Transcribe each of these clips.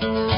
Thank you.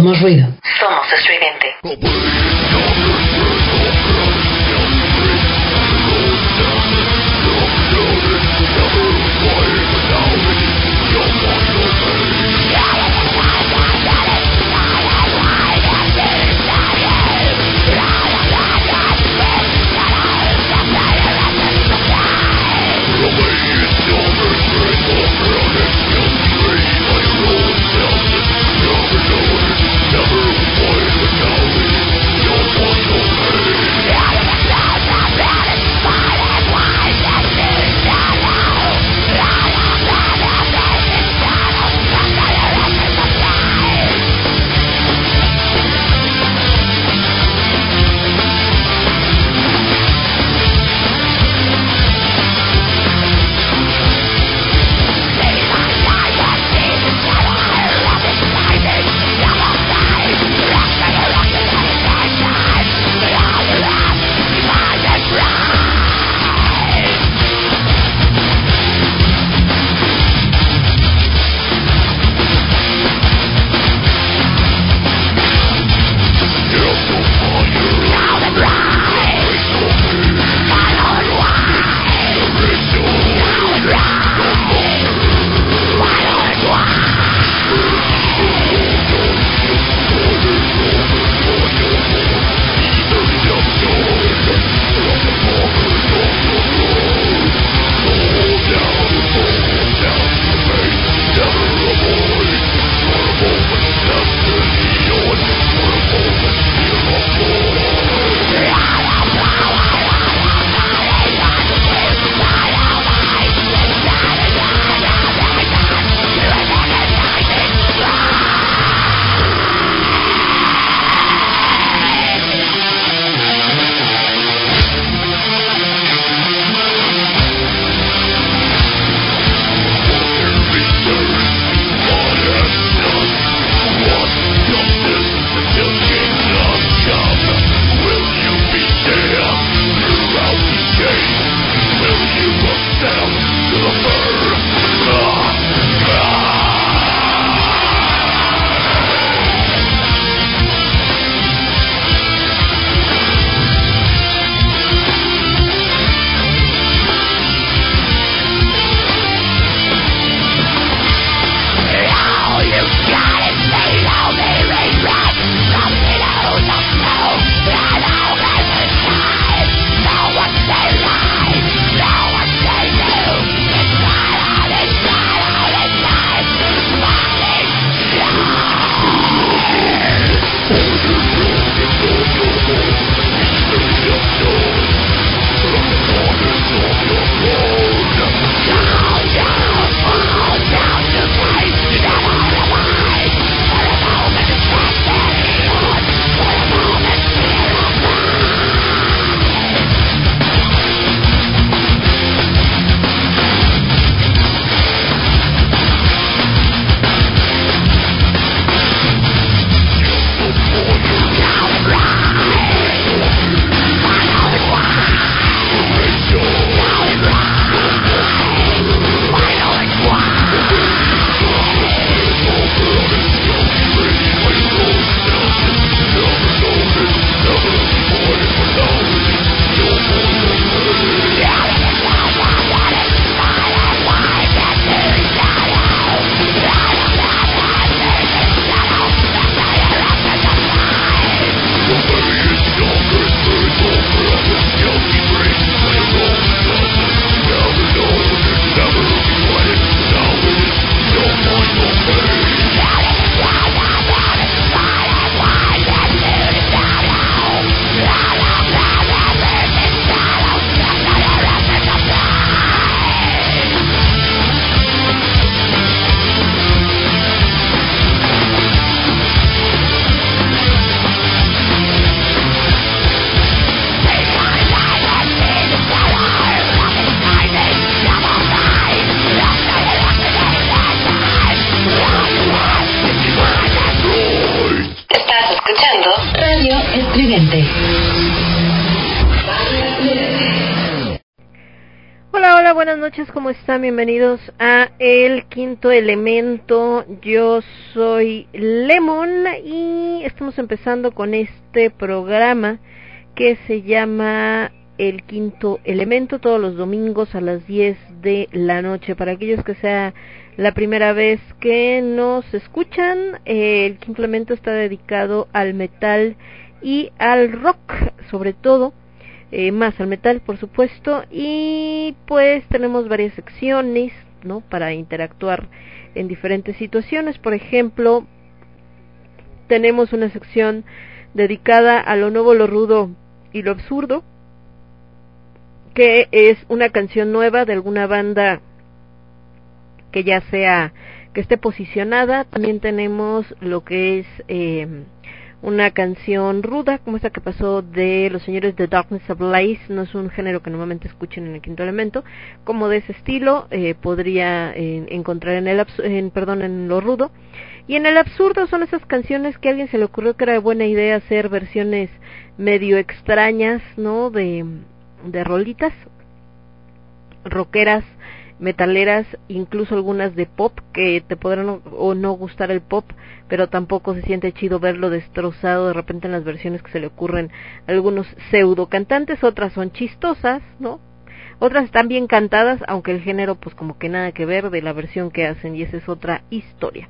Somos ruido. Están? Bienvenidos a El Quinto Elemento. Yo soy Lemon y estamos empezando con este programa que se llama El Quinto Elemento todos los domingos a las 10 de la noche. Para aquellos que sea la primera vez que nos escuchan, el Quinto Elemento está dedicado al metal y al rock, sobre todo eh, más al metal, por supuesto, y pues tenemos varias secciones, ¿no? Para interactuar en diferentes situaciones. Por ejemplo, tenemos una sección dedicada a lo nuevo, lo rudo y lo absurdo, que es una canción nueva de alguna banda que ya sea que esté posicionada. También tenemos lo que es eh, una canción ruda como esta que pasó de los señores de Darkness of Lies no es un género que normalmente escuchen en el quinto elemento como de ese estilo eh, podría eh, encontrar en el en, perdón en lo rudo. Y en el absurdo son esas canciones que a alguien se le ocurrió que era buena idea hacer versiones medio extrañas no de de rolitas rockeras metaleras, incluso algunas de pop, que te podrán o no gustar el pop, pero tampoco se siente chido verlo destrozado de repente en las versiones que se le ocurren a algunos pseudo cantantes, otras son chistosas, ¿no? Otras están bien cantadas, aunque el género pues como que nada que ver de la versión que hacen y esa es otra historia.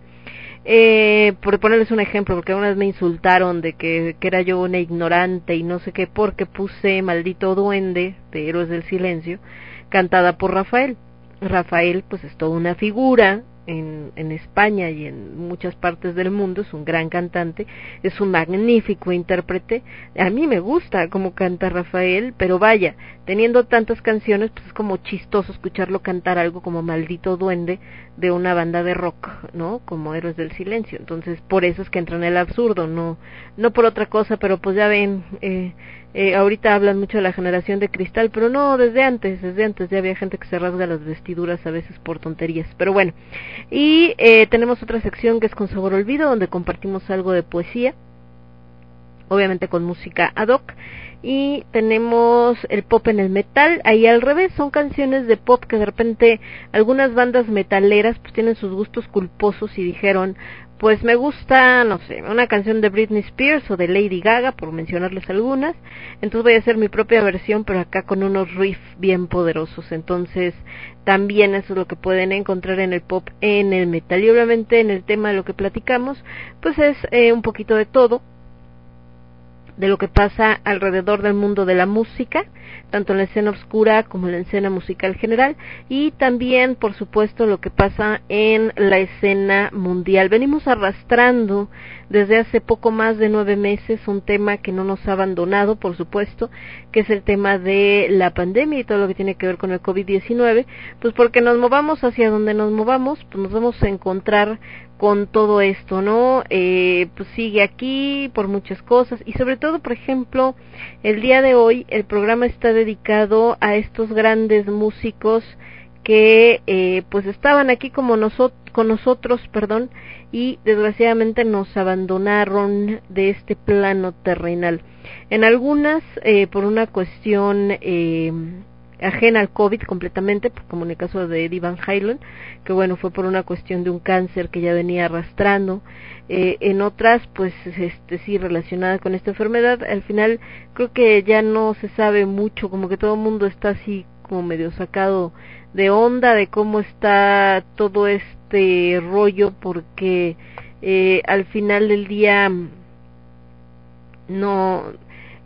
Eh, por ponerles un ejemplo, porque una vez me insultaron de que, que era yo una ignorante y no sé qué, porque puse Maldito Duende de Héroes del Silencio, cantada por Rafael. Rafael pues es toda una figura en, en, España y en muchas partes del mundo, es un gran cantante, es un magnífico intérprete. A mí me gusta cómo canta Rafael, pero vaya, teniendo tantas canciones, pues es como chistoso escucharlo cantar algo como Maldito Duende de una banda de rock, ¿no? Como Héroes del Silencio. Entonces, por eso es que entra en el absurdo, no, no por otra cosa, pero pues ya ven, eh, eh, ahorita hablan mucho de la generación de cristal, pero no, desde antes, desde antes ya había gente que se rasga las vestiduras a veces por tonterías. Pero bueno, y eh, tenemos otra sección que es con sabor olvido, donde compartimos algo de poesía, obviamente con música ad hoc. Y tenemos el pop en el metal, ahí al revés, son canciones de pop que de repente algunas bandas metaleras pues tienen sus gustos culposos y dijeron, pues me gusta, no sé, una canción de Britney Spears o de Lady Gaga, por mencionarles algunas. Entonces voy a hacer mi propia versión, pero acá con unos riffs bien poderosos. Entonces también eso es lo que pueden encontrar en el pop, en el metal. Y obviamente en el tema de lo que platicamos, pues es eh, un poquito de todo de lo que pasa alrededor del mundo de la música, tanto en la escena oscura como en la escena musical general, y también, por supuesto, lo que pasa en la escena mundial. Venimos arrastrando desde hace poco más de nueve meses un tema que no nos ha abandonado, por supuesto, que es el tema de la pandemia y todo lo que tiene que ver con el COVID-19, pues porque nos movamos hacia donde nos movamos, pues nos vamos a encontrar con todo esto, ¿no? Eh, pues sigue aquí por muchas cosas y sobre todo, por ejemplo, el día de hoy el programa está dedicado a estos grandes músicos que eh, pues estaban aquí como con nosotros, perdón, y desgraciadamente nos abandonaron de este plano terrenal. En algunas eh, por una cuestión eh, ajena al COVID completamente, como en el caso de Eddie Van Halen, que bueno, fue por una cuestión de un cáncer que ya venía arrastrando. Eh, en otras, pues este sí, relacionada con esta enfermedad, al final creo que ya no se sabe mucho, como que todo el mundo está así como medio sacado de onda de cómo está todo este rollo, porque eh, al final del día no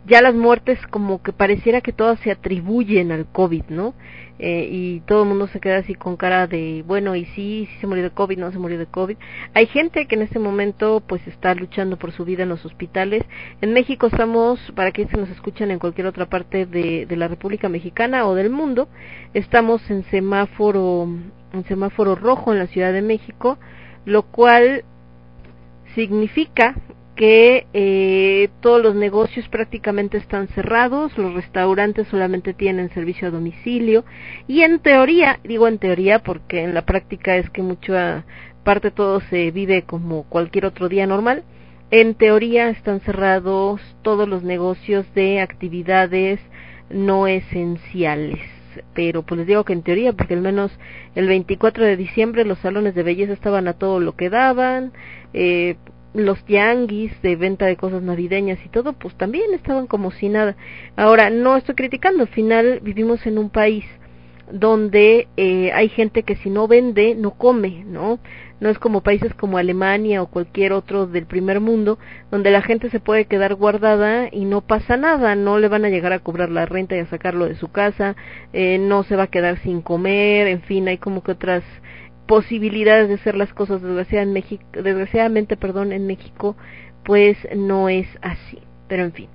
ya las muertes como que pareciera que todas se atribuyen al COVID, ¿no? Eh, y todo el mundo se queda así con cara de, bueno, y sí, sí se murió de COVID, no se murió de COVID. Hay gente que en este momento pues está luchando por su vida en los hospitales. En México estamos, para quienes se nos escuchan en cualquier otra parte de, de la República Mexicana o del mundo, estamos en semáforo, en semáforo rojo en la Ciudad de México, lo cual significa que eh, todos los negocios prácticamente están cerrados, los restaurantes solamente tienen servicio a domicilio y en teoría, digo en teoría porque en la práctica es que mucha parte todo se vive como cualquier otro día normal, en teoría están cerrados todos los negocios de actividades no esenciales. pero pues les digo que en teoría, porque al menos el 24 de diciembre los salones de belleza estaban a todo lo que daban, eh, los yanguis de venta de cosas navideñas y todo, pues también estaban como si nada. Ahora, no estoy criticando, al final vivimos en un país donde eh, hay gente que si no vende, no come, ¿no? No es como países como Alemania o cualquier otro del primer mundo, donde la gente se puede quedar guardada y no pasa nada, no le van a llegar a cobrar la renta y a sacarlo de su casa, eh, no se va a quedar sin comer, en fin, hay como que otras posibilidades de hacer las cosas desgraciadamente, desgraciadamente perdón, en México pues no es así. Pero en fin.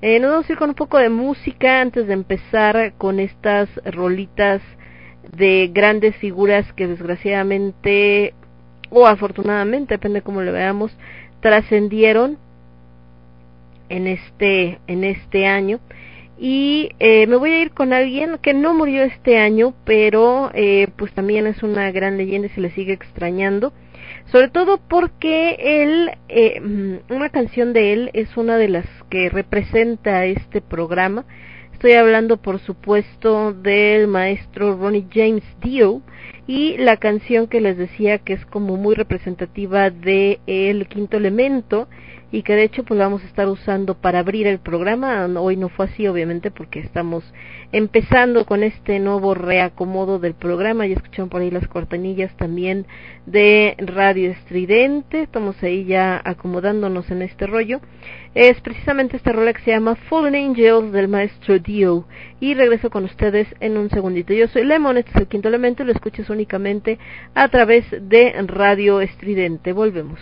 Eh, nos vamos a ir con un poco de música antes de empezar con estas rolitas de grandes figuras que desgraciadamente o afortunadamente, depende cómo lo veamos, trascendieron en este en este año y eh, me voy a ir con alguien que no murió este año, pero eh, pues también es una gran leyenda y se le sigue extrañando. Sobre todo porque él, eh, mm, una canción de él es una de las que representa este programa. Estoy hablando, por supuesto, del maestro Ronnie James Dio y la canción que les decía que es como muy representativa de El Quinto Elemento y que de hecho pues vamos a estar usando para abrir el programa. Hoy no fue así obviamente porque estamos empezando con este nuevo reacomodo del programa. Ya escucharon por ahí las cortanillas también de Radio Estridente. Estamos ahí ya acomodándonos en este rollo. Es precisamente esta rola que se llama Fallen Angels del maestro Dio. Y regreso con ustedes en un segundito. Yo soy Lemon, este es el quinto elemento. Lo escuchas únicamente a través de Radio Estridente. Volvemos.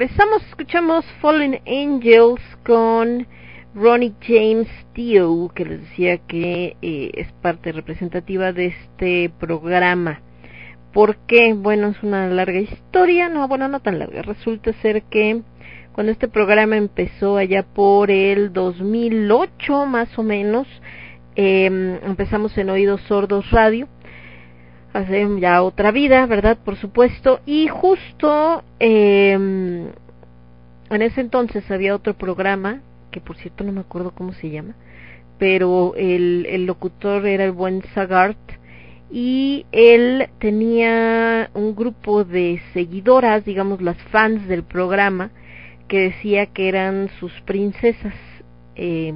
Regresamos, escuchamos Fallen Angels con Ronnie James Dio, que les decía que eh, es parte representativa de este programa. ¿Por qué? Bueno, es una larga historia, no, bueno, no tan larga. Resulta ser que cuando este programa empezó allá por el 2008 más o menos, eh, empezamos en Oídos Sordos Radio, hace ya otra vida, ¿verdad? Por supuesto, y justo eh, en ese entonces había otro programa que por cierto no me acuerdo cómo se llama, pero el, el locutor era el buen Sagart y él tenía un grupo de seguidoras, digamos las fans del programa, que decía que eran sus princesas. Eh,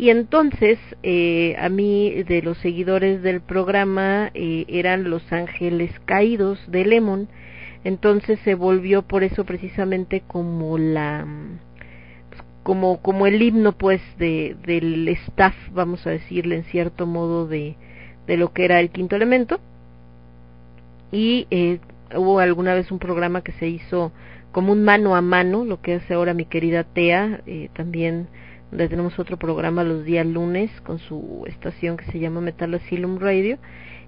y entonces eh, a mí de los seguidores del programa eh, eran los ángeles caídos de Lemon, entonces se volvió por eso precisamente como la como como el himno pues de del staff vamos a decirle en cierto modo de de lo que era el quinto elemento. Y eh, hubo alguna vez un programa que se hizo como un mano a mano lo que hace ahora mi querida Tea eh, también donde tenemos otro programa los días lunes con su estación que se llama Metal Asylum Radio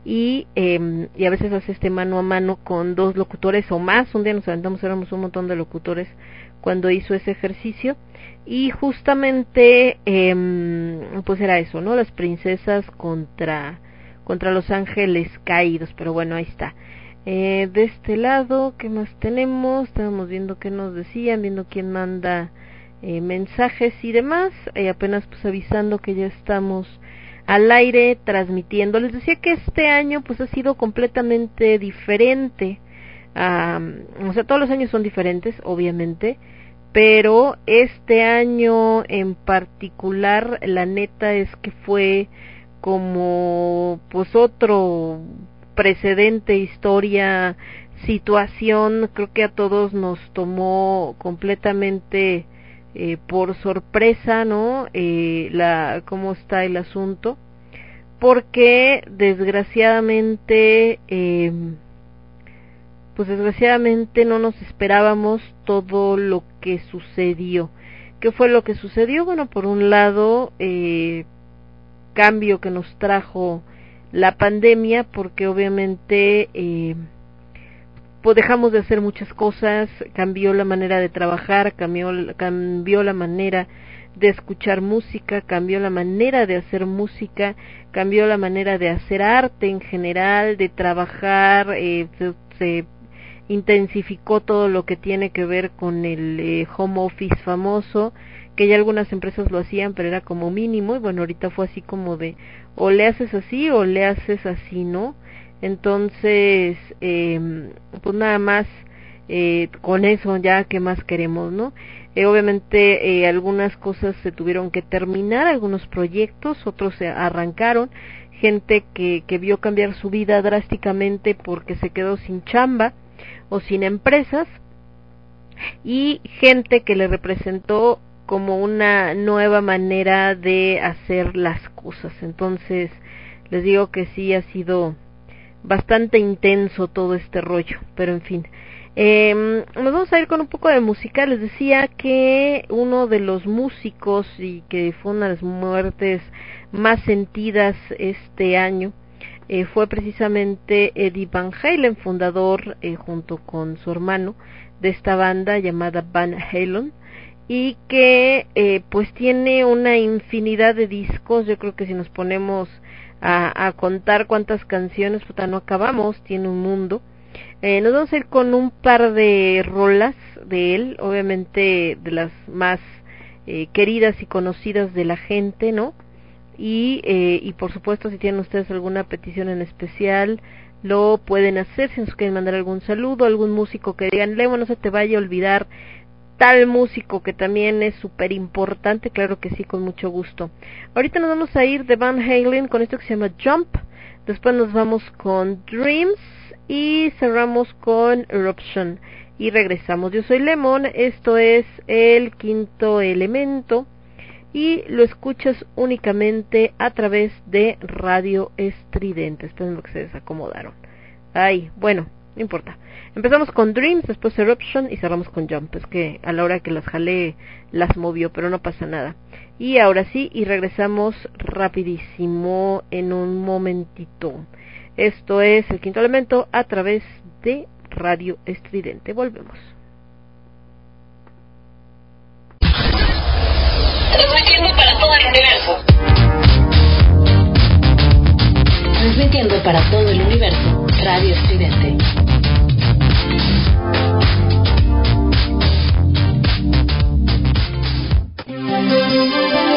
y, eh, y a veces hace este mano a mano con dos locutores o más. Un día nos aventamos éramos un montón de locutores cuando hizo ese ejercicio y justamente eh, pues era eso no las princesas contra contra los ángeles caídos pero bueno ahí está. Eh, de este lado qué más tenemos estábamos viendo qué nos decían viendo quién manda eh, mensajes y demás eh, apenas pues avisando que ya estamos al aire transmitiendo. Les decía que este año pues ha sido completamente diferente. O sea, todos los años son diferentes, obviamente, pero este año en particular, la neta es que fue como pues otro precedente, historia, situación, creo que a todos nos tomó completamente eh, por sorpresa, ¿no? Eh, la, cómo está el asunto, porque desgraciadamente eh, pues desgraciadamente no nos esperábamos todo lo que sucedió. ¿Qué fue lo que sucedió? Bueno, por un lado, eh, cambio que nos trajo la pandemia, porque obviamente eh, pues dejamos de hacer muchas cosas, cambió la manera de trabajar, cambió, cambió la manera de escuchar música, cambió la manera de hacer música, cambió la manera de hacer arte en general, de trabajar, eh, se intensificó todo lo que tiene que ver con el eh, home office famoso, que ya algunas empresas lo hacían, pero era como mínimo, y bueno, ahorita fue así como de o le haces así o le haces así, ¿no? Entonces, eh, pues nada más eh, con eso ya, ¿qué más queremos, no? Eh, obviamente eh, algunas cosas se tuvieron que terminar, algunos proyectos, otros se arrancaron, gente que, que vio cambiar su vida drásticamente porque se quedó sin chamba, o sin empresas y gente que le representó como una nueva manera de hacer las cosas. Entonces, les digo que sí ha sido bastante intenso todo este rollo, pero en fin. Eh, nos vamos a ir con un poco de música. Les decía que uno de los músicos y que fue una de las muertes más sentidas este año eh, fue precisamente Eddie Van Halen, fundador eh, junto con su hermano de esta banda llamada Van Halen y que eh, pues tiene una infinidad de discos, yo creo que si nos ponemos a, a contar cuántas canciones, puta, no acabamos, tiene un mundo. Eh, nos vamos a ir con un par de rolas de él, obviamente de las más eh, queridas y conocidas de la gente, ¿no? y, eh, y por supuesto si tienen ustedes alguna petición en especial lo pueden hacer si nos quieren mandar algún saludo algún músico que digan Lemo no se te vaya a olvidar tal músico que también es súper importante claro que sí con mucho gusto ahorita nos vamos a ir de Van Halen con esto que se llama Jump después nos vamos con Dreams y cerramos con Eruption y regresamos yo soy Lemon esto es el quinto elemento y lo escuchas únicamente a través de Radio Estridente. Esperen que se desacomodaron. Ay, bueno, no importa. Empezamos con Dreams, después Eruption y cerramos con Jump. Es que a la hora que las jalé las movió, pero no pasa nada. Y ahora sí, y regresamos rapidísimo en un momentito. Esto es el quinto elemento a través de Radio Estridente. Volvemos. Transmitiendo para todo el universo. Transmitiendo para todo el universo, Radio Estridente. Thank you.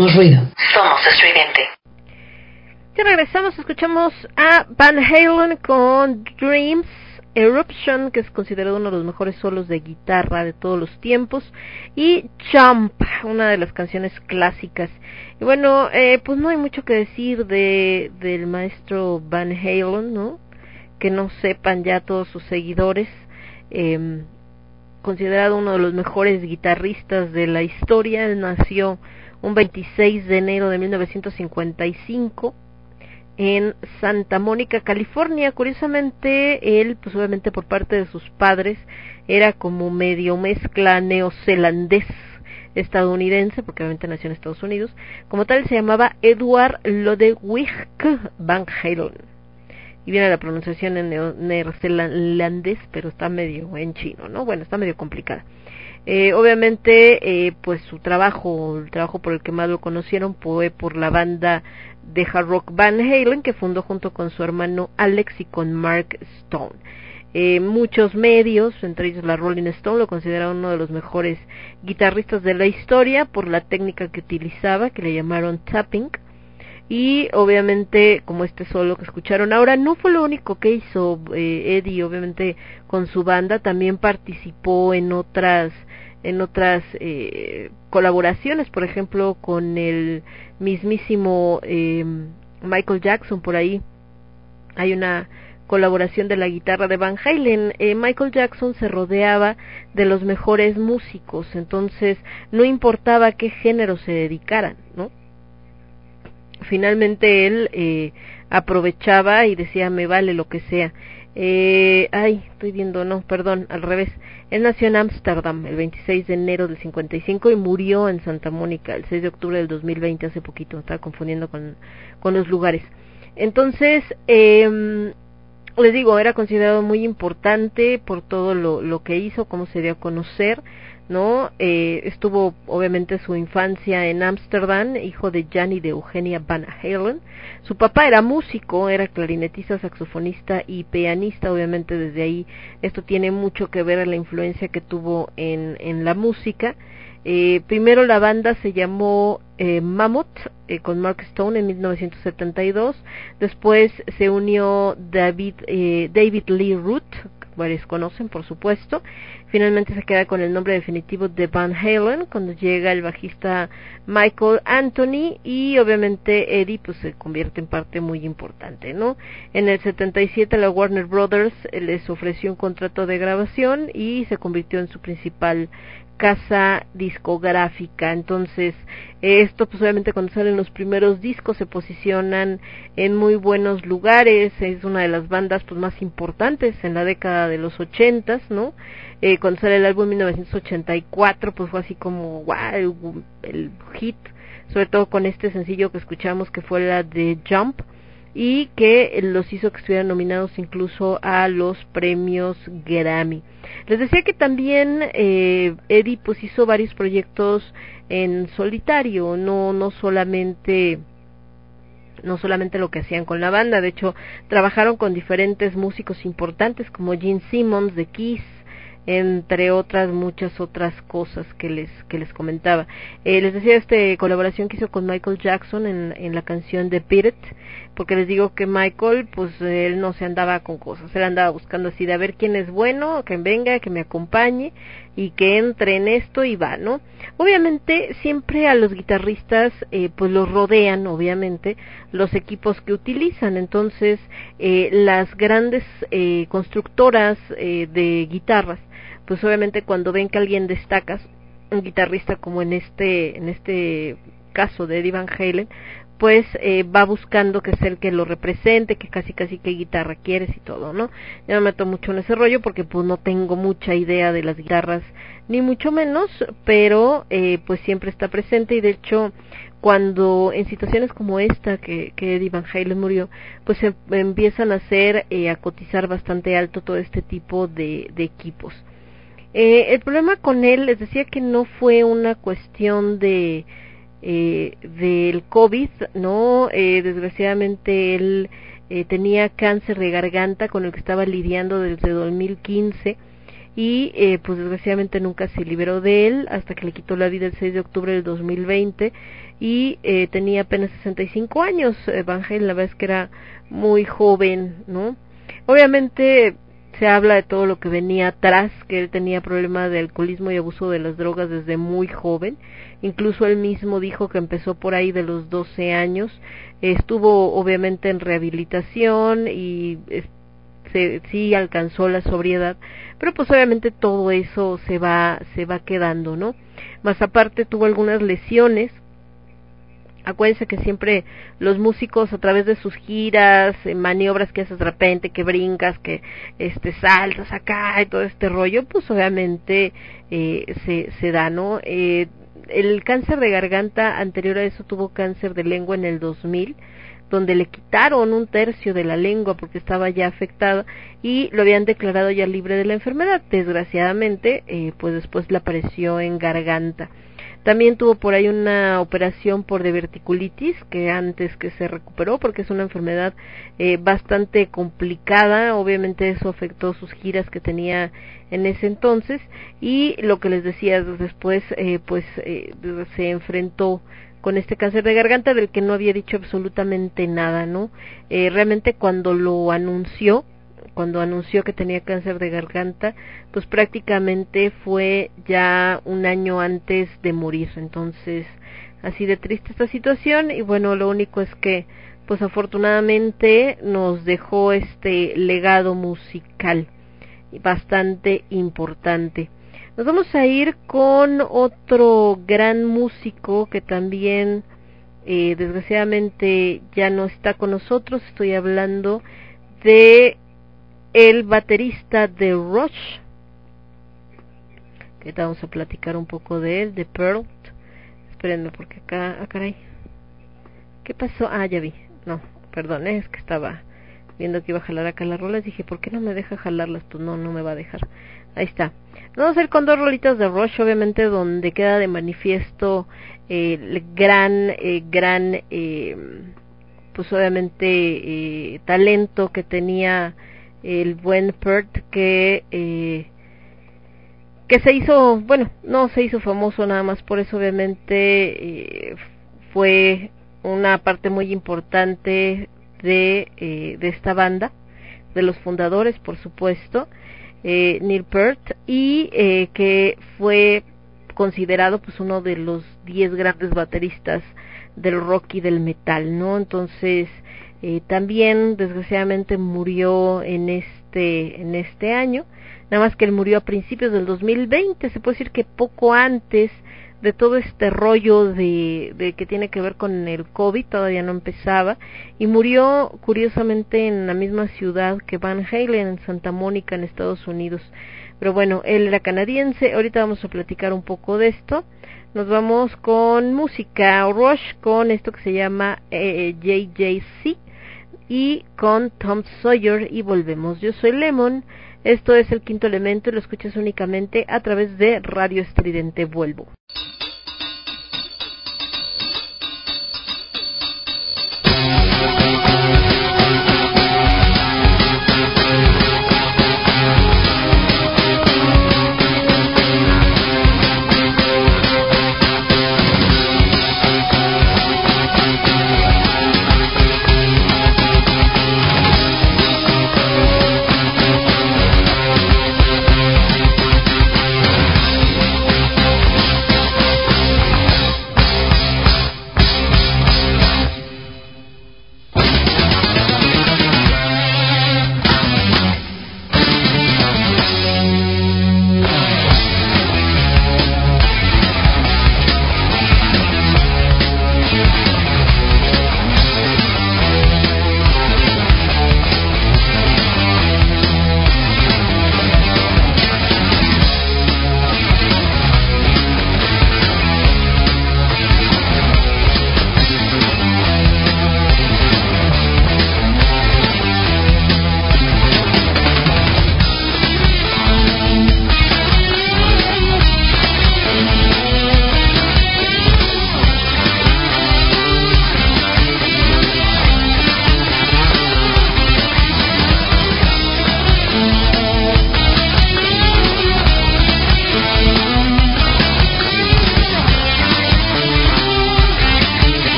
Somos ruido. Somos estridente. Ya regresamos, escuchamos a Van Halen con Dreams Eruption, que es considerado uno de los mejores solos de guitarra de todos los tiempos, y Jump, una de las canciones clásicas. Y bueno, eh, pues no hay mucho que decir de del maestro Van Halen, ¿no? Que no sepan ya todos sus seguidores. Eh, considerado uno de los mejores guitarristas de la historia, él nació un 26 de enero de 1955 en Santa Mónica, California. Curiosamente, él, pues obviamente por parte de sus padres, era como medio mezcla neozelandés estadounidense, porque obviamente nació en Estados Unidos. Como tal, se llamaba Edward Lodewijk Van Halen. Y viene la pronunciación en neozelandés, pero está medio en chino, ¿no? Bueno, está medio complicada. Eh, obviamente, eh, pues su trabajo, el trabajo por el que más lo conocieron fue por la banda de hard rock Van Halen, que fundó junto con su hermano Alex y con Mark Stone. Eh, muchos medios, entre ellos la Rolling Stone, lo consideraron uno de los mejores guitarristas de la historia por la técnica que utilizaba, que le llamaron tapping. Y obviamente, como este solo que escucharon ahora, no fue lo único que hizo eh, Eddie, obviamente con su banda, también participó en otras en otras eh, colaboraciones, por ejemplo, con el mismísimo eh, Michael Jackson por ahí. Hay una colaboración de la guitarra de Van Halen. Eh, Michael Jackson se rodeaba de los mejores músicos, entonces no importaba qué género se dedicaran, ¿no? Finalmente él eh, aprovechaba y decía me vale lo que sea. Eh, ay, estoy viendo, no, perdón, al revés. Él nació en Ámsterdam el 26 de enero del 55 y murió en Santa Mónica el 6 de octubre del 2020, hace poquito, estaba confundiendo con, con los lugares. Entonces, eh, les digo, era considerado muy importante por todo lo, lo que hizo, cómo se dio a conocer, ¿no? Eh, estuvo obviamente su infancia en Ámsterdam, hijo de Jan y de Eugenia Van Halen. Su papá era músico, era clarinetista, saxofonista y pianista, obviamente desde ahí esto tiene mucho que ver en la influencia que tuvo en, en la música. Eh, primero la banda se llamó eh, Mammoth eh, con Mark Stone en 1972. Después se unió David, eh, David Lee Root, varios conocen por supuesto. Finalmente se queda con el nombre definitivo de Van Halen cuando llega el bajista Michael Anthony y obviamente Eddie pues se convierte en parte muy importante, ¿no? En el 77 la Warner Brothers les ofreció un contrato de grabación y se convirtió en su principal casa discográfica. Entonces, esto pues obviamente cuando salen los primeros discos se posicionan en muy buenos lugares, es una de las bandas pues más importantes en la década de los ochentas, ¿no? Eh, cuando sale el álbum en 1984 pues fue así como wow, el hit, sobre todo con este sencillo que escuchamos que fue la de Jump y que los hizo que estuvieran nominados incluso a los premios Grammy. Les decía que también eh, Eddie pues hizo varios proyectos en solitario, no no solamente no solamente lo que hacían con la banda, de hecho trabajaron con diferentes músicos importantes como Gene Simmons de Kiss, entre otras muchas otras cosas que les que les comentaba. Eh, les decía esta colaboración que hizo con Michael Jackson en, en la canción de Beat porque les digo que Michael, pues él no se andaba con cosas, él andaba buscando así de a ver quién es bueno, que venga, que me acompañe y que entre en esto y va, ¿no? Obviamente siempre a los guitarristas eh, pues los rodean, obviamente, los equipos que utilizan, entonces eh, las grandes eh, constructoras eh, de guitarras pues obviamente cuando ven que alguien destaca, un guitarrista como en este, en este caso de Eddie Van Halen, pues eh, va buscando que sea el que lo represente, que casi casi qué guitarra quieres y todo, ¿no? Yo me meto mucho en ese rollo porque pues no tengo mucha idea de las guitarras, ni mucho menos, pero eh, pues siempre está presente y de hecho cuando en situaciones como esta que, que Eddie Van Halen murió, pues se empiezan a hacer, eh, a cotizar bastante alto todo este tipo de, de equipos. Eh, el problema con él, les decía que no fue una cuestión de eh, del COVID, no, eh, desgraciadamente él eh, tenía cáncer de garganta con el que estaba lidiando desde 2015 y eh, pues desgraciadamente nunca se liberó de él hasta que le quitó la vida el 6 de octubre del 2020 y eh, tenía apenas 65 años. Van Halen la verdad es que era muy joven, ¿no? Obviamente se habla de todo lo que venía atrás, que él tenía problemas de alcoholismo y abuso de las drogas desde muy joven. Incluso él mismo dijo que empezó por ahí de los 12 años. Estuvo obviamente en rehabilitación y se, sí alcanzó la sobriedad, pero pues obviamente todo eso se va se va quedando, ¿no? Más aparte tuvo algunas lesiones Acuérdense que siempre los músicos a través de sus giras, eh, maniobras que haces de repente, que brincas, que este saltas acá y todo este rollo, pues obviamente eh, se, se da, ¿no? Eh, el cáncer de garganta anterior a eso tuvo cáncer de lengua en el 2000 donde le quitaron un tercio de la lengua porque estaba ya afectada y lo habían declarado ya libre de la enfermedad. Desgraciadamente, eh, pues después le apareció en garganta. También tuvo por ahí una operación por diverticulitis que antes que se recuperó porque es una enfermedad eh, bastante complicada. Obviamente eso afectó sus giras que tenía en ese entonces y lo que les decía después eh, pues eh, se enfrentó con este cáncer de garganta del que no había dicho absolutamente nada, ¿no? Eh, realmente cuando lo anunció cuando anunció que tenía cáncer de garganta, pues prácticamente fue ya un año antes de morir. Entonces, así de triste esta situación y bueno, lo único es que pues afortunadamente nos dejó este legado musical bastante importante. Nos vamos a ir con otro gran músico que también eh, desgraciadamente ya no está con nosotros. Estoy hablando de el baterista de Rush, que vamos a platicar un poco de él, de Pearl. Espérenme porque acá, ah, caray. ¿Qué pasó? Ah, ya vi. No, perdón, es que estaba viendo que iba a jalar acá las rolas. Dije, ¿por qué no me deja jalarlas? Pues no, no me va a dejar. Ahí está. Vamos a ir con dos rolitas de Rush, obviamente, donde queda de manifiesto el gran, eh, gran, eh, pues obviamente, eh, talento que tenía el buen Pert que eh, que se hizo bueno no se hizo famoso nada más por eso obviamente eh, fue una parte muy importante de eh, de esta banda de los fundadores por supuesto eh, Neil Peart y que fue considerado pues uno de los diez grandes bateristas del rock y del metal no entonces eh, también desgraciadamente murió en este en este año nada más que él murió a principios del 2020 se puede decir que poco antes de todo este rollo de, de que tiene que ver con el COVID todavía no empezaba y murió curiosamente en la misma ciudad que Van Halen en Santa Mónica en Estados Unidos. Pero bueno él era canadiense ahorita vamos a platicar un poco de esto. Nos vamos con música Rush con esto que se llama eh, JJC y con Tom Sawyer y volvemos. Yo soy Lemon, esto es el quinto elemento y lo escuchas únicamente a través de Radio Estridente. Vuelvo.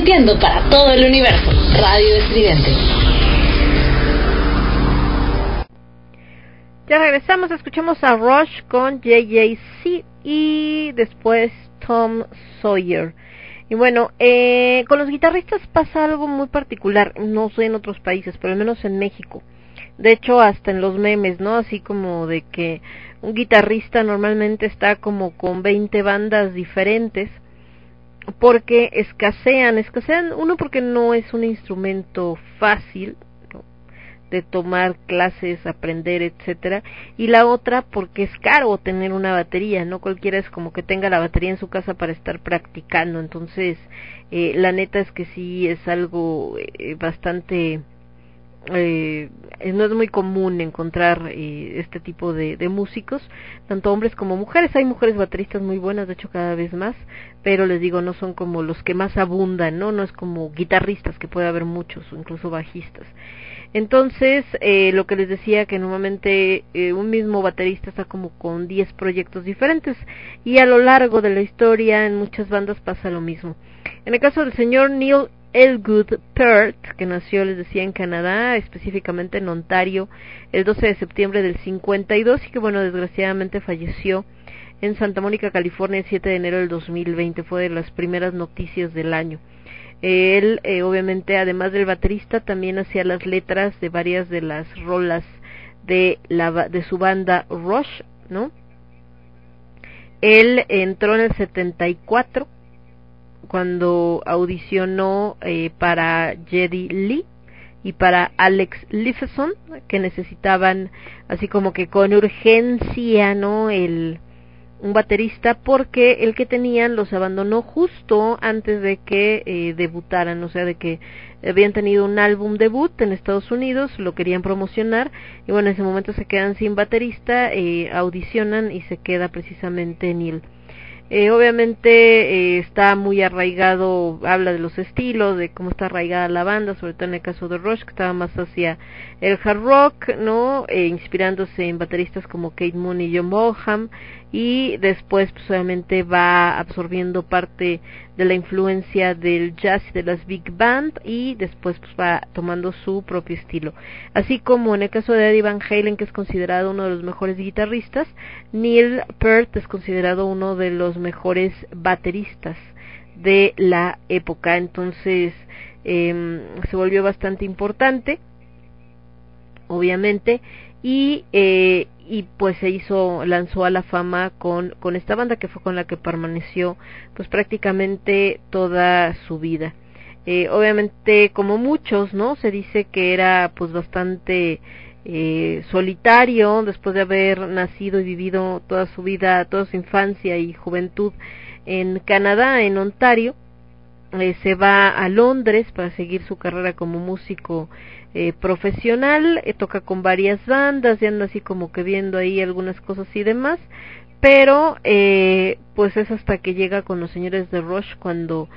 Transmitiendo para todo el universo. Radio Estridente. Ya regresamos, escuchamos a Rush con JJC y después Tom Sawyer. Y bueno, eh, con los guitarristas pasa algo muy particular, no sé en otros países, pero al menos en México. De hecho, hasta en los memes, ¿no? Así como de que un guitarrista normalmente está como con 20 bandas diferentes porque escasean, escasean uno porque no es un instrumento fácil de tomar clases, aprender, etcétera, y la otra porque es caro tener una batería, no cualquiera es como que tenga la batería en su casa para estar practicando, entonces eh, la neta es que sí es algo eh, bastante eh, no es muy común encontrar eh, este tipo de, músicos, tanto hombres como mujeres. Hay mujeres bateristas muy buenas, de hecho cada vez más, pero les digo, no son como los que más abundan, ¿no? No es como guitarristas, que puede haber muchos, o incluso bajistas. Entonces, eh, lo que les decía, que normalmente eh, un mismo baterista está como con 10 proyectos diferentes y a lo largo de la historia en muchas bandas pasa lo mismo. En el caso del señor Neil Elgood Peart, que nació, les decía, en Canadá, específicamente en Ontario, el 12 de septiembre del 52 y que, bueno, desgraciadamente falleció en Santa Mónica, California, el 7 de enero del 2020. Fue de las primeras noticias del año. Él, eh, obviamente, además del baterista, también hacía las letras de varias de las rolas de, la, de su banda Rush, ¿no? Él entró en el 74 cuando audicionó eh, para Jedi Lee y para Alex Lifeson, que necesitaban así como que con urgencia, ¿no? El un baterista porque el que tenían los abandonó justo antes de que eh, debutaran, o sea, de que habían tenido un álbum debut en Estados Unidos, lo querían promocionar y bueno, en ese momento se quedan sin baterista, eh, audicionan y se queda precisamente Neil. Eh, obviamente eh, está muy arraigado, habla de los estilos, de cómo está arraigada la banda, sobre todo en el caso de Rush, que estaba más hacia el hard rock, ¿no? Eh, inspirándose en bateristas como Kate Moon y John Bonham, y después pues obviamente va absorbiendo parte de la influencia del jazz y de las big band y después pues va tomando su propio estilo. Así como en el caso de Eddie Van Halen que es considerado uno de los mejores guitarristas, Neil Peart es considerado uno de los mejores bateristas de la época, entonces eh, se volvió bastante importante obviamente y eh, y pues se hizo lanzó a la fama con con esta banda que fue con la que permaneció pues prácticamente toda su vida. Eh, obviamente como muchos no se dice que era pues bastante eh, solitario después de haber nacido y vivido toda su vida toda su infancia y juventud en Canadá en Ontario. Eh, se va a Londres para seguir su carrera como músico eh, profesional, eh, toca con varias bandas, y anda así como que viendo ahí algunas cosas y demás, pero eh, pues es hasta que llega con los señores de Rush cuando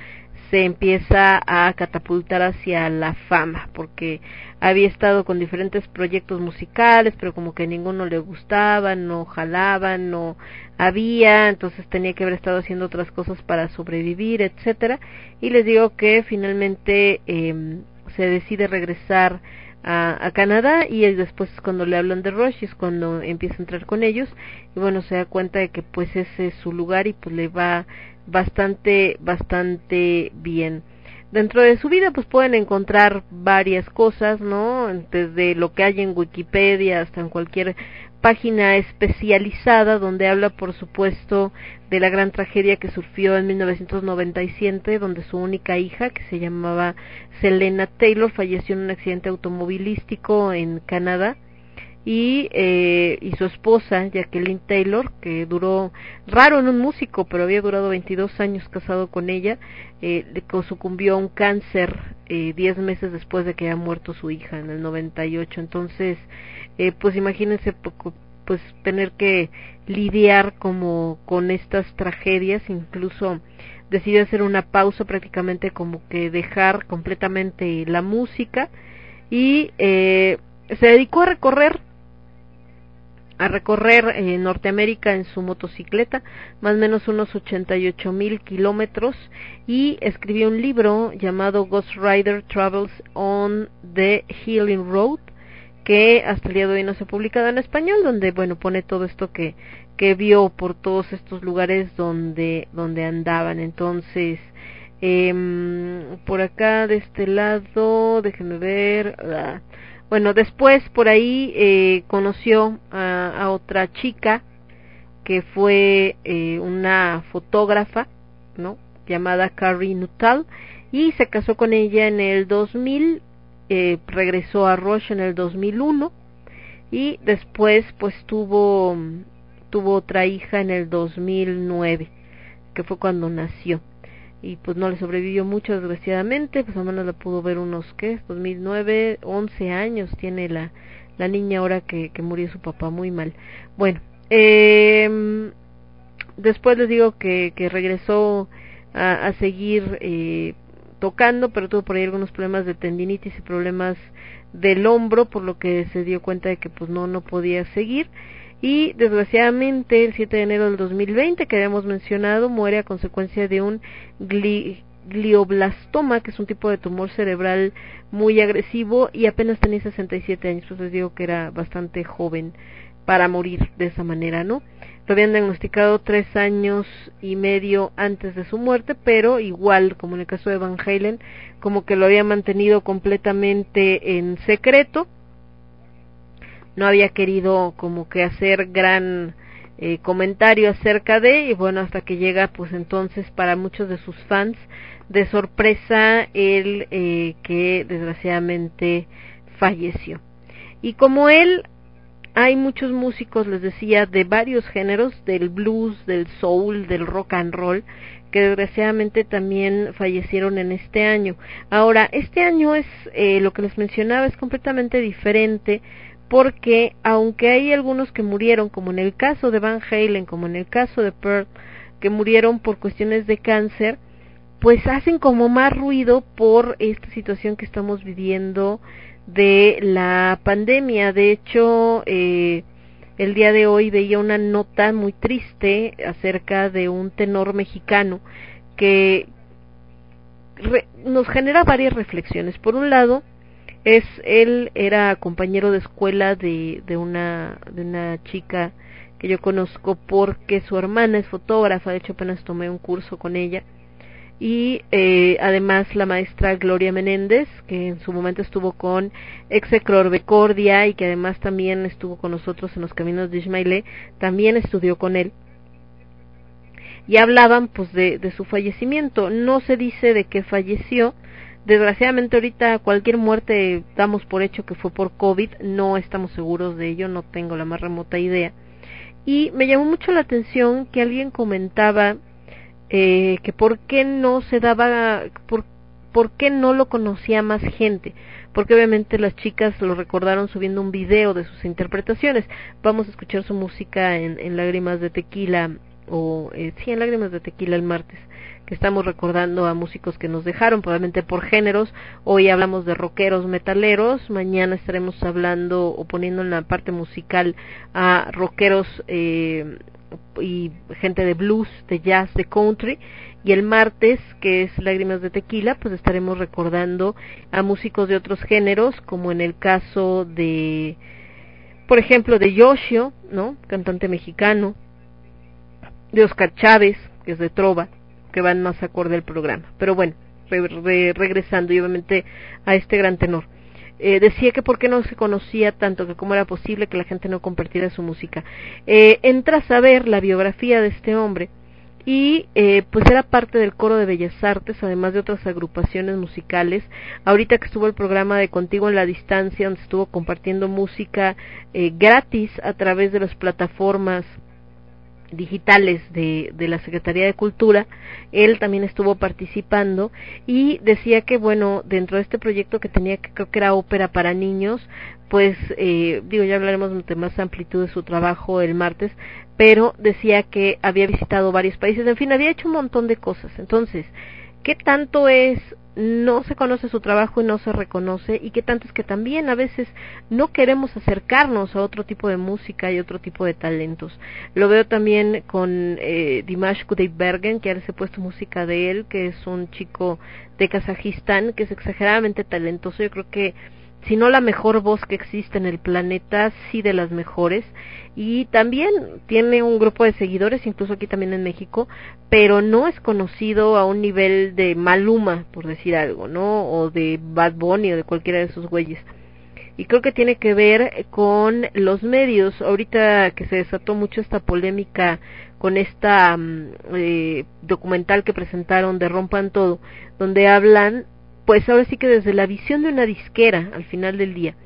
se empieza a catapultar hacia la fama, porque había estado con diferentes proyectos musicales, pero como que ninguno le gustaba, no jalaban, no había, entonces tenía que haber estado haciendo otras cosas para sobrevivir, etcétera. Y les digo que finalmente eh, se decide regresar a, a, Canadá y después cuando le hablan de Rush es cuando empieza a entrar con ellos y bueno se da cuenta de que pues ese es su lugar y pues le va bastante bastante bien. Dentro de su vida pues pueden encontrar varias cosas no desde lo que hay en Wikipedia hasta en cualquier página especializada donde habla por supuesto de la gran tragedia que sufrió en 1997 donde su única hija que se llamaba Selena Taylor falleció en un accidente automovilístico en Canadá y, eh, y su esposa Jacqueline Taylor que duró raro en un músico pero había durado 22 años casado con ella eh, sucumbió a un cáncer eh, 10 meses después de que haya muerto su hija en el 98 entonces eh, pues imagínense pues tener que lidiar como con estas tragedias incluso decidió hacer una pausa prácticamente como que dejar completamente la música y eh, se dedicó a recorrer a recorrer eh, Norteamérica en su motocicleta, más o menos unos 88 mil kilómetros, y escribió un libro llamado Ghost Rider Travels on the Healing Road, que hasta el día de hoy no se ha publicado en español, donde bueno pone todo esto que que vio por todos estos lugares donde donde andaban. Entonces eh, por acá de este lado, déjenme ver. Ah, bueno, después por ahí eh, conoció a, a, otra chica que fue eh, una fotógrafa, ¿no? Llamada Carrie Nuttall y se casó con ella en el 2000, eh, regresó a Roche en el 2001 y después pues tuvo tuvo otra hija en el 2009 que fue cuando nació y pues no le sobrevivió mucho desgraciadamente, pues al menos la pudo ver unos, ¿qué? 2009, 11 años tiene la, la niña ahora que, que murió su papá, muy mal. Bueno, eh, después les digo que, que regresó a, a seguir eh, tocando, pero tuvo por ahí algunos problemas de tendinitis y problemas del hombro, por lo que se dio cuenta de que pues no, no podía seguir y desgraciadamente el 7 de enero del 2020 que habíamos mencionado muere a consecuencia de un glioblastoma que es un tipo de tumor cerebral muy agresivo y apenas tenía 67 años, entonces digo que era bastante joven para morir de esa manera, ¿no? Lo habían diagnosticado tres años y medio antes de su muerte, pero igual, como en el caso de Van Halen, como que lo había mantenido completamente en secreto no había querido como que hacer gran eh, comentario acerca de y bueno hasta que llega pues entonces para muchos de sus fans de sorpresa el eh, que desgraciadamente falleció. Y como él hay muchos músicos les decía de varios géneros del blues del soul del rock and roll que desgraciadamente también fallecieron en este año. Ahora este año es eh, lo que les mencionaba es completamente diferente porque aunque hay algunos que murieron, como en el caso de Van Halen, como en el caso de Pearl, que murieron por cuestiones de cáncer, pues hacen como más ruido por esta situación que estamos viviendo de la pandemia. De hecho, eh, el día de hoy veía una nota muy triste acerca de un tenor mexicano que nos genera varias reflexiones. Por un lado, es él era compañero de escuela de, de una de una chica que yo conozco porque su hermana es fotógrafa. De hecho apenas tomé un curso con ella. Y eh, además la maestra Gloria Menéndez que en su momento estuvo con Execror Becordia y que además también estuvo con nosotros en los caminos de Ismailé también estudió con él. Y hablaban pues de, de su fallecimiento. No se dice de qué falleció Desgraciadamente ahorita cualquier muerte damos por hecho que fue por COVID, no estamos seguros de ello, no tengo la más remota idea. Y me llamó mucho la atención que alguien comentaba eh, que por qué no se daba, por, por qué no lo conocía más gente, porque obviamente las chicas lo recordaron subiendo un video de sus interpretaciones. Vamos a escuchar su música en, en Lágrimas de Tequila, o eh, sí, en Lágrimas de Tequila el martes que estamos recordando a músicos que nos dejaron, probablemente por géneros. Hoy hablamos de rockeros metaleros, mañana estaremos hablando o poniendo en la parte musical a rockeros eh, y gente de blues, de jazz, de country. Y el martes, que es Lágrimas de Tequila, pues estaremos recordando a músicos de otros géneros, como en el caso de, por ejemplo, de Yoshio, ¿no? Cantante mexicano, de Oscar Chávez, que es de Trova, que van más acorde al programa. Pero bueno, regresando y obviamente a este gran tenor. Eh, decía que por qué no se conocía tanto, que cómo era posible que la gente no compartiera su música. Eh, entra a saber la biografía de este hombre y eh, pues era parte del coro de Bellas Artes, además de otras agrupaciones musicales. Ahorita que estuvo el programa de Contigo en la Distancia, donde estuvo compartiendo música eh, gratis a través de las plataformas digitales de, de la Secretaría de Cultura, él también estuvo participando y decía que, bueno, dentro de este proyecto que tenía, que creo que era ópera para niños, pues, eh, digo, ya hablaremos de más amplitud de su trabajo el martes, pero decía que había visitado varios países, en fin, había hecho un montón de cosas. Entonces, qué tanto es no se conoce su trabajo y no se reconoce y qué tanto es que también a veces no queremos acercarnos a otro tipo de música y otro tipo de talentos. Lo veo también con eh, Dimash Kudaibergen, que ahora se ha puesto música de él, que es un chico de Kazajistán que es exageradamente talentoso. Yo creo que si no la mejor voz que existe en el planeta, sí de las mejores. Y también tiene un grupo de seguidores, incluso aquí también en México, pero no es conocido a un nivel de Maluma, por decir algo, ¿no? O de Bad Bunny o de cualquiera de esos güeyes. Y creo que tiene que ver con los medios. Ahorita que se desató mucho esta polémica con esta mm, eh, documental que presentaron de Rompan Todo, donde hablan pues ahora sí que desde la visión de una disquera al final del día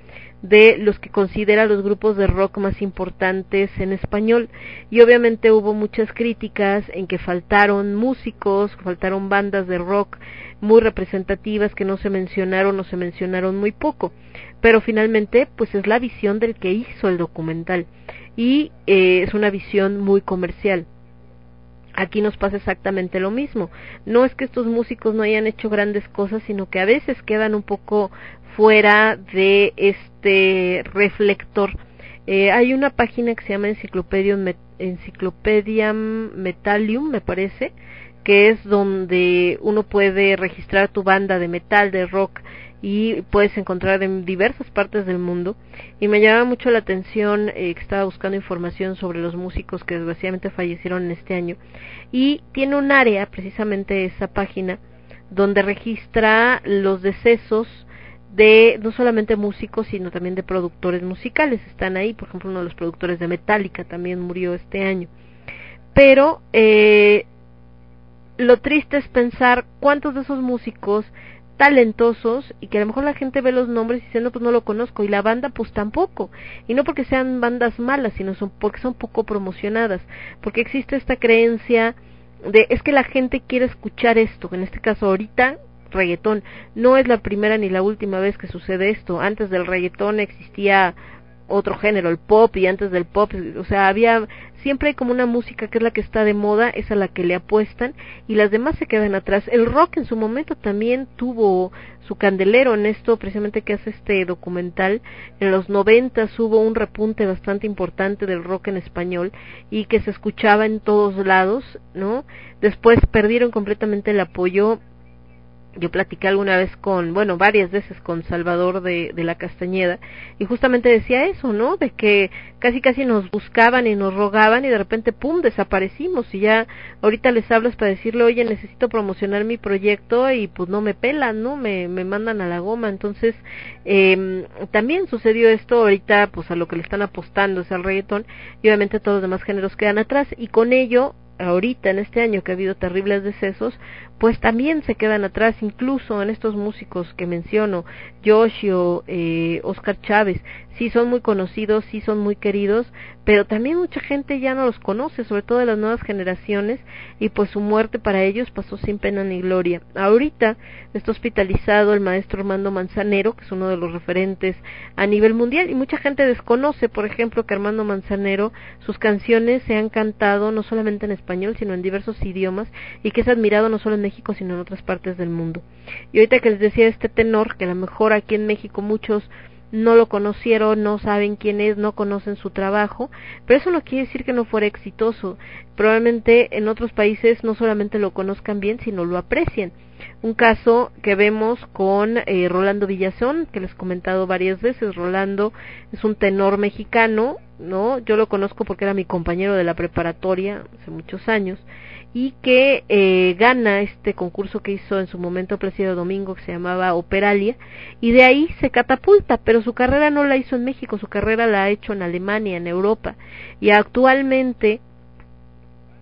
de los que considera los grupos de rock más importantes en español. Y obviamente hubo muchas críticas en que faltaron músicos, faltaron bandas de rock muy representativas que no se mencionaron o se mencionaron muy poco, pero finalmente pues es la visión del que hizo el documental. Y eh, es una visión muy comercial aquí nos pasa exactamente lo mismo. No es que estos músicos no hayan hecho grandes cosas, sino que a veces quedan un poco fuera de este reflector. Eh, hay una página que se llama Enciclopedia Metallium, me parece, que es donde uno puede registrar tu banda de metal, de rock, y puedes encontrar en diversas partes del mundo. Y me llama mucho la atención eh, que estaba buscando información sobre los músicos que desgraciadamente fallecieron este año. Y tiene un área precisamente esa página donde registra los decesos de no solamente músicos sino también de productores musicales. Están ahí por ejemplo uno de los productores de Metallica también murió este año. Pero eh, lo triste es pensar cuántos de esos músicos talentosos y que a lo mejor la gente ve los nombres diciendo pues no lo conozco y la banda pues tampoco. Y no porque sean bandas malas sino son porque son poco promocionadas porque existe esta creencia de es que la gente quiere escuchar esto en este caso ahorita reggaetón. No es la primera ni la última vez que sucede esto. Antes del reggaetón existía otro género, el pop, y antes del pop, o sea, había, siempre hay como una música que es la que está de moda, es a la que le apuestan, y las demás se quedan atrás. El rock en su momento también tuvo su candelero en esto, precisamente que hace este documental. En los noventas hubo un repunte bastante importante del rock en español, y que se escuchaba en todos lados, ¿no? Después perdieron completamente el apoyo yo platiqué alguna vez con, bueno, varias veces con Salvador de, de, la Castañeda y justamente decía eso, ¿no? De que casi casi nos buscaban y nos rogaban y de repente, ¡pum!, desaparecimos y ya ahorita les hablas para decirle, oye, necesito promocionar mi proyecto y pues no me pelan, ¿no? Me, me mandan a la goma. Entonces, eh, también sucedió esto ahorita, pues a lo que le están apostando es al reggaetón y obviamente todos los demás géneros quedan atrás y con ello ahorita en este año que ha habido terribles decesos, pues también se quedan atrás, incluso en estos músicos que menciono, Yoshio, eh, Oscar Chávez, sí son muy conocidos, sí son muy queridos, pero también mucha gente ya no los conoce, sobre todo de las nuevas generaciones, y pues su muerte para ellos pasó sin pena ni gloria. Ahorita está hospitalizado el maestro Armando Manzanero, que es uno de los referentes a nivel mundial, y mucha gente desconoce, por ejemplo, que Armando Manzanero, sus canciones se han cantado no solamente en español, sino en diversos idiomas, y que es admirado no solo en México, sino en otras partes del mundo. Y ahorita que les decía este tenor, que a lo mejor aquí en México muchos no lo conocieron, no saben quién es, no conocen su trabajo, pero eso no quiere decir que no fuera exitoso. Probablemente en otros países no solamente lo conozcan bien, sino lo aprecien. Un caso que vemos con eh, Rolando Villazón, que les he comentado varias veces. Rolando es un tenor mexicano, ¿no? Yo lo conozco porque era mi compañero de la preparatoria hace muchos años y que eh, gana este concurso que hizo en su momento Placido Domingo que se llamaba Operalia y de ahí se catapulta, pero su carrera no la hizo en México, su carrera la ha hecho en Alemania, en Europa y actualmente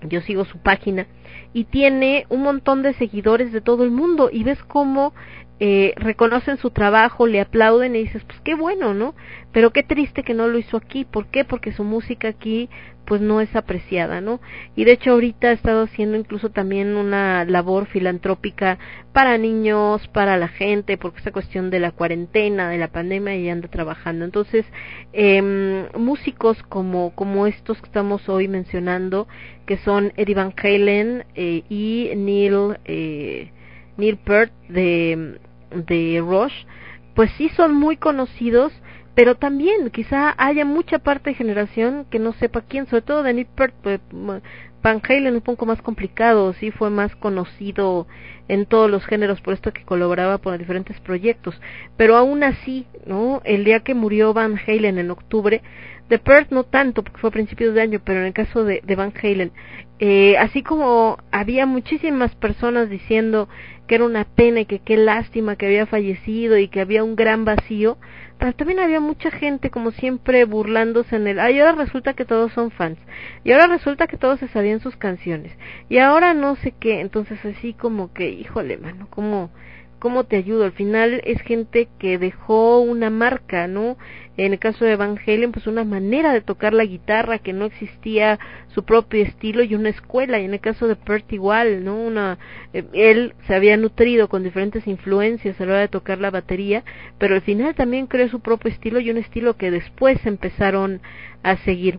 yo sigo su página y tiene un montón de seguidores de todo el mundo y ves cómo eh, reconocen su trabajo, le aplauden y dices, pues qué bueno, ¿no? Pero qué triste que no lo hizo aquí. ¿Por qué? Porque su música aquí pues no es apreciada, ¿no? Y de hecho ahorita ha estado haciendo incluso también una labor filantrópica para niños, para la gente, porque esta cuestión de la cuarentena, de la pandemia, y anda trabajando. Entonces, eh, músicos como, como estos que estamos hoy mencionando, que son Eddie Van Halen eh, y Neil, eh, Neil Peart de, de Rush, pues sí son muy conocidos, pero también quizá haya mucha parte de generación que no sepa quién, sobre todo de Neil Peart, pues, Van Halen un poco más complicado, sí fue más conocido en todos los géneros por esto que colaboraba por diferentes proyectos, pero aún así, ¿no? El día que murió Van Halen en octubre, The Perth no tanto, porque fue a principios de año, pero en el caso de, de Van Halen, eh, así como había muchísimas personas diciendo que era una pena y que qué lástima que había fallecido y que había un gran vacío, pero también había mucha gente como siempre burlándose en el, ay, ahora resulta que todos son fans, y ahora resulta que todos se sabían sus canciones, y ahora no sé qué, entonces así como que, híjole, mano, como cómo te ayudo. Al final es gente que dejó una marca, ¿no? En el caso de Van Halen, pues una manera de tocar la guitarra, que no existía su propio estilo y una escuela. Y en el caso de Pert igual, ¿no? Una, eh, él se había nutrido con diferentes influencias a la hora de tocar la batería, pero al final también creó su propio estilo y un estilo que después empezaron a seguir.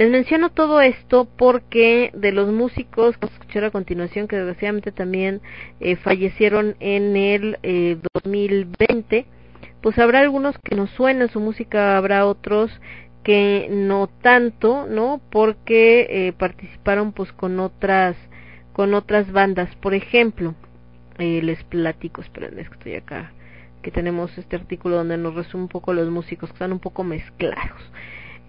Les menciono todo esto porque de los músicos que vamos a escuchar a continuación, que desgraciadamente también eh, fallecieron en el eh, 2020, pues habrá algunos que nos suenan su música, habrá otros que no tanto, ¿no? Porque eh, participaron pues con otras con otras bandas. Por ejemplo, eh, les platico, espérenme, es que estoy acá, que tenemos este artículo donde nos resume un poco los músicos que están un poco mezclados.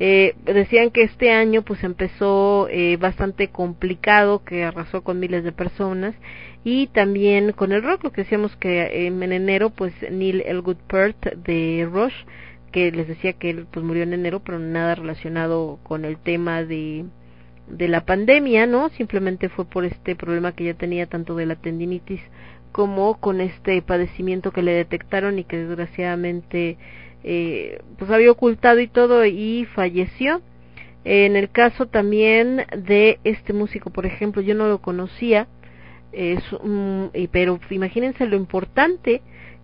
Eh, decían que este año pues empezó eh, bastante complicado, que arrasó con miles de personas y también con el rock, lo que decíamos que en enero pues Neil Elgood Peart de Rush, que les decía que él pues murió en enero, pero nada relacionado con el tema de de la pandemia, ¿no? Simplemente fue por este problema que ya tenía tanto de la tendinitis como con este padecimiento que le detectaron y que desgraciadamente eh, pues había ocultado y todo y falleció. En el caso también de este músico, por ejemplo, yo no lo conocía, es, pero imagínense lo importante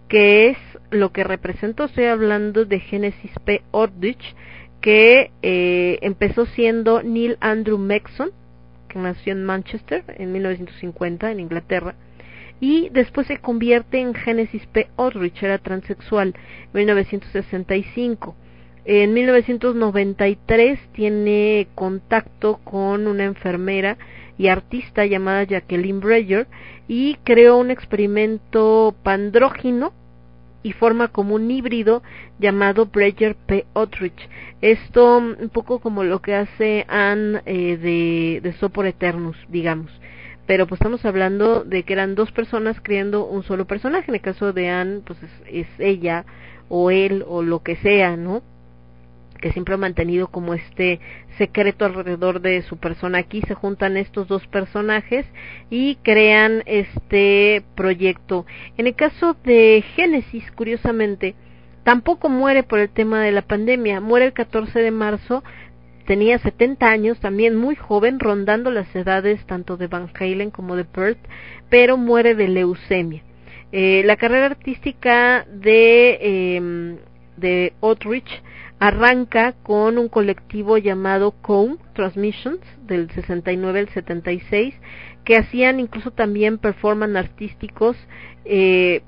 que es lo que representó, estoy hablando de Genesis P. Ordich, que eh, empezó siendo Neil Andrew Maxon, que nació en Manchester en 1950 en Inglaterra, y después se convierte en Genesis P. Aldrich, era transexual, en 1965. En 1993 tiene contacto con una enfermera y artista llamada Jacqueline Breyer y creó un experimento pandrógino y forma como un híbrido llamado Breyer P. Aldrich. Esto un poco como lo que hace Anne eh, de, de Sopor Eternus, digamos pero pues estamos hablando de que eran dos personas creando un solo personaje. En el caso de Anne, pues es, ella o él o lo que sea, ¿no? que siempre ha mantenido como este secreto alrededor de su persona. Aquí se juntan estos dos personajes y crean este proyecto. En el caso de Génesis, curiosamente, tampoco muere por el tema de la pandemia, muere el 14 de marzo tenía 70 años, también muy joven, rondando las edades tanto de Van Halen como de Perth, pero muere de leucemia. Eh, la carrera artística de, eh, de Outreach arranca con un colectivo llamado Comb Transmissions del 69 al 76 que hacían incluso también performance artísticos eh,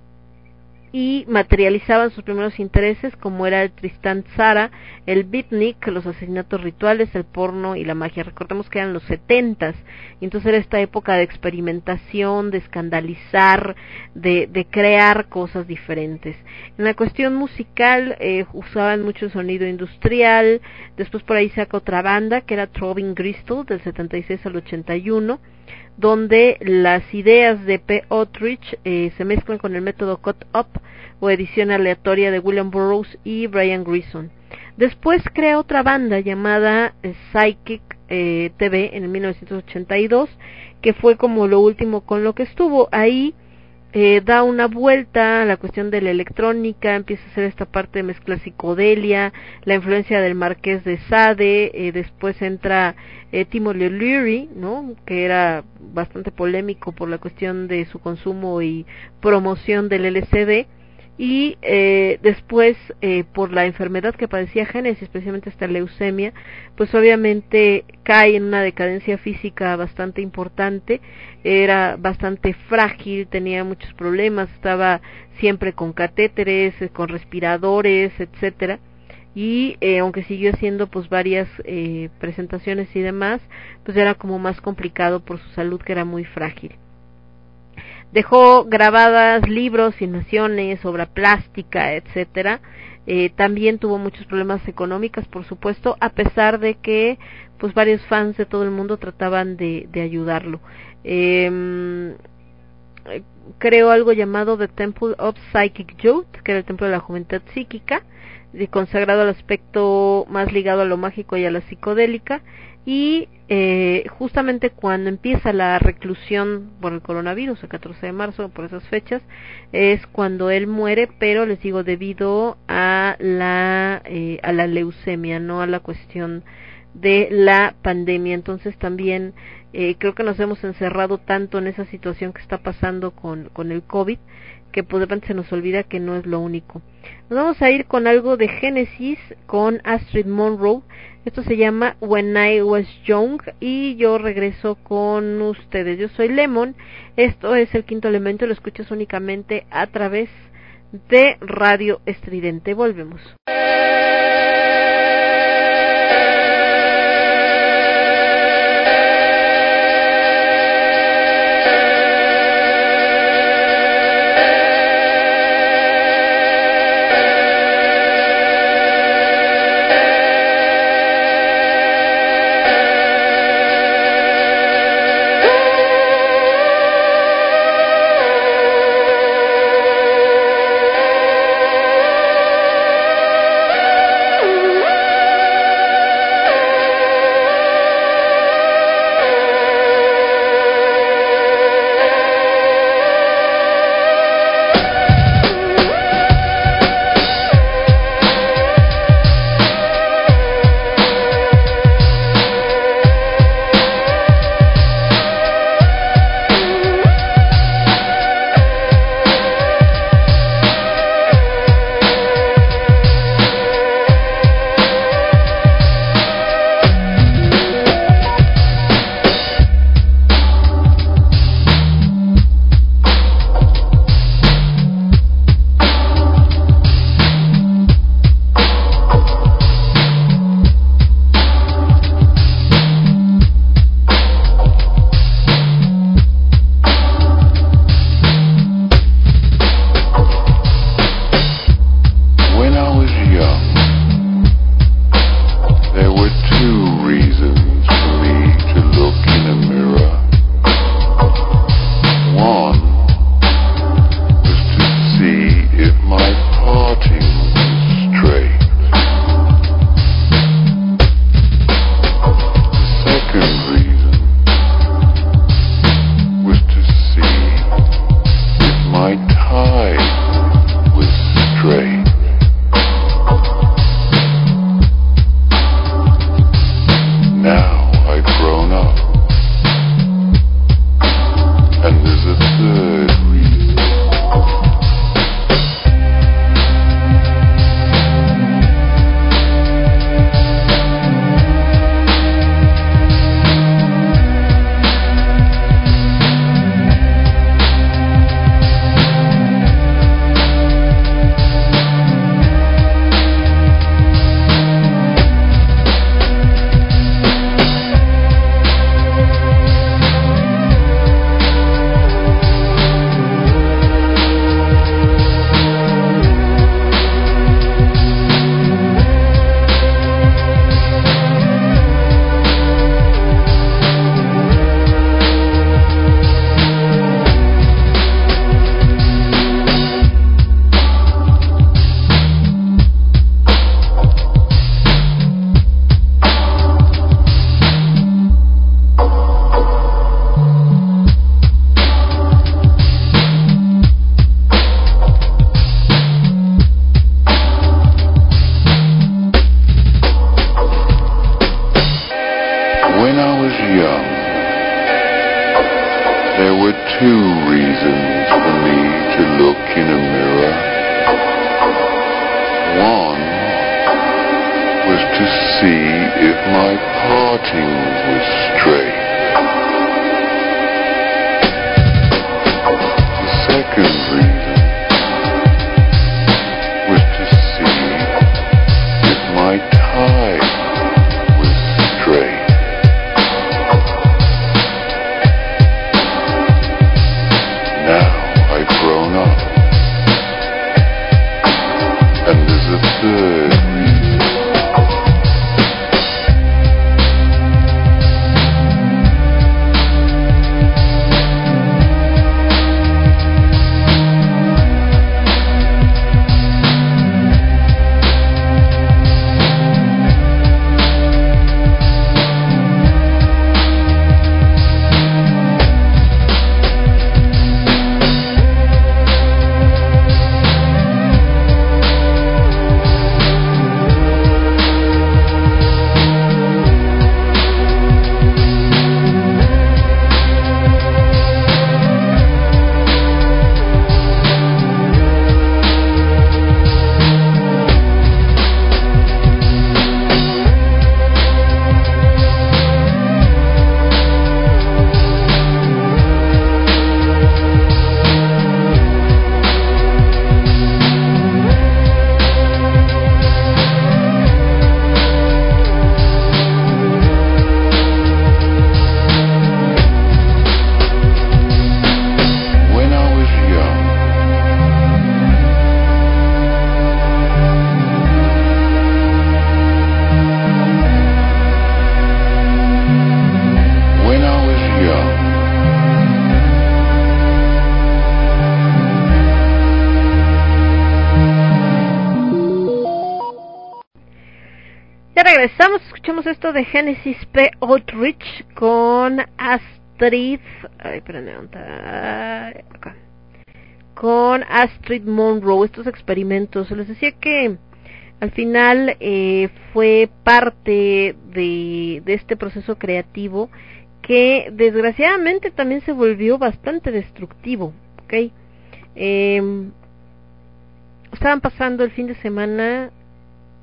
y materializaban sus primeros intereses como era el Tristán Zara, el beatnik, los asesinatos rituales, el porno y la magia. Recordemos que eran los setentas, y entonces era esta época de experimentación, de escandalizar, de, de crear cosas diferentes. En la cuestión musical eh, usaban mucho sonido industrial, después por ahí saca otra banda que era Troving Crystal del 76 al 81 donde las ideas de P. Otrich eh, se mezclan con el método cut-up o edición aleatoria de William Burroughs y Brian Grison. Después crea otra banda llamada eh, Psychic eh, TV en el 1982, que fue como lo último con lo que estuvo. Ahí eh, da una vuelta a la cuestión de la electrónica, empieza a hacer esta parte de mezcla psicodelia, la influencia del Marqués de Sade, eh, después entra eh, Timothy ¿no? que era bastante polémico por la cuestión de su consumo y promoción del LCD, y eh, después eh, por la enfermedad que padecía Génesis, especialmente esta leucemia, pues obviamente cae en una decadencia física bastante importante, era bastante frágil, tenía muchos problemas, estaba siempre con catéteres, eh, con respiradores, etcétera y eh, aunque siguió haciendo pues varias eh, presentaciones y demás, pues era como más complicado por su salud que era muy frágil. Dejó grabadas libros, filmaciones, obra plástica, etcétera. Eh, también tuvo muchos problemas económicos, por supuesto, a pesar de que pues varios fans de todo el mundo trataban de, de ayudarlo. Eh, creó algo llamado The Temple of Psychic Youth, que era el templo de la juventud psíquica, consagrado al aspecto más ligado a lo mágico y a la psicodélica, y eh, justamente cuando empieza la reclusión por el coronavirus, el 14 de marzo, por esas fechas, es cuando él muere, pero les digo, debido a la, eh, a la leucemia, no a la cuestión de la pandemia. Entonces también eh, creo que nos hemos encerrado tanto en esa situación que está pasando con, con el COVID que pues de se nos olvida que no es lo único. Nos vamos a ir con algo de Genesis con Astrid Monroe. Esto se llama When I Was Young y yo regreso con ustedes. Yo soy Lemon. Esto es el quinto elemento. Lo escuchas únicamente a través de Radio Estridente. Volvemos. De Genesis P. Outreach con Astrid. Ay, espérame, ¿dónde está? Acá. Con Astrid Monroe, estos experimentos. Les decía que al final eh, fue parte de, de este proceso creativo que desgraciadamente también se volvió bastante destructivo. ¿ok? Em, estaban pasando el fin de semana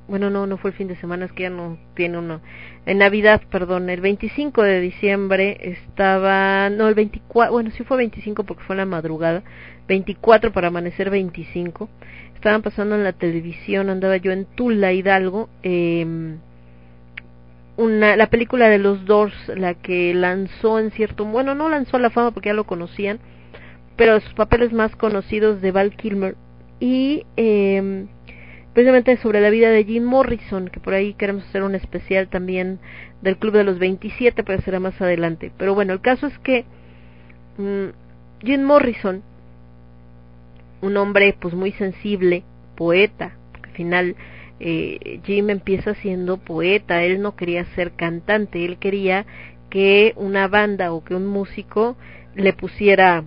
bueno, no, no fue el fin de semana, es que ya no tiene uno. En Navidad, perdón, el 25 de diciembre estaba, no, el 24, bueno, sí fue 25 porque fue en la madrugada, 24 para amanecer 25. Estaban pasando en la televisión, andaba yo en Tula, Hidalgo, eh, una, la película de los Doors, la que lanzó en cierto, bueno, no lanzó la fama porque ya lo conocían, pero sus papeles más conocidos de Val Kilmer y eh, precisamente sobre la vida de Jim Morrison, que por ahí queremos hacer un especial también del Club de los 27, pero será más adelante. Pero bueno, el caso es que mmm, Jim Morrison, un hombre pues muy sensible, poeta, al final eh, Jim empieza siendo poeta, él no quería ser cantante, él quería que una banda o que un músico le pusiera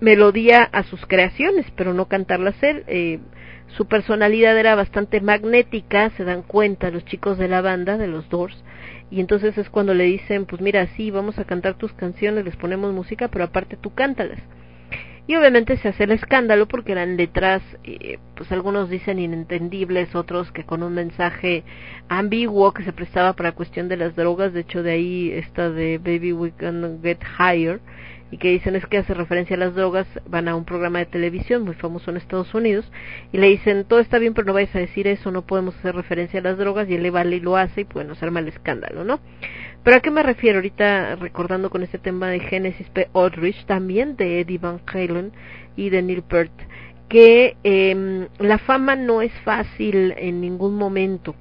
melodía a sus creaciones, pero no cantarlas él. Eh, su personalidad era bastante magnética, se dan cuenta los chicos de la banda, de los Doors, y entonces es cuando le dicen, pues mira, sí, vamos a cantar tus canciones, les ponemos música, pero aparte tú cántalas. Y obviamente se hace el escándalo porque eran letras, eh, pues algunos dicen inentendibles, otros que con un mensaje ambiguo que se prestaba para la cuestión de las drogas, de hecho de ahí esta de Baby We Can Get Higher, y que dicen es que hace referencia a las drogas, van a un programa de televisión muy famoso en Estados Unidos y le dicen todo está bien pero no vayas a decir eso, no podemos hacer referencia a las drogas y él le vale y lo hace y bueno, se arma el escándalo, ¿no? Pero a qué me refiero ahorita recordando con este tema de Genesis P. Aldrich, también de Eddie Van Halen y de Neil Peart, que eh, la fama no es fácil en ningún momento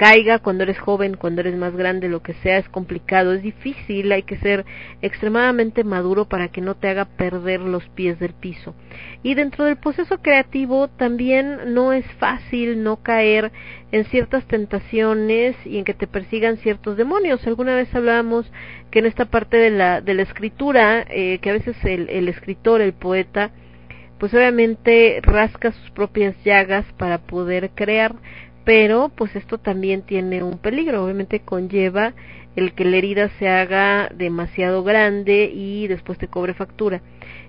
caiga cuando eres joven, cuando eres más grande, lo que sea, es complicado, es difícil, hay que ser extremadamente maduro para que no te haga perder los pies del piso. Y dentro del proceso creativo también no es fácil no caer en ciertas tentaciones y en que te persigan ciertos demonios. Alguna vez hablábamos que en esta parte de la, de la escritura, eh, que a veces el, el escritor, el poeta, pues obviamente rasca sus propias llagas para poder crear pero pues esto también tiene un peligro, obviamente conlleva el que la herida se haga demasiado grande y después te cobre factura.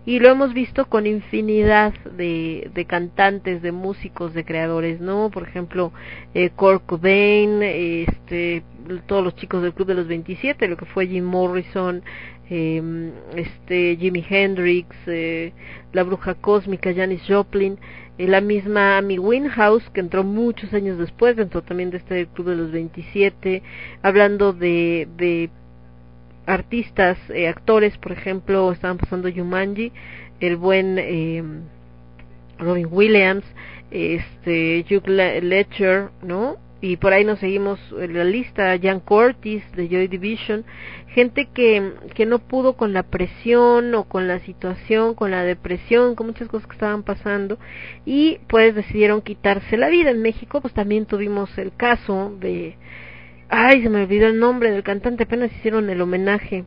Y lo hemos visto con infinidad de, de cantantes, de músicos, de creadores, ¿no? Por ejemplo, eh, Kurt Cobain, este, todos los chicos del Club de los 27, lo que fue Jim Morrison, eh, este, Jimi Hendrix, eh, la bruja cósmica, Janis Joplin, eh, la misma Amy Winehouse, que entró muchos años después, dentro también de este Club de los 27, hablando de, de artistas, eh, actores, por ejemplo, estaban pasando Yumanji, el buen eh, Robin Williams, este Hugh Ledger, ¿no? Y por ahí nos seguimos en la lista, Jan Curtis de Joy Division, gente que, que no pudo con la presión o con la situación, con la depresión, con muchas cosas que estaban pasando y pues decidieron quitarse la vida. En México pues también tuvimos el caso de Ay, se me olvidó el nombre del cantante, apenas hicieron el homenaje.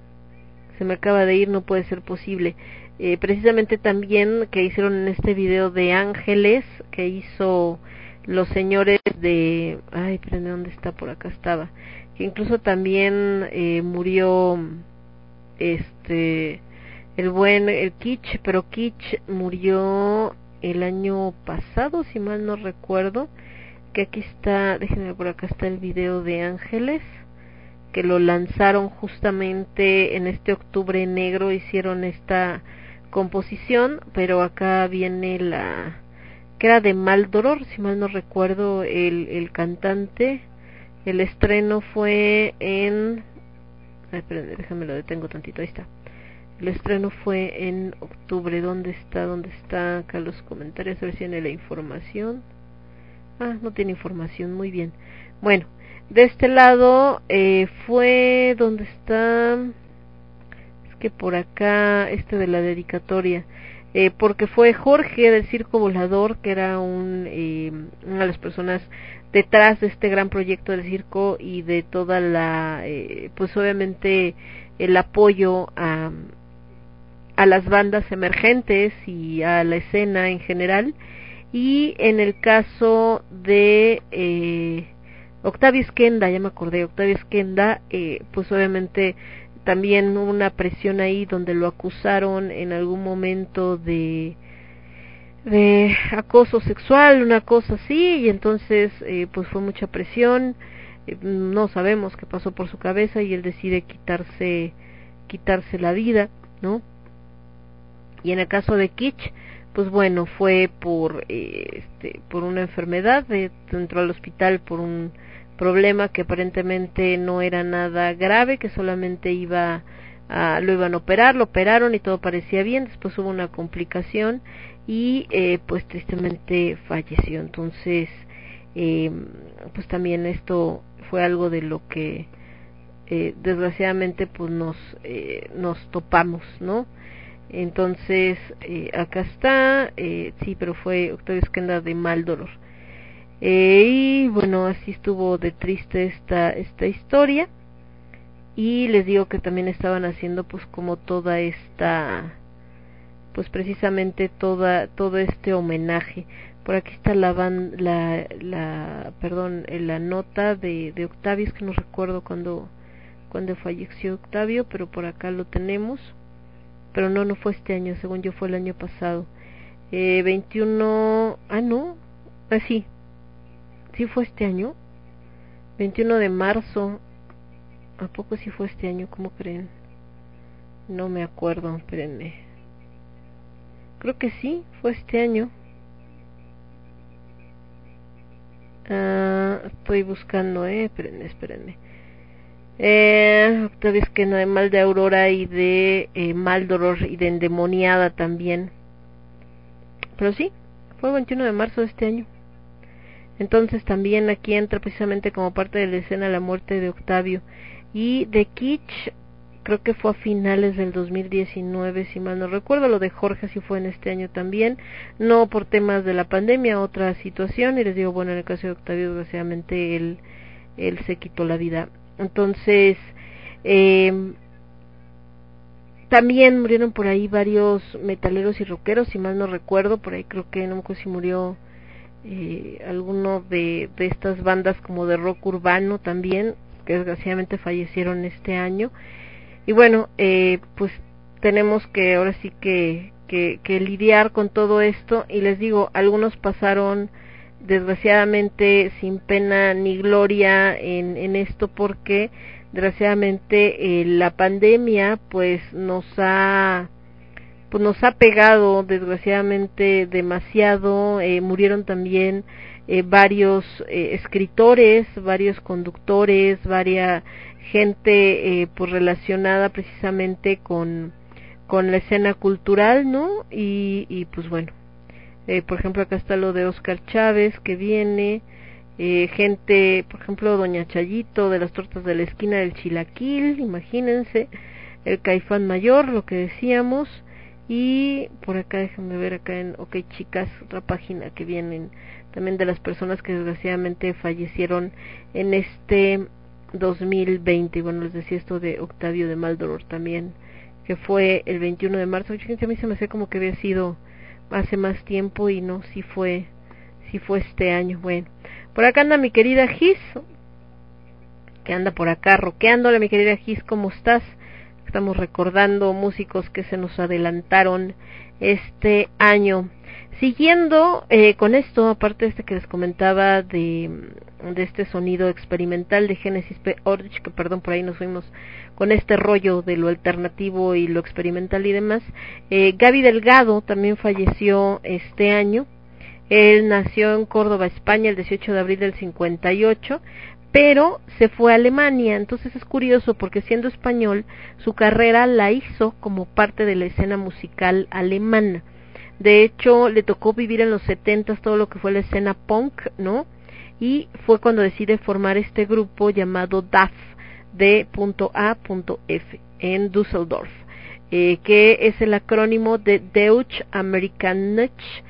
Se me acaba de ir, no puede ser posible. Eh, precisamente también que hicieron en este video de Ángeles, que hizo los señores de... Ay, pero ¿dónde está? Por acá estaba. Que incluso también eh, murió este el buen el Kitsch, pero Kitsch murió el año pasado, si mal no recuerdo que aquí está, déjenme por acá está el video de Ángeles, que lo lanzaron justamente en este octubre negro, hicieron esta composición, pero acá viene la que era de Mal Dolor, si mal no recuerdo el, el cantante, el estreno fue en, ay, déjame lo detengo tantito, ahí está. El estreno fue en octubre. ¿Dónde está? ¿Dónde está? Acá los comentarios. A ver si tiene la información. Ah, no tiene información, muy bien. Bueno, de este lado eh, fue donde está, es que por acá, este de la dedicatoria, eh, porque fue Jorge del Circo Volador, que era un, eh, una de las personas detrás de este gran proyecto del circo y de toda la, eh, pues obviamente el apoyo a, a las bandas emergentes y a la escena en general. Y en el caso de eh, Octavio Esquenda, ya me acordé, Octavio Esquenda, eh, pues obviamente también una presión ahí donde lo acusaron en algún momento de de acoso sexual, una cosa así, y entonces eh, pues fue mucha presión, eh, no sabemos qué pasó por su cabeza y él decide quitarse quitarse la vida, ¿no? Y en el caso de Kitsch, pues bueno, fue por, eh, este, por una enfermedad, entró al hospital por un problema que aparentemente no era nada grave, que solamente iba a, lo iban a operar, lo operaron y todo parecía bien, después hubo una complicación y eh, pues tristemente falleció. Entonces, eh, pues también esto fue algo de lo que eh, desgraciadamente pues nos, eh, nos topamos, ¿no? Entonces, eh, acá está, eh, sí, pero fue Octavio Esquenda de mal dolor. Y bueno, así estuvo de triste esta, esta historia. Y les digo que también estaban haciendo pues como toda esta, pues precisamente toda, todo este homenaje. Por aquí está la, la, la perdón, eh, la nota de, de Octavio, es que no recuerdo cuando, cuando falleció Octavio, pero por acá lo tenemos pero no, no fue este año, según yo fue el año pasado. Eh, 21, ah, no, ah, sí fue este año, 21 de marzo, ¿a poco sí fue este año? ¿Cómo creen? No me acuerdo, espérenme. Creo que sí, fue este año. Ah, estoy buscando, eh, espérenme, espérenme. Eh, ustedes que no de mal de aurora y de eh, mal dolor y de endemoniada también. Pero sí, fue el 21 de marzo de este año. Entonces también aquí entra precisamente como parte de la escena la muerte de Octavio. Y de Kitsch, creo que fue a finales del 2019, si mal no recuerdo. Lo de Jorge sí fue en este año también. No por temas de la pandemia, otra situación. Y les digo, bueno, en el caso de Octavio, desgraciadamente él, él se quitó la vida entonces, eh, también murieron por ahí varios metaleros y rockeros, si mal no recuerdo, por ahí creo que no me acuerdo si murió eh, alguno de, de estas bandas como de rock urbano también, que desgraciadamente fallecieron este año. Y bueno, eh, pues tenemos que ahora sí que, que, que lidiar con todo esto. Y les digo, algunos pasaron desgraciadamente sin pena ni gloria en, en esto porque desgraciadamente eh, la pandemia pues nos ha pues nos ha pegado desgraciadamente demasiado. Eh, murieron también eh, varios eh, escritores varios conductores varia gente eh, pues relacionada precisamente con con la escena cultural no y, y pues bueno eh, por ejemplo acá está lo de Oscar Chávez que viene eh, gente, por ejemplo, Doña Chayito de las tortas de la esquina del Chilaquil, imagínense, el Caifán Mayor, lo que decíamos, y por acá déjenme ver acá en OK Chicas, otra página que vienen también de las personas que desgraciadamente fallecieron en este 2020, bueno, les decía esto de Octavio de Maldoror también, que fue el 21 de marzo, fíjense, a mí se me hace como que había sido hace más tiempo y no, si fue, si fue este año, bueno. Por acá anda mi querida Gis, que anda por acá roqueándole, mi querida Gis, ¿cómo estás? Estamos recordando músicos que se nos adelantaron este año. Siguiendo eh, con esto, aparte de este que les comentaba de, de este sonido experimental de Genesis P. Orch, que perdón, por ahí nos fuimos con este rollo de lo alternativo y lo experimental y demás, eh, Gaby Delgado también falleció este año. Él nació en Córdoba, España, el 18 de abril del 58, pero se fue a Alemania. Entonces es curioso porque siendo español, su carrera la hizo como parte de la escena musical alemana. De hecho, le tocó vivir en los 70 todo lo que fue la escena punk, ¿no? Y fue cuando decide formar este grupo llamado DAF, D.A.F, en Düsseldorf, eh, que es el acrónimo de Deutsch Amerikanische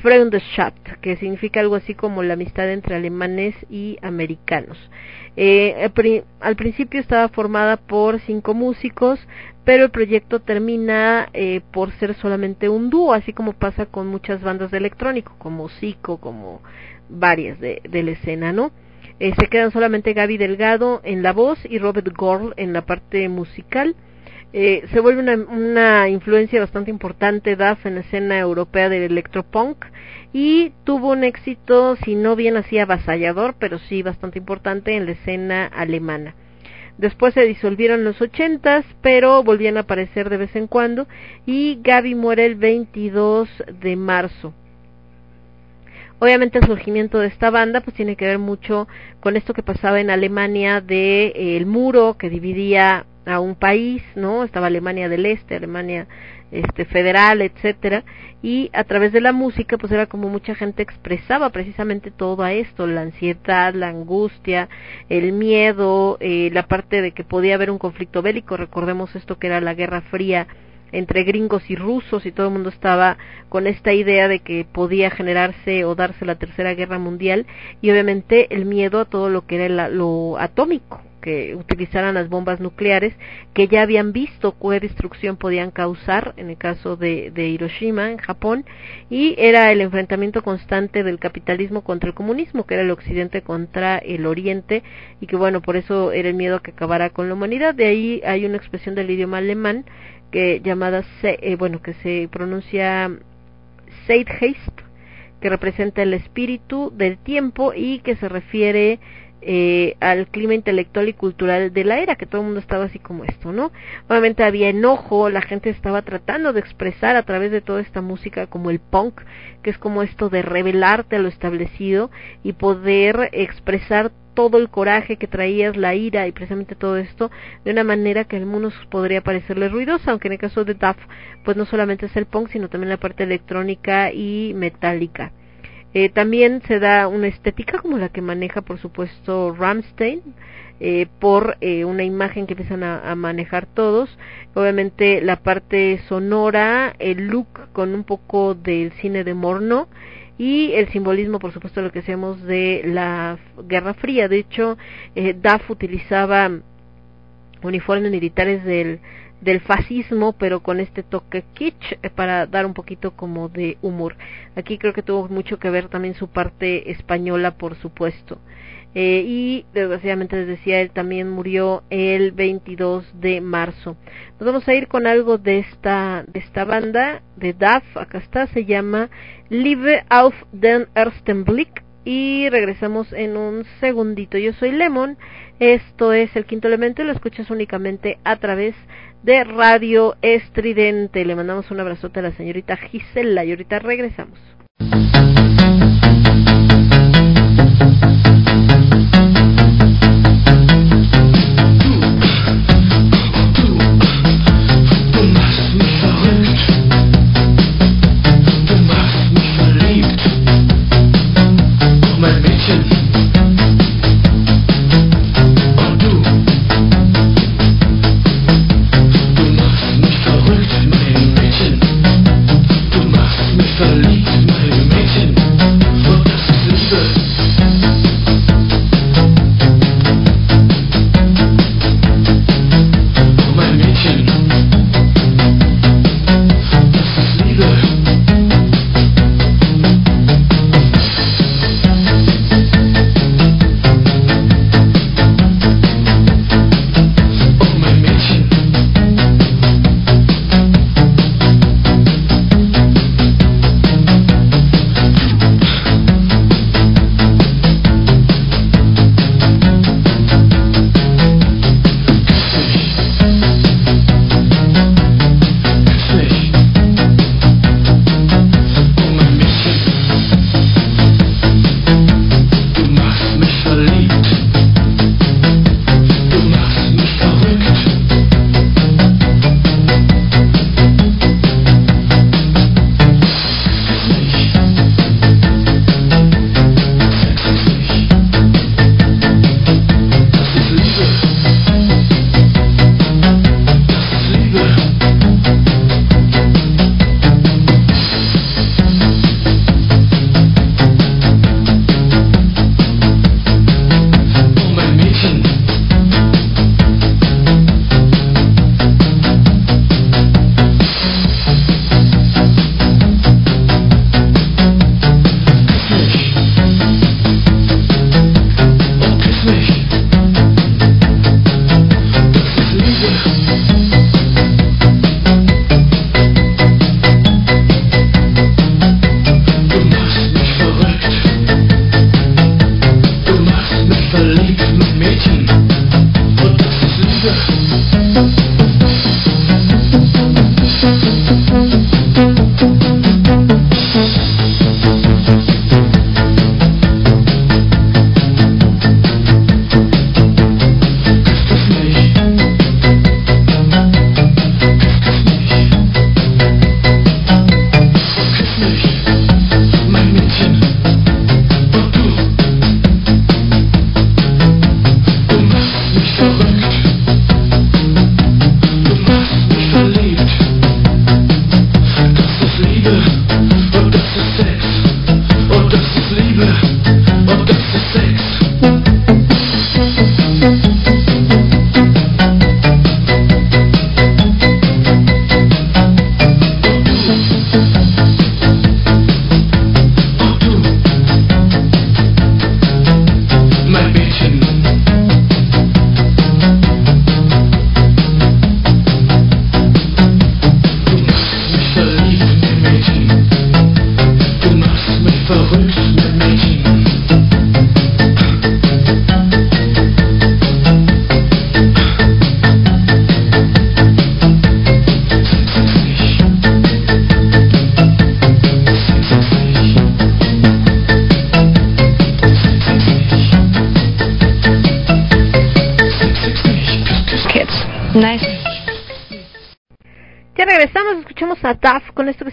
Freundschaft, que significa algo así como la amistad entre alemanes y americanos. Eh, al principio estaba formada por cinco músicos, pero el proyecto termina eh, por ser solamente un dúo, así como pasa con muchas bandas de electrónico, como Zico, como varias de, la escena, ¿no? Eh, se quedan solamente Gaby Delgado en la voz y Robert Gorl en la parte musical. Eh, se vuelve una, una, influencia bastante importante DAF en la escena europea del electropunk y tuvo un éxito, si no bien así avasallador, pero sí bastante importante en la escena alemana. Después se disolvieron los ochentas, pero volvían a aparecer de vez en cuando y Gaby muere el 22 de marzo. Obviamente el surgimiento de esta banda pues tiene que ver mucho con esto que pasaba en Alemania de eh, el muro que dividía a un país, ¿no? Estaba Alemania del Este, Alemania este federal, etcétera, y a través de la música pues era como mucha gente expresaba precisamente todo esto, la ansiedad, la angustia, el miedo, eh, la parte de que podía haber un conflicto bélico, recordemos esto que era la Guerra Fría entre gringos y rusos y todo el mundo estaba con esta idea de que podía generarse o darse la tercera guerra mundial y obviamente el miedo a todo lo que era lo atómico que utilizaran las bombas nucleares que ya habían visto qué destrucción podían causar en el caso de, Hiroshima en Japón y era el enfrentamiento constante del capitalismo contra el comunismo que era el occidente contra el oriente y que bueno por eso era el miedo a que acabara con la humanidad. De ahí hay una expresión del idioma alemán que llamada eh, bueno que se pronuncia Zeitgeist que representa el espíritu del tiempo y que se refiere eh, al clima intelectual y cultural de la era, que todo el mundo estaba así como esto, ¿no? Obviamente había enojo, la gente estaba tratando de expresar a través de toda esta música como el punk, que es como esto de revelarte a lo establecido y poder expresar todo el coraje que traías, la ira y precisamente todo esto de una manera que a algunos podría parecerle ruidosa, aunque en el caso de Duff, pues no solamente es el punk, sino también la parte electrónica y metálica. Eh, también se da una estética como la que maneja, por supuesto, Ramstein, eh, por eh, una imagen que empiezan a, manejar todos. Obviamente la parte sonora, el look con un poco del cine de Morno y el simbolismo, por supuesto, lo que hacemos de la Guerra Fría. De hecho, eh, DAF utilizaba uniformes militares del del fascismo, pero con este toque kitsch eh, para dar un poquito como de humor. Aquí creo que tuvo mucho que ver también su parte española, por supuesto. Eh, y desgraciadamente les decía, él también murió el 22 de marzo. Nos vamos a ir con algo de esta, de esta banda, de DAF, acá está, se llama Liebe auf den ersten Blick y regresamos en un segundito. Yo soy Lemon, esto es el quinto elemento y lo escuchas únicamente a través de Radio Estridente. Le mandamos un abrazote a la señorita Gisela y ahorita regresamos.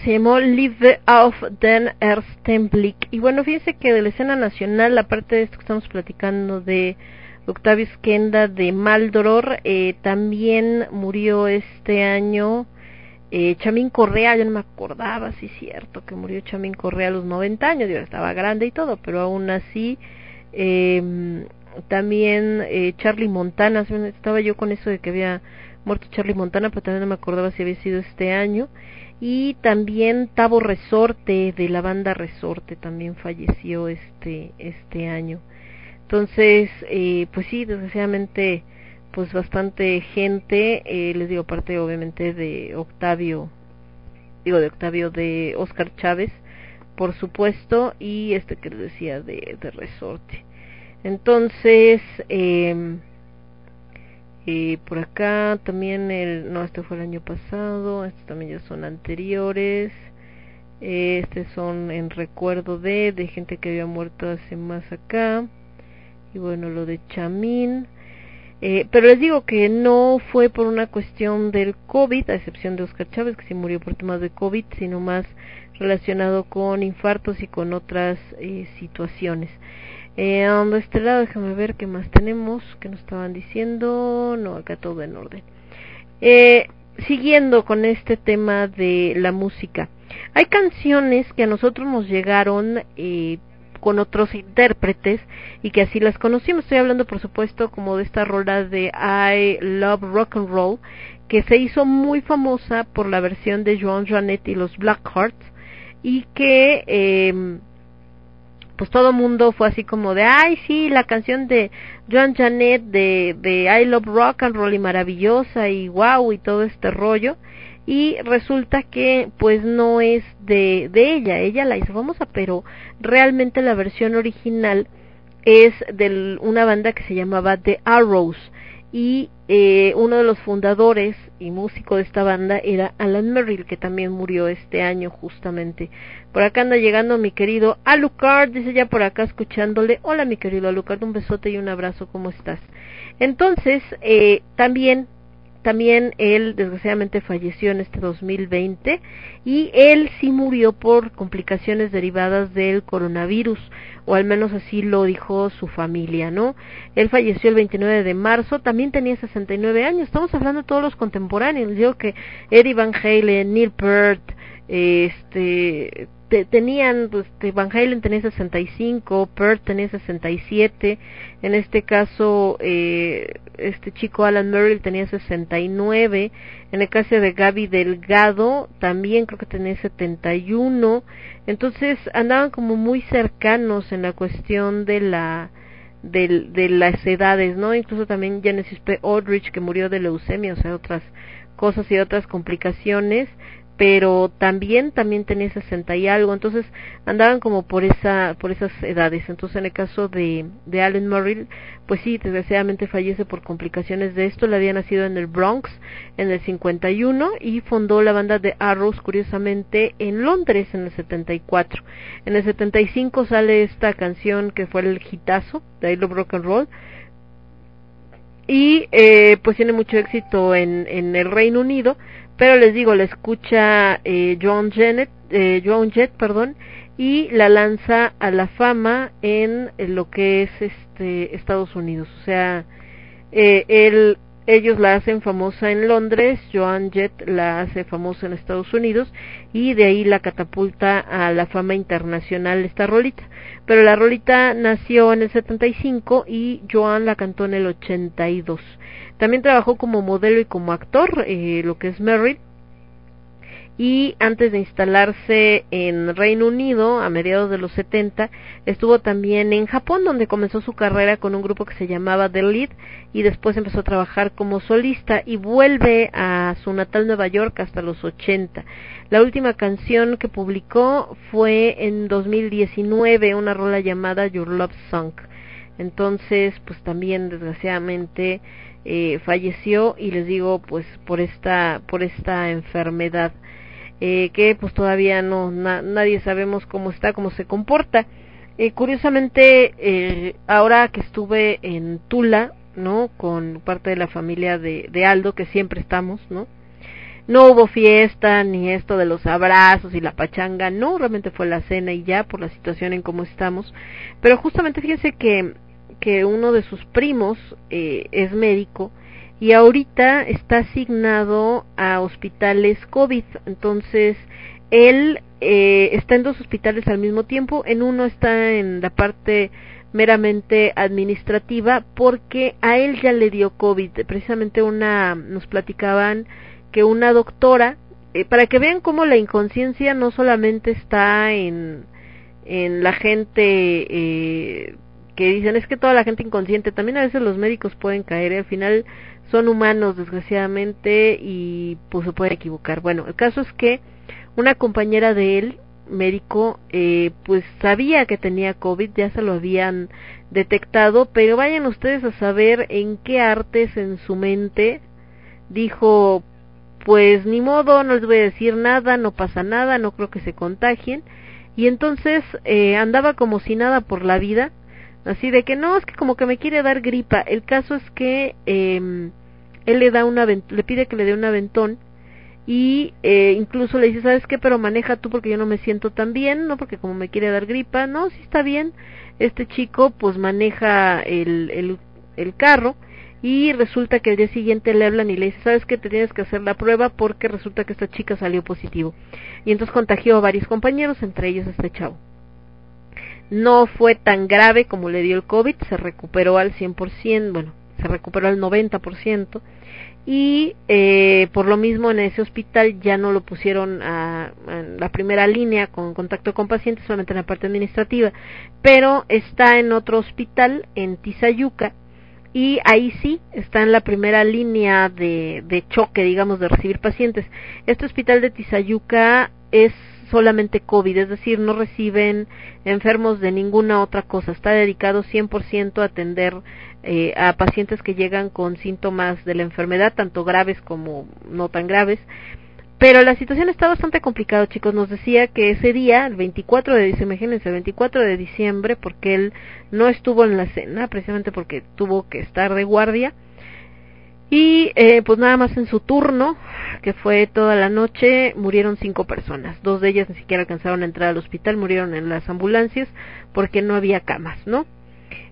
Se llamó Live auf den ersten Blick. Y bueno, fíjense que de la escena nacional, aparte de esto que estamos platicando de Octavio Skenda de Maldoror, eh, también murió este año eh, Chamín Correa, yo no me acordaba, sí es cierto, que murió Chamín Correa a los 90 años, yo estaba grande y todo, pero aún así, eh, también eh, Charlie Montana, estaba yo con eso de que había muerto Charlie Montana, pero también no me acordaba si había sido este año. Y también Tavo Resorte, de la banda Resorte, también falleció este, este año. Entonces, eh, pues sí, desgraciadamente, pues bastante gente, eh, les digo, parte obviamente de Octavio, digo de Octavio de Oscar Chávez, por supuesto, y este que les decía de, de Resorte. Entonces, eh, eh, por acá también el, no, este fue el año pasado, estos también ya son anteriores. Eh, este son en recuerdo de, de gente que había muerto hace más acá. Y bueno, lo de Chamín. Eh, pero les digo que no fue por una cuestión del COVID, a excepción de Oscar Chávez, que sí murió por temas de COVID, sino más relacionado con infartos y con otras eh, situaciones. Eh, de este lado, déjame ver qué más tenemos, que nos estaban diciendo. No, acá todo en orden. Eh, siguiendo con este tema de la música. Hay canciones que a nosotros nos llegaron eh, con otros intérpretes y que así las conocimos. Estoy hablando, por supuesto, como de esta rola de I Love Rock and Roll, que se hizo muy famosa por la versión de Joan Janet y los Blackhearts y que eh, pues todo mundo fue así como de, ay, sí, la canción de Joan Janet de, de I Love Rock and Roll y maravillosa y wow y todo este rollo. Y resulta que pues no es de, de ella, ella la hizo famosa, pero realmente la versión original es de una banda que se llamaba The Arrows y eh, uno de los fundadores y músico de esta banda era Alan Merrill, que también murió este año justamente. Por acá anda llegando mi querido Alucard, dice ya por acá escuchándole. Hola mi querido Alucard, un besote y un abrazo, ¿cómo estás? Entonces, eh, también también él desgraciadamente falleció en este 2020 y él sí murió por complicaciones derivadas del coronavirus o al menos así lo dijo su familia, ¿no? Él falleció el 29 de marzo, también tenía 69 años, estamos hablando de todos los contemporáneos, digo que Eddie Van Halen, Neil Peart, este tenían, pues, Van Halen tenía 65, Peart tenía 67, en este caso, eh, este chico Alan Merrill tenía 69, en el caso de Gaby Delgado también creo que tenía 71, entonces andaban como muy cercanos en la cuestión de la, de, de las edades, ¿no? Incluso también Genesis P. Aldrich que murió de leucemia, o sea, otras cosas y otras complicaciones, pero también también tenía 60 y algo, entonces andaban como por esa por esas edades. Entonces en el caso de de Alan Murray, pues sí, desgraciadamente fallece por complicaciones de esto, le había nacido en el Bronx en el 51 y fundó la banda de Arrows curiosamente en Londres en el 74. En el 75 sale esta canción que fue el hitazo de I Love Rock and Roll y eh, pues tiene mucho éxito en, en el Reino Unido pero les digo, la escucha eh, Joan, Jett, eh, Joan Jett, perdón, y la lanza a la fama en, lo que es este Estados Unidos. O sea, eh, él, ellos la hacen famosa en Londres, Joan Jett la hace famosa en Estados Unidos y de ahí la catapulta a la fama internacional esta rolita. Pero la rolita nació en el 75 y Joan la cantó en el 82. También trabajó como modelo y como actor, eh, lo que es Merritt. Y antes de instalarse en Reino Unido, a mediados de los 70, estuvo también en Japón, donde comenzó su carrera con un grupo que se llamaba The Lead, y después empezó a trabajar como solista y vuelve a su natal Nueva York hasta los 80. La última canción que publicó fue en 2019, una rola llamada Your Love Song. Entonces, pues también desgraciadamente eh, falleció y les digo pues por esta por esta enfermedad eh, que pues todavía no nadie sabemos cómo está cómo se comporta. Eh, curiosamente eh, ahora que estuve en Tula no con parte de la familia de, de Aldo que siempre estamos no no hubo fiesta ni esto de los abrazos y la pachanga, no, realmente fue la cena y ya por la situación en cómo estamos. Pero justamente fíjense que que uno de sus primos eh, es médico y ahorita está asignado a hospitales COVID. Entonces, él eh, está en dos hospitales al mismo tiempo. En uno está en la parte meramente administrativa porque a él ya le dio COVID. Precisamente una, nos platicaban que una doctora, eh, para que vean cómo la inconsciencia no solamente está en, en la gente eh, que dicen es que toda la gente inconsciente, también a veces los médicos pueden caer, ¿eh? al final son humanos desgraciadamente y pues se pueden equivocar. Bueno, el caso es que una compañera de él médico eh, pues sabía que tenía COVID, ya se lo habían detectado, pero vayan ustedes a saber en qué artes en su mente dijo pues ni modo, no les voy a decir nada, no pasa nada, no creo que se contagien y entonces eh, andaba como si nada por la vida, así de que no, es que como que me quiere dar gripa, el caso es que eh, él le da una le pide que le dé un aventón y eh, incluso le dice, ¿sabes qué? Pero maneja tú porque yo no me siento tan bien, ¿no? Porque como me quiere dar gripa, no, sí está bien. Este chico pues maneja el, el, el carro y resulta que el día siguiente le hablan y le dice, ¿sabes qué? Te tienes que hacer la prueba porque resulta que esta chica salió positivo. Y entonces contagió a varios compañeros, entre ellos este chavo. No fue tan grave como le dio el COVID, se recuperó al 100%, bueno, se recuperó al 90% y eh, por lo mismo en ese hospital ya no lo pusieron a, a, la primera línea con contacto con pacientes, solamente en la parte administrativa, pero está en otro hospital en Tizayuca y ahí sí está en la primera línea de, de choque, digamos, de recibir pacientes. Este hospital de Tizayuca es solamente COVID, es decir, no reciben enfermos de ninguna otra cosa, está dedicado 100% a atender eh, a pacientes que llegan con síntomas de la enfermedad, tanto graves como no tan graves. Pero la situación está bastante complicada, chicos. Nos decía que ese día, el 24 de diciembre, imagínense, el 24 de diciembre, porque él no estuvo en la cena, precisamente porque tuvo que estar de guardia. Y eh, pues nada más en su turno, que fue toda la noche, murieron cinco personas. Dos de ellas ni siquiera alcanzaron a entrar al hospital, murieron en las ambulancias porque no había camas, ¿no?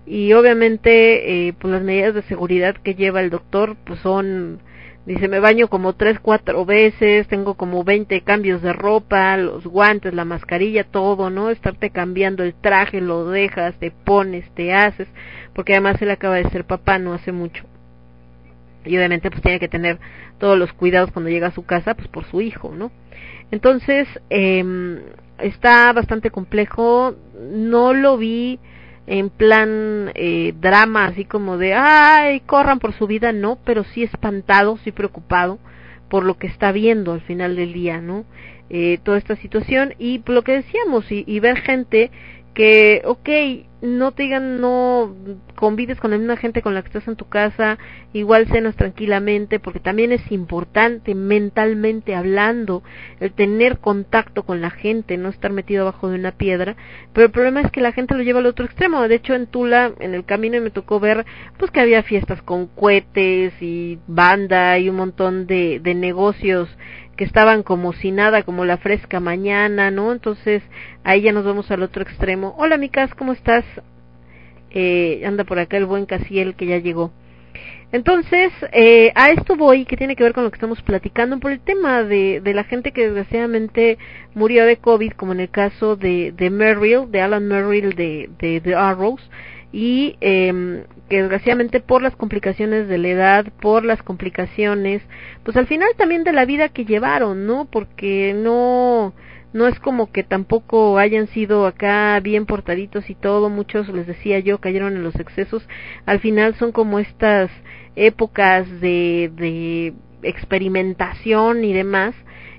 y obviamente eh, pues las medidas de seguridad que lleva el doctor pues son dice me baño como tres cuatro veces tengo como veinte cambios de ropa los guantes la mascarilla todo no estarte cambiando el traje lo dejas te pones te haces porque además él acaba de ser papá no hace mucho. Y obviamente pues tiene que tener todos los cuidados cuando llega a su casa pues por su hijo no entonces eh, está bastante complejo. No lo vi en plan eh, drama, así como de, ay, corran por su vida, no, pero sí espantado, sí preocupado por lo que está viendo al final del día, ¿no? Eh, toda esta situación y por lo que decíamos, y, y ver gente que, ok, no te digan no convives con la misma gente con la que estás en tu casa, igual cenas tranquilamente, porque también es importante mentalmente hablando el tener contacto con la gente, no estar metido abajo de una piedra, pero el problema es que la gente lo lleva al otro extremo. De hecho, en Tula, en el camino me tocó ver pues que había fiestas con cohetes y banda y un montón de, de negocios que estaban como si nada, como la fresca mañana, ¿no? Entonces, ahí ya nos vamos al otro extremo. Hola, Micas, ¿cómo estás? Eh, anda por acá el buen Casiel que ya llegó. Entonces, eh, a esto voy, que tiene que ver con lo que estamos platicando, por el tema de, de la gente que desgraciadamente murió de COVID, como en el caso de, de Merrill, de Alan Merrill de, de The Arrows, y eh, que desgraciadamente por las complicaciones de la edad, por las complicaciones, pues al final también de la vida que llevaron, ¿no? Porque no no es como que tampoco hayan sido acá bien portaditos y todo, muchos les decía yo cayeron en los excesos, al final son como estas épocas de, de experimentación y demás,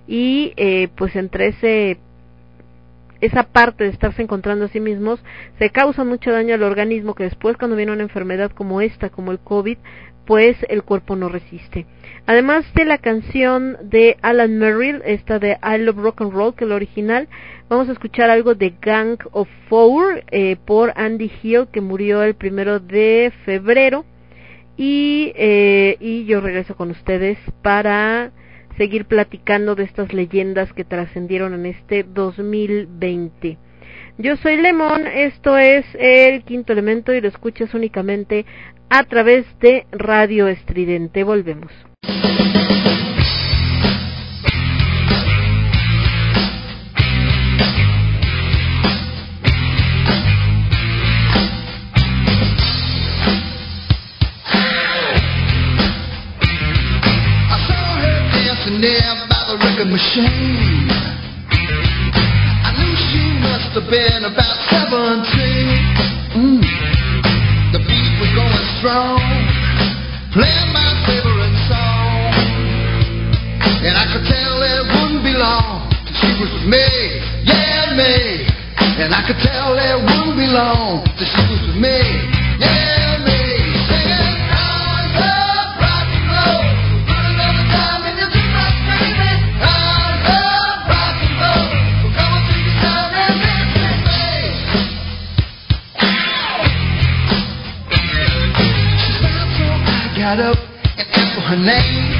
y eh, pues entre ese esa parte de estarse encontrando a sí mismos se causa mucho daño al organismo que después cuando viene una enfermedad como esta, como el COVID, pues el cuerpo no resiste. Además de la canción de Alan Merrill, esta de I Love Rock and Roll, que es la original, vamos a escuchar algo de Gang of Four eh, por Andy Hill, que murió el primero de febrero. Y, eh, y yo regreso con ustedes para seguir platicando de estas leyendas que trascendieron en este 2020. Yo soy Lemon, esto es el quinto elemento y lo escuchas únicamente a través de Radio Estridente. Volvemos. sugar machine. I knew she must have been about 17. Mm. The beat was going strong, playing my favorite song. And I could tell it wouldn't be long she was with me, yeah, me. And I could tell it wouldn't be long she was with me, yeah. up and ask for her name.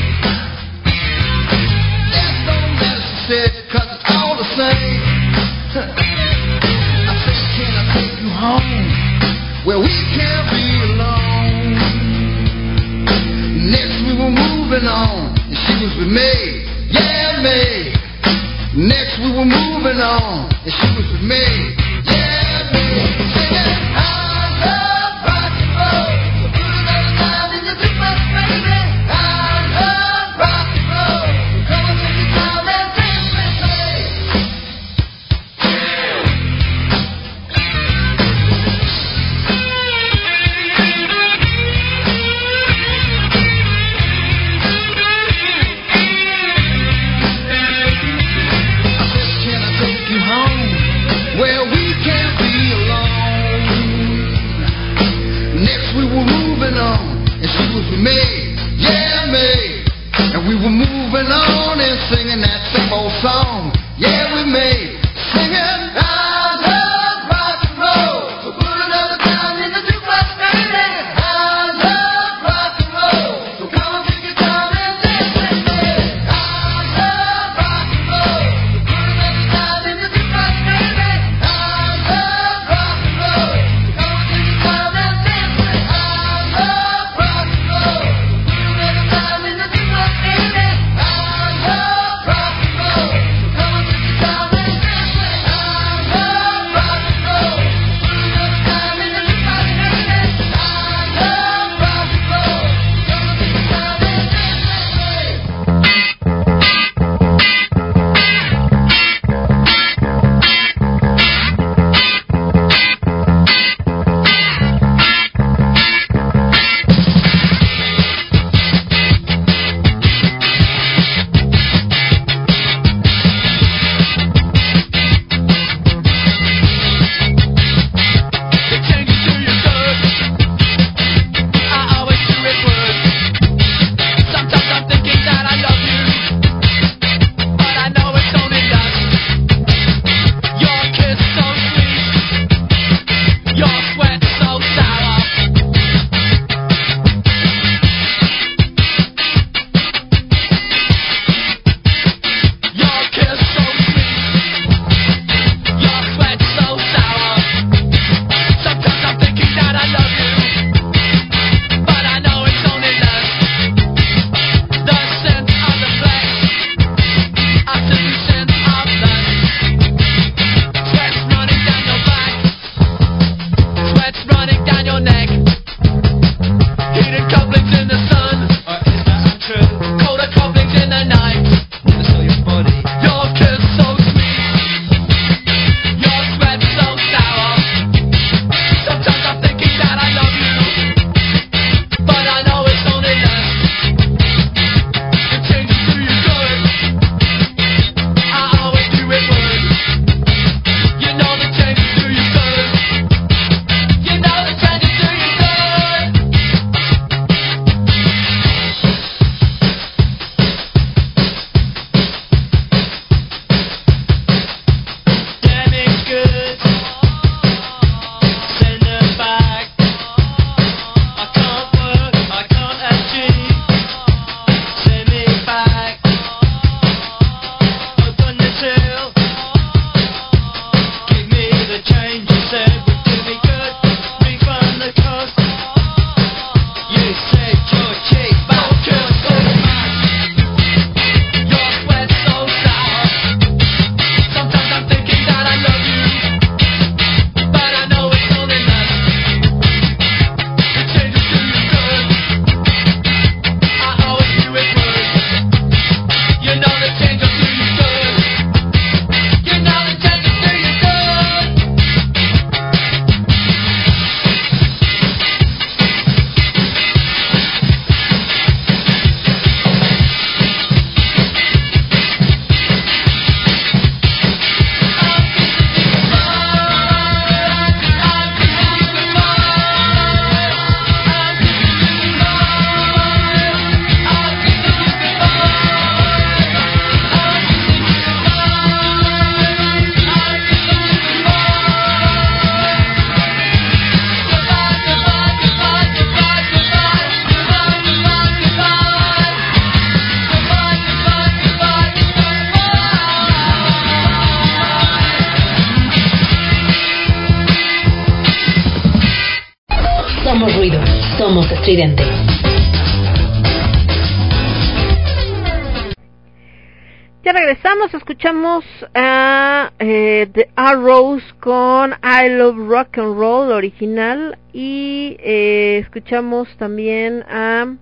Escuchamos a eh, The Arrows con I Love Rock and Roll original y eh, escuchamos también a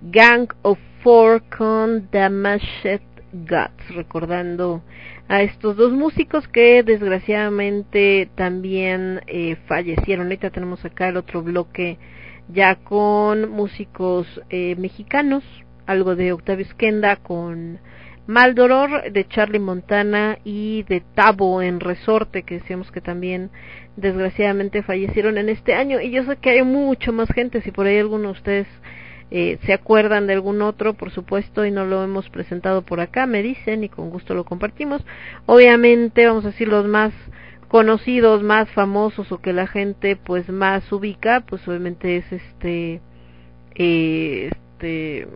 Gang of Four con Damaged Guts, recordando a estos dos músicos que desgraciadamente también eh, fallecieron. Ahorita tenemos acá el otro bloque ya con músicos eh, mexicanos, algo de Octavio Esquenda con Maldoror de Charlie Montana y de Tabo en Resorte, que decíamos que también desgraciadamente fallecieron en este año. Y yo sé que hay mucho más gente, si por ahí alguno de ustedes eh, se acuerdan de algún otro, por supuesto, y no lo hemos presentado por acá, me dicen y con gusto lo compartimos. Obviamente, vamos a decir los más conocidos, más famosos o que la gente pues más ubica, pues obviamente es este, eh, este,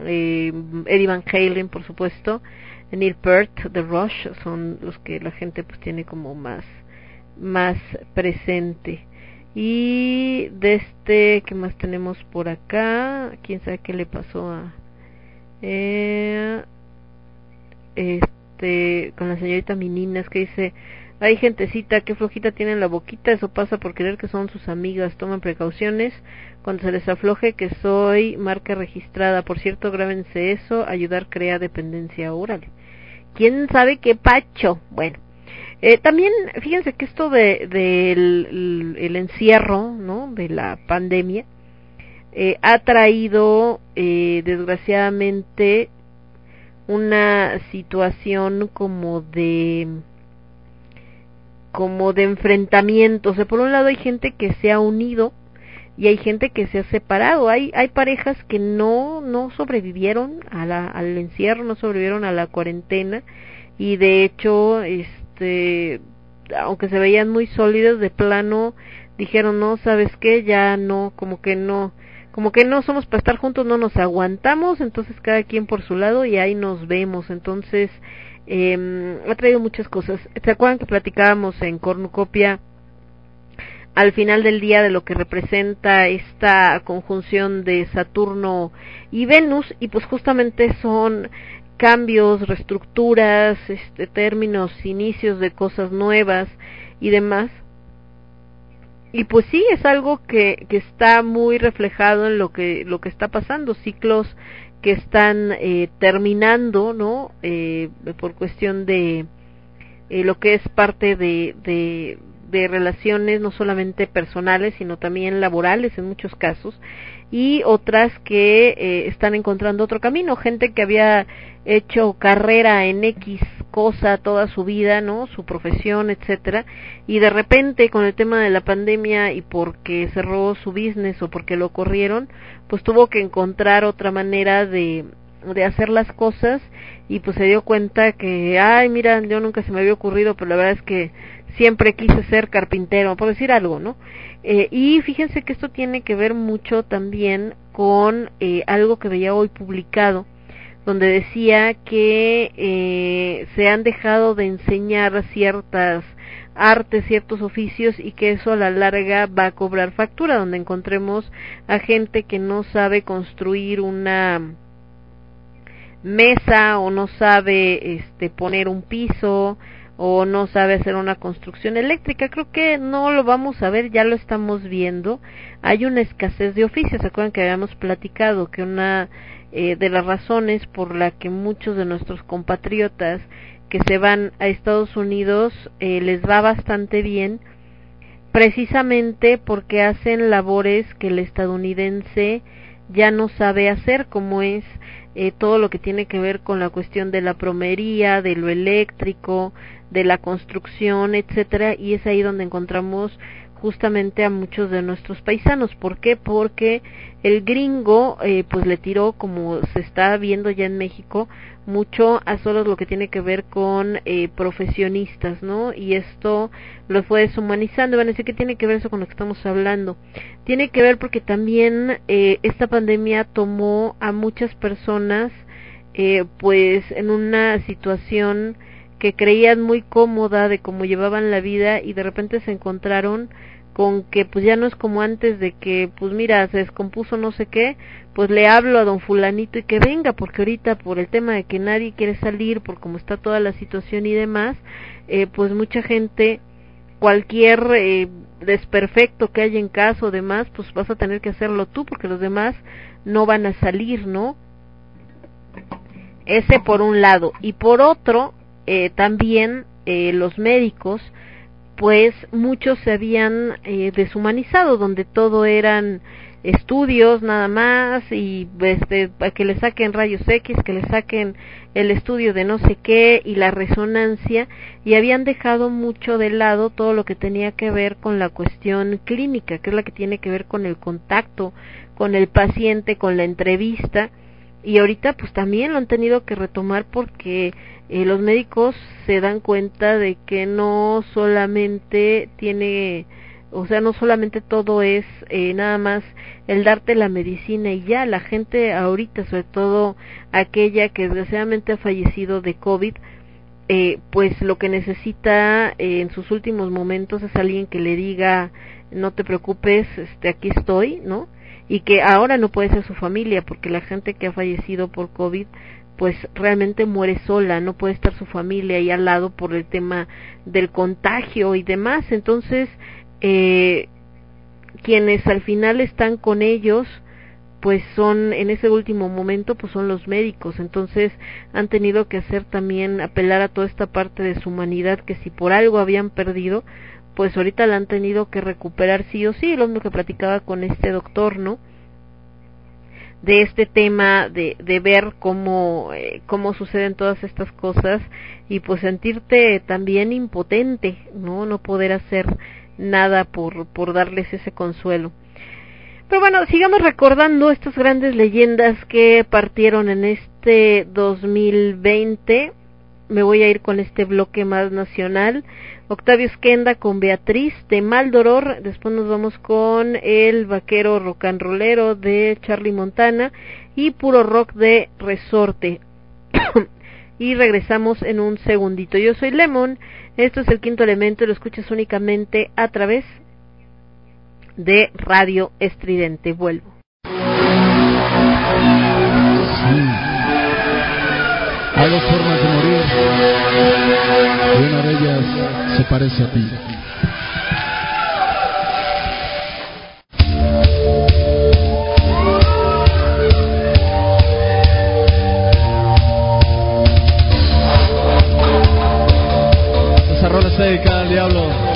eh, Eddie Van Halen, por supuesto, Neil Peart, The Rush, son los que la gente pues tiene como más, más presente. Y de este, ¿qué más tenemos por acá? ¿Quién sabe qué le pasó a... Eh, este, con la señorita Mininas que dice, hay gentecita, qué flojita tienen la boquita, eso pasa por creer que son sus amigas, toman precauciones cuando se les afloje que soy marca registrada. Por cierto, grábense eso, ayudar crea dependencia oral. ¿Quién sabe qué pacho? Bueno, eh, también fíjense que esto de del el encierro, ¿no? De la pandemia eh, ha traído eh, desgraciadamente una situación como de como de enfrentamiento. O sea, por un lado hay gente que se ha unido y hay gente que se ha separado. Hay, hay parejas que no, no sobrevivieron a la, al encierro, no sobrevivieron a la cuarentena y de hecho, este, aunque se veían muy sólidos de plano, dijeron, no, ¿sabes qué? Ya no, como que no, como que no somos para estar juntos, no nos aguantamos, entonces cada quien por su lado y ahí nos vemos. Entonces, eh, ha traído muchas cosas. ¿Se acuerdan que platicábamos en Cornucopia al final del día de lo que representa esta conjunción de Saturno y Venus? Y pues justamente son cambios, reestructuras, este, términos, inicios de cosas nuevas y demás. Y pues sí, es algo que, que está muy reflejado en lo que, lo que está pasando, ciclos que están eh, terminando, ¿no? Eh, por cuestión de eh, lo que es parte de, de, de, relaciones no solamente personales, sino también laborales en muchos casos, y otras que eh, están encontrando otro camino, gente que había hecho carrera en X cosa toda su vida, ¿no? Su profesión, etcétera, y de repente con el tema de la pandemia y porque cerró su business o porque lo corrieron, pues tuvo que encontrar otra manera de de hacer las cosas y pues se dio cuenta que ay mira yo nunca se me había ocurrido pero la verdad es que siempre quise ser carpintero por decir algo no eh, y fíjense que esto tiene que ver mucho también con eh, algo que veía hoy publicado donde decía que eh, se han dejado de enseñar ciertas artes, ciertos oficios y que eso a la larga va a cobrar factura, donde encontremos a gente que no sabe construir una mesa o no sabe este poner un piso o no sabe hacer una construcción eléctrica. Creo que no lo vamos a ver, ya lo estamos viendo. Hay una escasez de oficios. ¿Se acuerdan que habíamos platicado que una eh, de las razones por la que muchos de nuestros compatriotas que se van a Estados Unidos eh, les va bastante bien precisamente porque hacen labores que el estadounidense ya no sabe hacer como es eh, todo lo que tiene que ver con la cuestión de la plomería, de lo eléctrico, de la construcción, etcétera, y es ahí donde encontramos justamente a muchos de nuestros paisanos. ¿Por qué? Porque el gringo eh, pues le tiró, como se está viendo ya en México, mucho a solo lo que tiene que ver con eh, profesionistas, ¿no? Y esto lo fue deshumanizando. Van a decir que tiene que ver eso con lo que estamos hablando. Tiene que ver porque también eh, esta pandemia tomó a muchas personas eh, pues en una situación que creían muy cómoda de cómo llevaban la vida y de repente se encontraron con que pues ya no es como antes de que pues mira se descompuso no sé qué pues le hablo a don fulanito y que venga porque ahorita por el tema de que nadie quiere salir por cómo está toda la situación y demás eh, pues mucha gente cualquier eh, desperfecto que haya en casa o demás pues vas a tener que hacerlo tú porque los demás no van a salir no ese por un lado. Y por otro eh, también eh, los médicos pues muchos se habían eh, deshumanizado, donde todo eran estudios nada más y este, que le saquen rayos X, que le saquen el estudio de no sé qué y la resonancia y habían dejado mucho de lado todo lo que tenía que ver con la cuestión clínica, que es la que tiene que ver con el contacto con el paciente, con la entrevista y ahorita pues también lo han tenido que retomar porque eh, los médicos se dan cuenta de que no solamente tiene o sea no solamente todo es eh, nada más el darte la medicina y ya la gente ahorita sobre todo aquella que desgraciadamente ha fallecido de covid eh, pues lo que necesita eh, en sus últimos momentos es alguien que le diga no te preocupes este aquí estoy no y que ahora no puede ser su familia porque la gente que ha fallecido por covid pues realmente muere sola, no puede estar su familia ahí al lado por el tema del contagio y demás. Entonces, eh, quienes al final están con ellos, pues son en ese último momento pues son los médicos entonces han tenido que hacer también apelar a toda esta parte de su humanidad que si por algo habían perdido pues ahorita la han tenido que recuperar sí o sí lo mismo que platicaba con este doctor no de este tema de, de ver cómo, eh, cómo suceden todas estas cosas y pues sentirte también impotente, ¿no? No poder hacer nada por, por darles ese consuelo. Pero bueno, sigamos recordando estas grandes leyendas que partieron en este 2020. Me voy a ir con este bloque más nacional. Octavio Esquenda con Beatriz de Maldoror, después nos vamos con el vaquero rocanrolero de Charlie Montana y puro rock de Resorte. y regresamos en un segundito. Yo soy Lemon, esto es el quinto elemento, lo escuchas únicamente a través de Radio Estridente. Vuelvo. Hay dos formas de morir. Una de ellas se parece a ti. Esa rola está dedicada al diablo.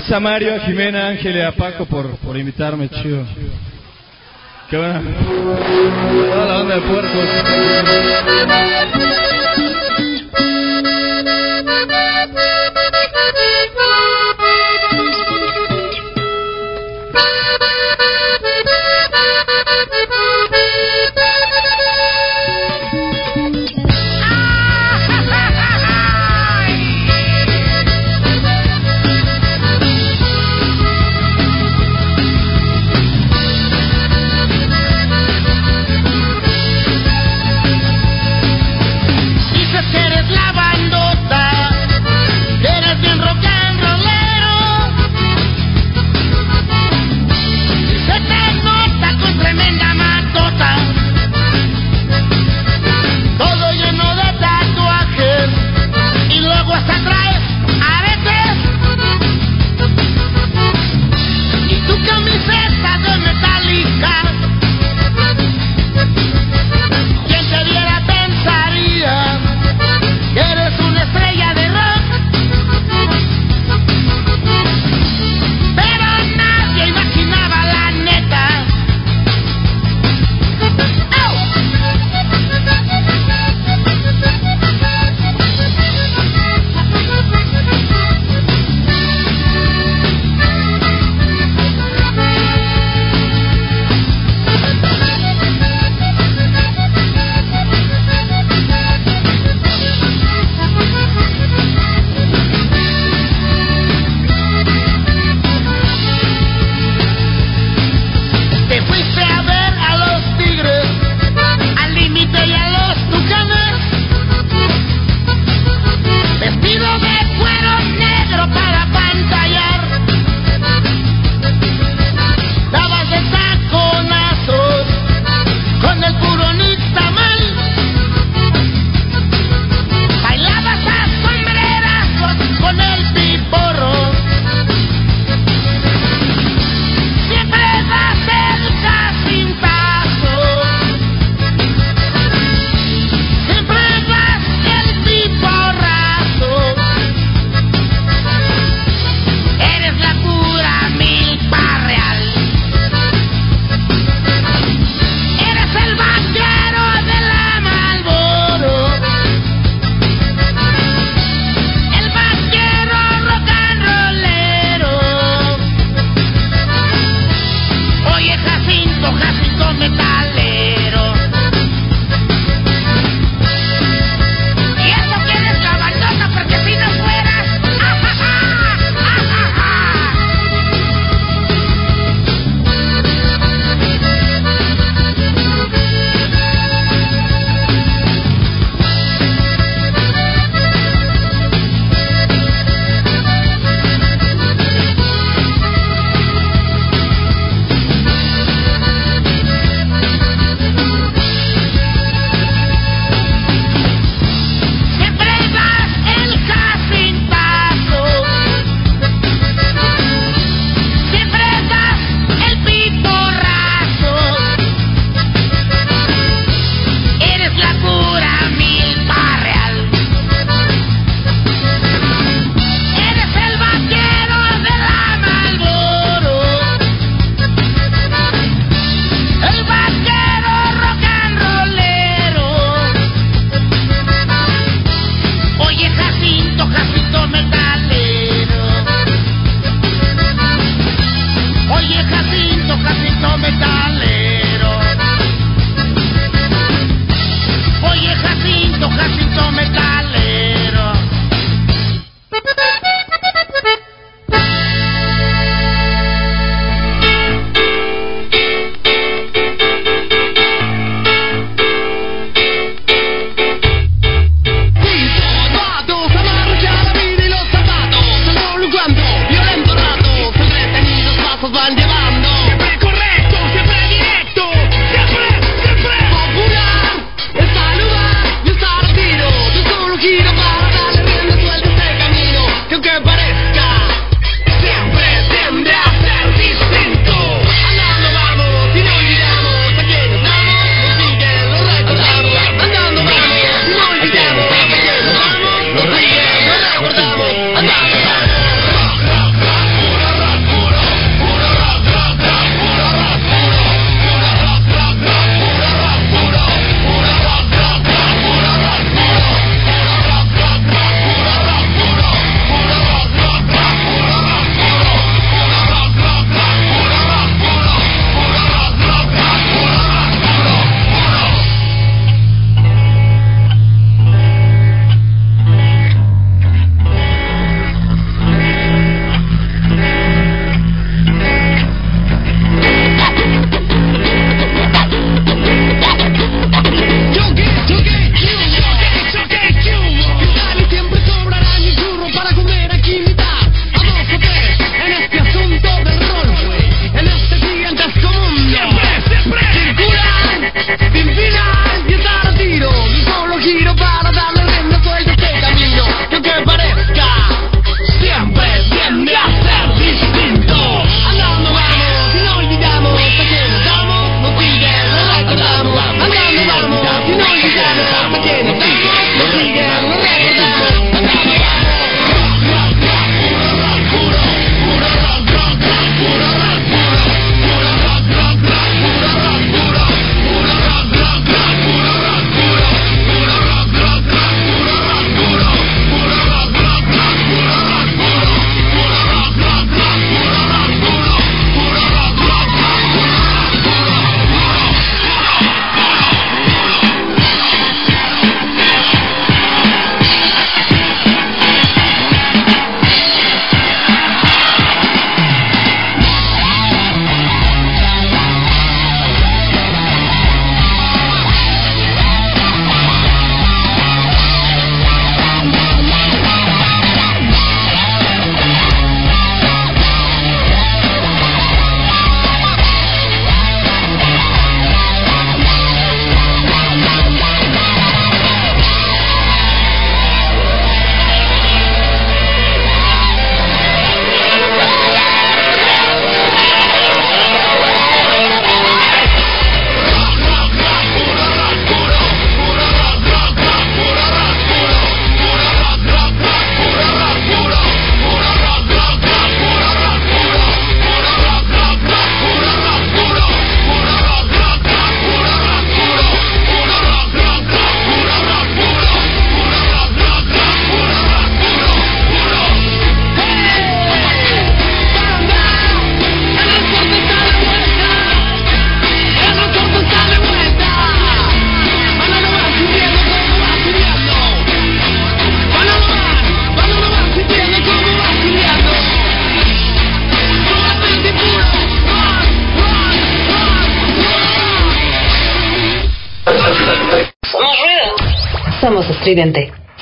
Gracias a Mario, a Jimena, a Ángel y a Paco por, por invitarme, chido. Qué buena. Toda la banda de puercos.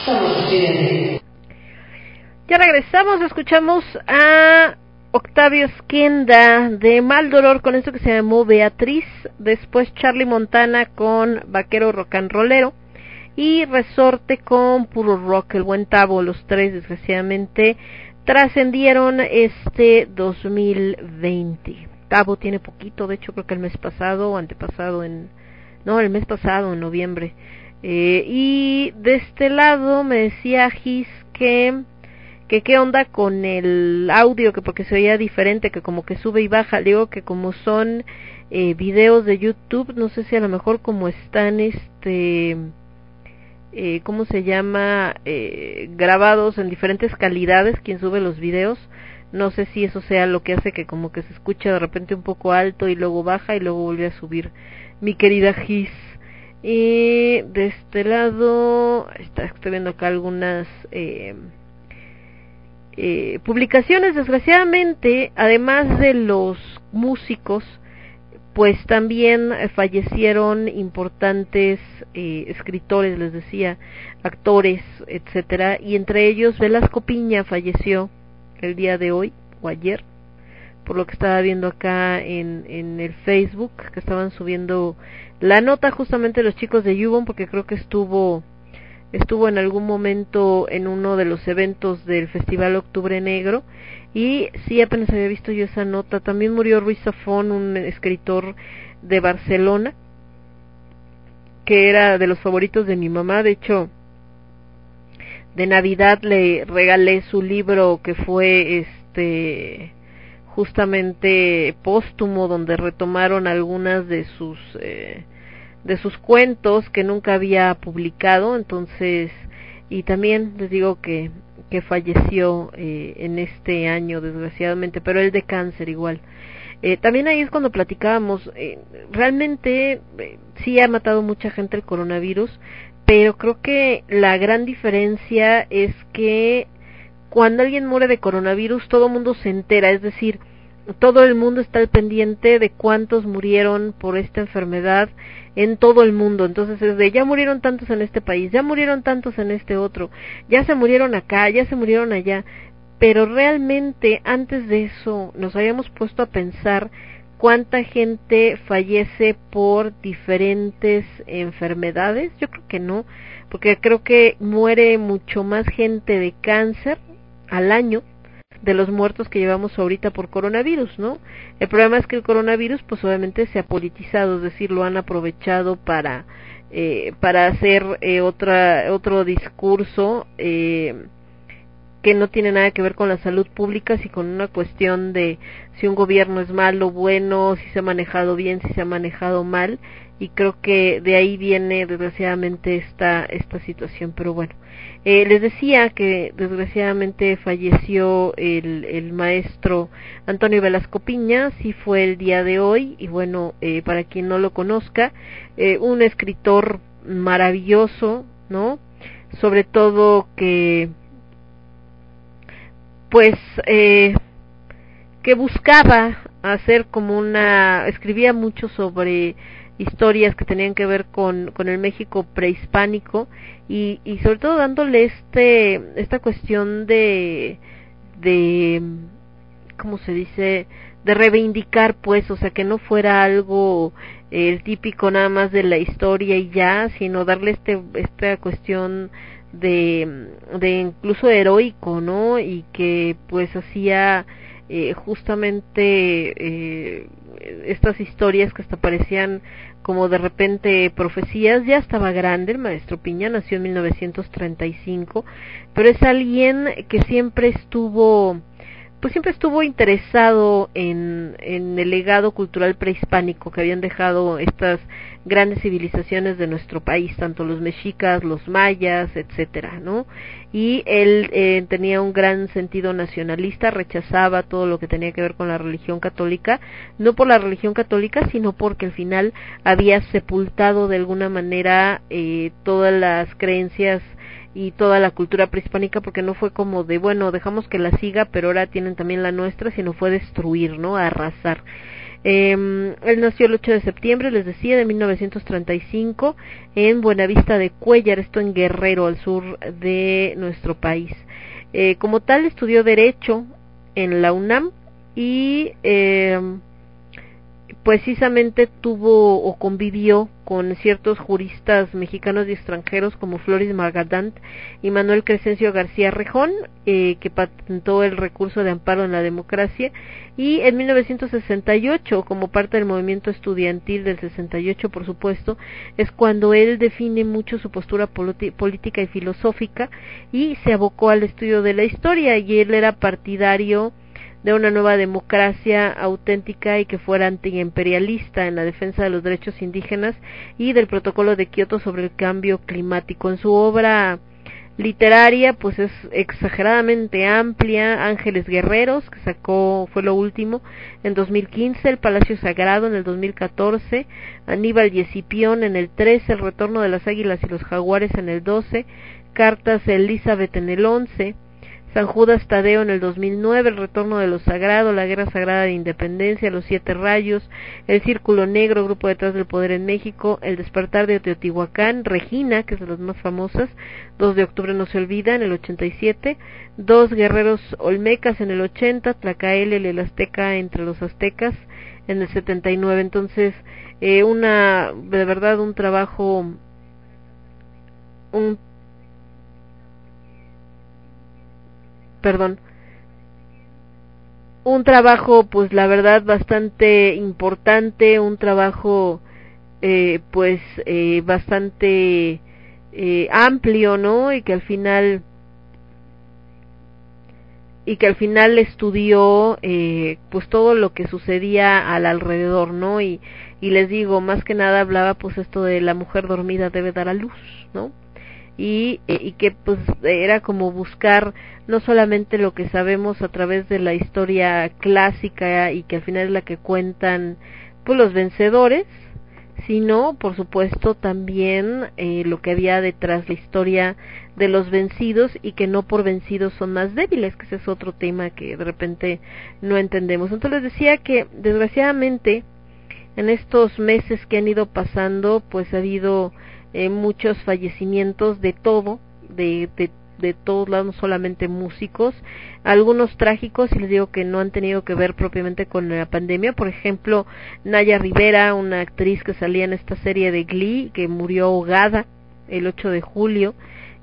Somos estridente. Ya regresamos, escuchamos a Octavio Esquenda de Mal Dolor con esto que se llamó Beatriz, después Charlie Montana con Vaquero Rock and Rollero y Resorte con Puro Rock, el buen Tabo, los tres desgraciadamente trascendieron este 2020. Tabo tiene poquito, de hecho creo que el mes pasado o antepasado en no, el mes pasado en noviembre. Eh, y de este lado me decía Gis que que qué onda con el audio, que porque se oía diferente, que como que sube y baja, digo que como son eh, videos de YouTube, no sé si a lo mejor como están este, eh, ¿cómo se llama? Eh, grabados en diferentes calidades, quien sube los videos, no sé si eso sea lo que hace que como que se escucha de repente un poco alto y luego baja y luego vuelve a subir. Mi querida Gis. Y de este lado, está, estoy viendo acá algunas eh, eh, publicaciones, desgraciadamente, además de los músicos, pues también fallecieron importantes eh, escritores, les decía, actores, etcétera, y entre ellos Velasco Piña falleció el día de hoy o ayer, por lo que estaba viendo acá en, en el Facebook, que estaban subiendo la nota justamente los chicos de Yubon, porque creo que estuvo estuvo en algún momento en uno de los eventos del Festival Octubre Negro y sí apenas había visto yo esa nota. También murió Ruiz Zafón, un escritor de Barcelona, que era de los favoritos de mi mamá. De hecho, de Navidad le regalé su libro que fue este justamente póstumo donde retomaron algunas de sus eh, de sus cuentos que nunca había publicado, entonces, y también les digo que, que falleció eh, en este año, desgraciadamente, pero él de cáncer igual. Eh, también ahí es cuando platicábamos, eh, realmente eh, sí ha matado mucha gente el coronavirus, pero creo que la gran diferencia es que cuando alguien muere de coronavirus todo el mundo se entera, es decir, todo el mundo está al pendiente de cuántos murieron por esta enfermedad en todo el mundo. Entonces es de ya murieron tantos en este país, ya murieron tantos en este otro, ya se murieron acá, ya se murieron allá. Pero realmente antes de eso nos habíamos puesto a pensar cuánta gente fallece por diferentes enfermedades. Yo creo que no, porque creo que muere mucho más gente de cáncer al año de los muertos que llevamos ahorita por coronavirus, ¿no? El problema es que el coronavirus, pues obviamente se ha politizado, es decir, lo han aprovechado para eh, para hacer eh, otra otro discurso eh, que no tiene nada que ver con la salud pública, sino con una cuestión de si un gobierno es malo, bueno, si se ha manejado bien, si se ha manejado mal, y creo que de ahí viene desgraciadamente esta esta situación, pero bueno. Eh, les decía que desgraciadamente falleció el, el maestro Antonio Velasco Piña, sí fue el día de hoy, y bueno, eh, para quien no lo conozca, eh, un escritor maravilloso, ¿no? Sobre todo que, pues, eh, que buscaba hacer como una, escribía mucho sobre historias que tenían que ver con, con el México prehispánico y, y sobre todo dándole este esta cuestión de de cómo se dice de reivindicar pues o sea que no fuera algo eh, el típico nada más de la historia y ya sino darle este esta cuestión de de incluso heroico no y que pues hacía eh, justamente eh, estas historias que hasta parecían como de repente profecías, ya estaba grande, el maestro Piña nació en 1935, pero es alguien que siempre estuvo pues siempre estuvo interesado en, en el legado cultural prehispánico que habían dejado estas grandes civilizaciones de nuestro país, tanto los mexicas, los mayas, etcétera, ¿no? Y él eh, tenía un gran sentido nacionalista, rechazaba todo lo que tenía que ver con la religión católica, no por la religión católica, sino porque al final había sepultado de alguna manera eh, todas las creencias y toda la cultura prehispánica porque no fue como de bueno dejamos que la siga pero ahora tienen también la nuestra sino fue destruir no arrasar Eh, él nació el 8 de septiembre, les decía, de 1935 en Buenavista de Cuellar, esto en Guerrero, al sur de nuestro país. Eh, como tal, estudió Derecho en la UNAM y eh, precisamente tuvo o convivió con ciertos juristas mexicanos y extranjeros como Floris Margadant y Manuel Crescencio García Rejón, eh, que patentó el recurso de amparo en la democracia, y en 1968, como parte del movimiento estudiantil del 68, por supuesto, es cuando él define mucho su postura política y filosófica y se abocó al estudio de la historia, y él era partidario de una nueva democracia auténtica y que fuera antiimperialista en la defensa de los derechos indígenas y del protocolo de Kioto sobre el cambio climático. En su obra literaria pues es exageradamente amplia, Ángeles Guerreros, que sacó, fue lo último, en 2015, El Palacio Sagrado en el 2014, Aníbal y Escipión en el 13, El Retorno de las Águilas y los Jaguares en el 12, Cartas Elizabeth en el 11, San Judas Tadeo en el 2009, El Retorno de lo Sagrado, La Guerra Sagrada de Independencia, Los Siete Rayos, El Círculo Negro, Grupo Detrás del Poder en México, El Despertar de Teotihuacán, Regina, que es de las más famosas, 2 de octubre no se olvida, en el 87, Dos Guerreros Olmecas en el 80, Tlacael, el Azteca entre los Aztecas en el 79. Entonces, eh, una, de verdad, un trabajo, un perdón, un trabajo pues la verdad bastante importante, un trabajo eh, pues eh, bastante eh, amplio, ¿no? Y que al final y que al final estudió eh, pues todo lo que sucedía al alrededor, ¿no? Y, y les digo, más que nada hablaba pues esto de la mujer dormida debe dar a luz, ¿no? Y, eh, y que pues era como buscar no solamente lo que sabemos a través de la historia clásica y que al final es la que cuentan pues los vencedores sino por supuesto también eh, lo que había detrás la historia de los vencidos y que no por vencidos son más débiles que ese es otro tema que de repente no entendemos. Entonces les decía que desgraciadamente en estos meses que han ido pasando pues ha habido eh, muchos fallecimientos de todo, de, de, todos lados, solamente músicos, algunos trágicos, y les digo que no han tenido que ver propiamente con la pandemia, por ejemplo, Naya Rivera, una actriz que salía en esta serie de Glee, que murió ahogada el 8 de julio,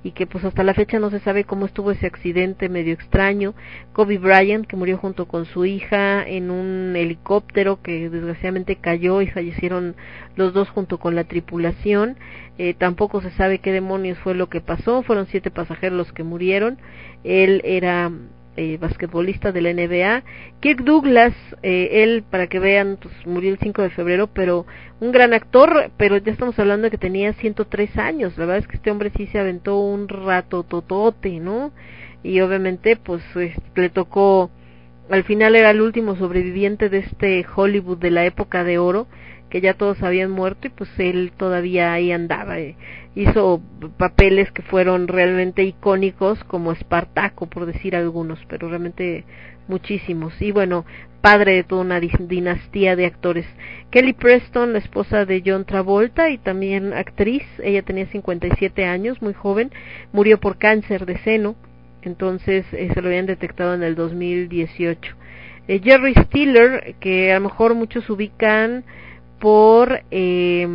y que pues hasta la fecha no se sabe cómo estuvo ese accidente medio extraño. Kobe Bryant, que murió junto con su hija en un helicóptero que desgraciadamente cayó y fallecieron los dos junto con la tripulación. Eh, tampoco se sabe qué demonios fue lo que pasó. Fueron siete pasajeros los que murieron. Él era eh, basquetbolista de la NBA. Kirk Douglas, eh, él, para que vean, pues, murió el 5 de febrero, pero un gran actor, pero ya estamos hablando de que tenía 103 años. La verdad es que este hombre sí se aventó un rato totote, ¿no? Y obviamente, pues, le tocó, al final era el último sobreviviente de este Hollywood de la época de oro, que ya todos habían muerto y pues él todavía ahí andaba. Eh. Hizo papeles que fueron realmente icónicos como Espartaco, por decir algunos, pero realmente muchísimos. Y bueno, padre de toda una dinastía de actores. Kelly Preston, la esposa de John Travolta y también actriz, ella tenía 57 años, muy joven, murió por cáncer de seno, entonces eh, se lo habían detectado en el 2018. Eh, Jerry Stiller, que a lo mejor muchos ubican por eh,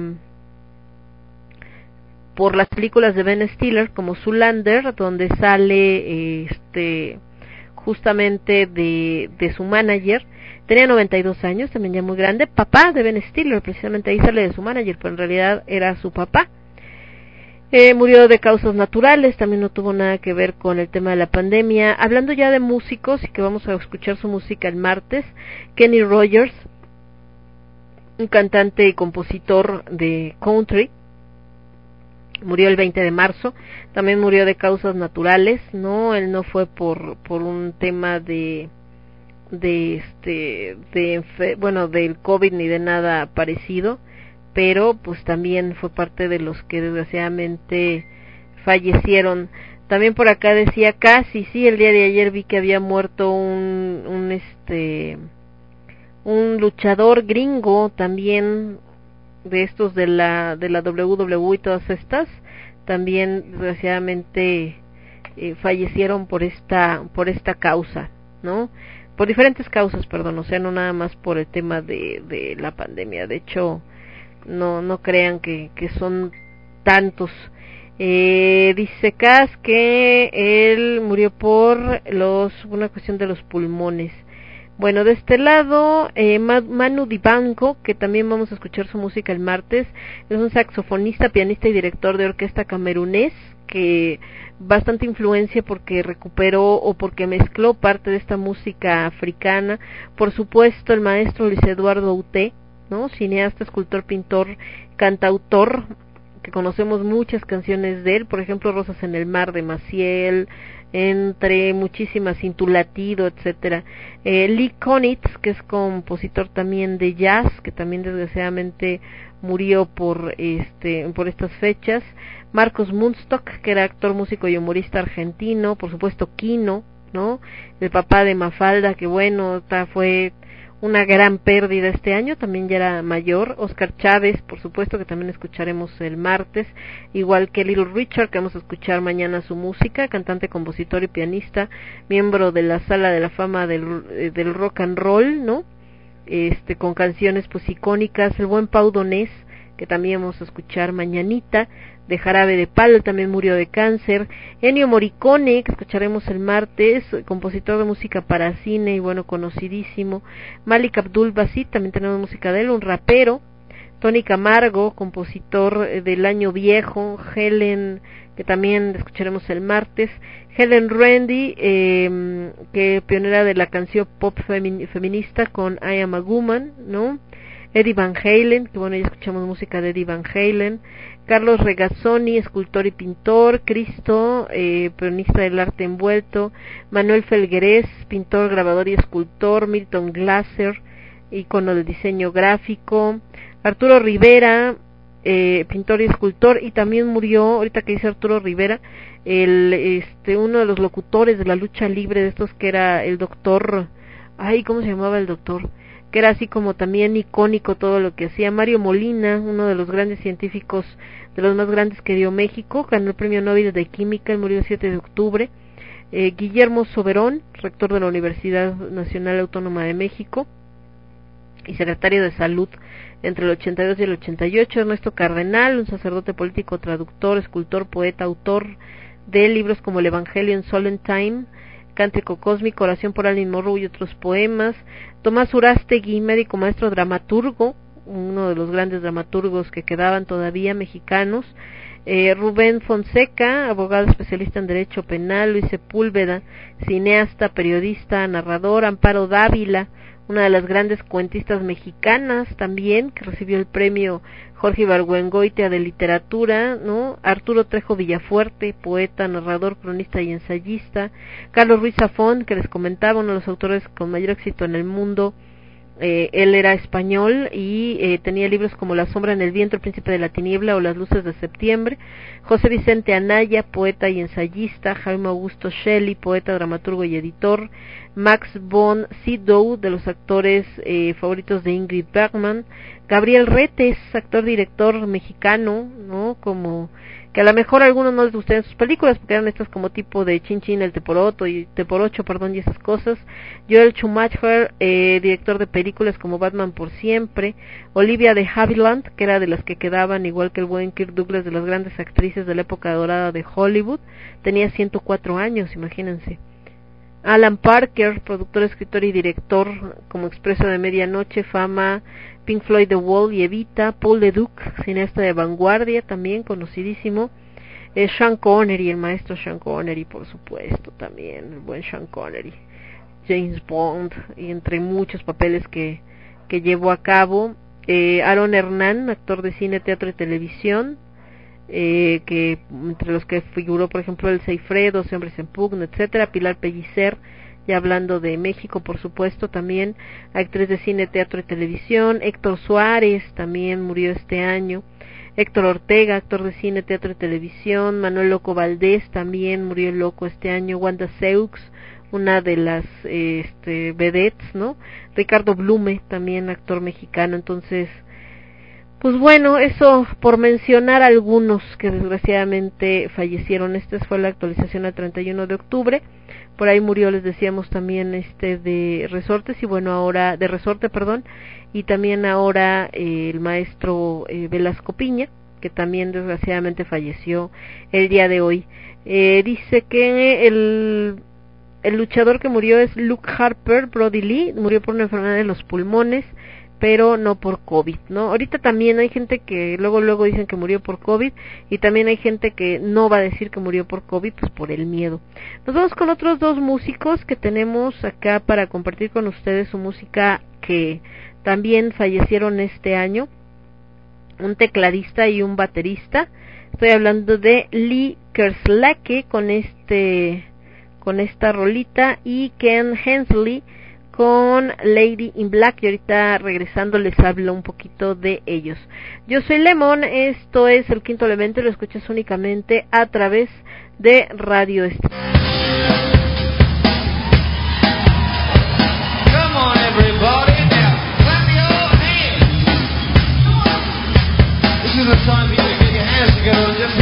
por las películas de Ben Stiller como Zoolander donde sale este justamente de, de su manager tenía 92 años también ya muy grande papá de Ben Stiller precisamente ahí sale de su manager pero en realidad era su papá eh, murió de causas naturales, también no tuvo nada que ver con el tema de la pandemia. Hablando ya de músicos y que vamos a escuchar su música el martes, Kenny Rogers, un cantante y compositor de country. Murió el 20 de marzo, también murió de causas naturales, no, él no fue por por un tema de de este de bueno del covid ni de nada parecido, pero pues también fue parte de los que desgraciadamente fallecieron. También por acá decía casi, sí, el día de ayer vi que había muerto un un este un luchador gringo también de estos de la de la WWE y todas estas también desgraciadamente eh, fallecieron por esta por esta causa no por diferentes causas perdón o sea no nada más por el tema de, de la pandemia. De hecho no no crean que, que son tantos. Eh, dice Cas que él murió por los una cuestión de los pulmones bueno, de este lado, eh, Manu Dibanco, que también vamos a escuchar su música el martes, es un saxofonista, pianista y director de orquesta camerunés, que bastante influencia porque recuperó o porque mezcló parte de esta música africana. Por supuesto, el maestro Luis Eduardo Uté, ¿no? Cineasta, escultor, pintor, cantautor, que conocemos muchas canciones de él, por ejemplo, Rosas en el Mar de Maciel, entre muchísimas, Latido, etcétera. Eh, Lee Konitz, que es compositor también de jazz, que también desgraciadamente murió por este por estas fechas. Marcos Munstock, que era actor, músico y humorista argentino, por supuesto Kino, ¿no? El papá de Mafalda, que bueno, fue una gran pérdida este año, también ya era mayor. Oscar Chávez, por supuesto, que también escucharemos el martes, igual que Little Richard, que vamos a escuchar mañana su música, cantante, compositor y pianista, miembro de la Sala de la Fama del, eh, del Rock and Roll, ¿no? Este, con canciones pues icónicas, el buen Pau Donés, que también vamos a escuchar mañanita, de Jarabe de Palo, también murió de cáncer. Ennio Morricone, que escucharemos el martes, compositor de música para cine y bueno, conocidísimo. Malik Abdul Basit, también tenemos música de él, un rapero. Tony Camargo, compositor eh, del año viejo. Helen, que también escucharemos el martes. Helen Randy, eh, que pionera de la canción pop feminista con I Am a Woman, ¿no? Eddie Van Halen, que bueno, ya escuchamos música de Eddie Van Halen. Carlos Regazzoni, escultor y pintor, Cristo, eh, peronista del arte envuelto, Manuel Felguerés, pintor, grabador y escultor, Milton Glaser, ícono del diseño gráfico, Arturo Rivera, eh, pintor y escultor, y también murió, ahorita que dice Arturo Rivera, el, este, uno de los locutores de la lucha libre de estos que era el doctor, ay, ¿cómo se llamaba el doctor? Que era así como también icónico todo lo que hacía. Mario Molina, uno de los grandes científicos, de los más grandes que dio México, ganó el premio Nobel de Química, murió el 7 de octubre. Eh, Guillermo Soberón, rector de la Universidad Nacional Autónoma de México y secretario de Salud entre el 82 y el 88. Ernesto Cardenal, un sacerdote político, traductor, escultor, poeta, autor de libros como el Evangelio en Solentine, Cántico Cósmico, Oración por Alin Morro y otros poemas. Tomás Urastegui, médico maestro dramaturgo, uno de los grandes dramaturgos que quedaban todavía mexicanos. Eh, Rubén Fonseca, abogado especialista en Derecho Penal, Luis Sepúlveda, cineasta, periodista, narrador, Amparo Dávila, una de las grandes cuentistas mexicanas también, que recibió el premio Jorge Ibargüengoitia de literatura, ¿no? Arturo Trejo Villafuerte, poeta, narrador, cronista y ensayista, Carlos Ruiz Zafón, que les comentaba, uno de los autores con mayor éxito en el mundo, eh, él era español y eh, tenía libros como La sombra en el viento, El príncipe de la tiniebla o Las luces de septiembre. José Vicente Anaya, poeta y ensayista. Jaime Augusto Shelley, poeta, dramaturgo y editor. Max von Sydow, de los actores eh, favoritos de Ingrid Bergman. Gabriel Retes, actor director mexicano, ¿no? Como que a lo mejor a algunos no les gustarían sus películas porque eran estas como tipo de Chin Chin el Teporoto y Teporocho, perdón, y esas cosas. Joel Schumacher, eh, director de películas como Batman por siempre. Olivia de Havilland, que era de las que quedaban igual que el buen Kirk Douglas de las grandes actrices de la época dorada de Hollywood. Tenía 104 años, imagínense. Alan Parker, productor, escritor y director como Expreso de Medianoche, Fama, Pink Floyd The Wall y Evita, Paul Leduc, cineasta de vanguardia también conocidísimo, eh, Sean Connery, el maestro Sean Connery por supuesto también, el buen Sean Connery, James Bond y entre muchos papeles que, que llevó a cabo, eh, Aaron Hernán, actor de cine, teatro y televisión, eh, que entre los que figuró por ejemplo el Seifredo, Hombres en Pugna, etcétera, Pilar Pellicer, ya hablando de México, por supuesto, también actriz de cine, teatro y televisión. Héctor Suárez también murió este año. Héctor Ortega, actor de cine, teatro y televisión. Manuel Loco Valdés también murió loco este año. Wanda Seux, una de las este, vedettes, ¿no? Ricardo Blume, también actor mexicano, entonces, pues bueno, eso por mencionar algunos que desgraciadamente fallecieron. Esta fue la actualización al 31 de octubre. Por ahí murió, les decíamos también este de Resortes y bueno, ahora de Resorte, perdón, y también ahora eh, el maestro eh, Velasco Piña, que también desgraciadamente falleció el día de hoy. Eh, dice que el el luchador que murió es Luke Harper, Brody Lee, murió por una enfermedad de los pulmones pero no por COVID, ¿no? Ahorita también hay gente que luego luego dicen que murió por COVID y también hay gente que no va a decir que murió por COVID, pues por el miedo. Nos vamos con otros dos músicos que tenemos acá para compartir con ustedes su música que también fallecieron este año, un tecladista y un baterista. Estoy hablando de Lee Kerslake con este con esta rolita y Ken Hensley con Lady in Black y ahorita regresando les hablo un poquito de ellos. Yo soy Lemon, esto es el quinto elemento y lo escuchas únicamente a través de Radio Est Come on, everybody. This is the time for you to get your hands together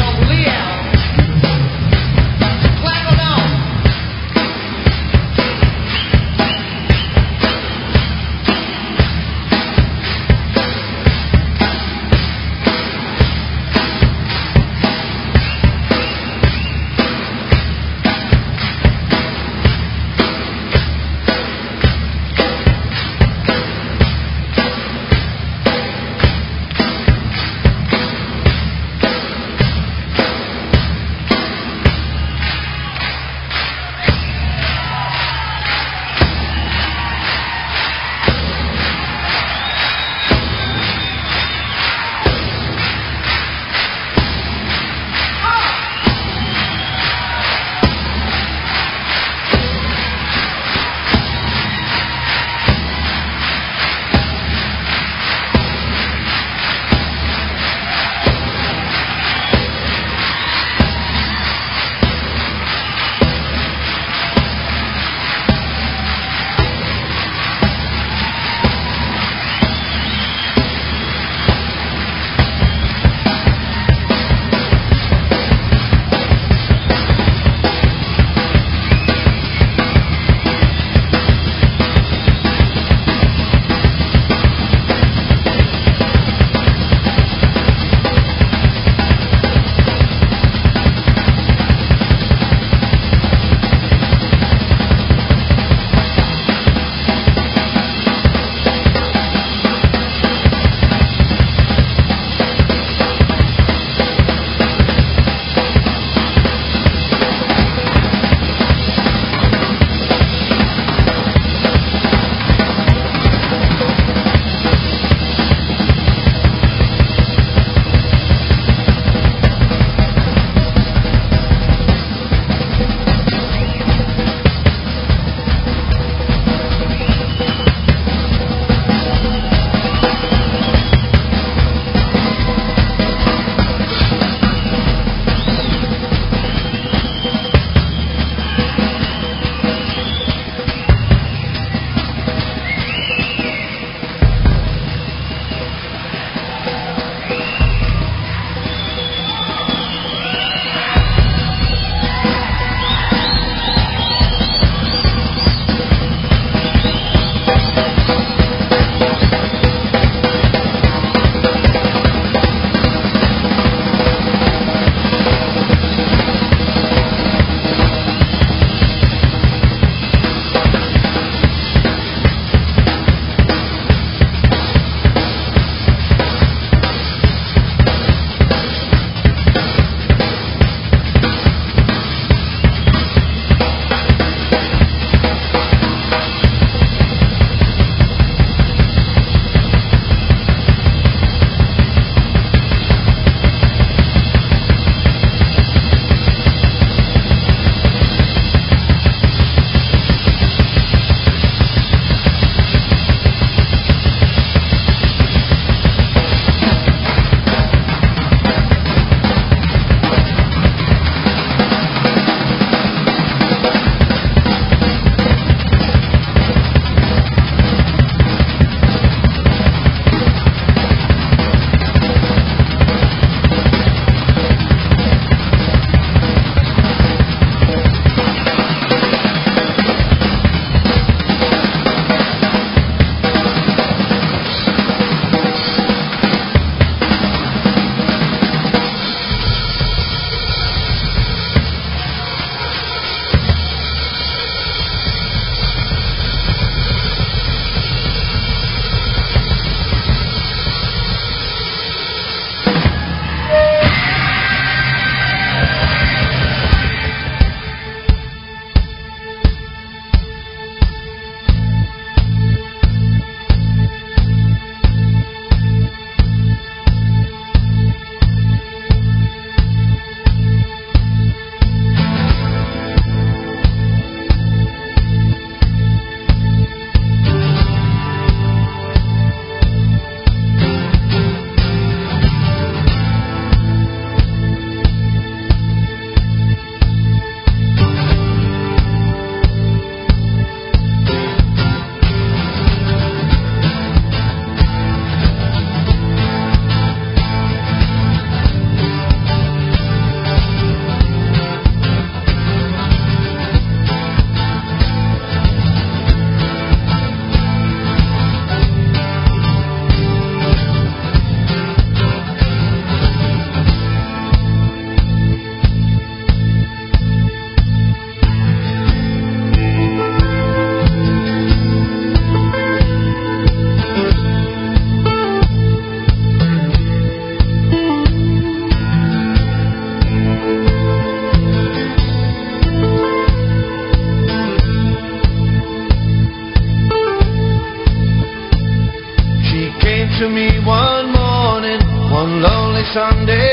Sunday.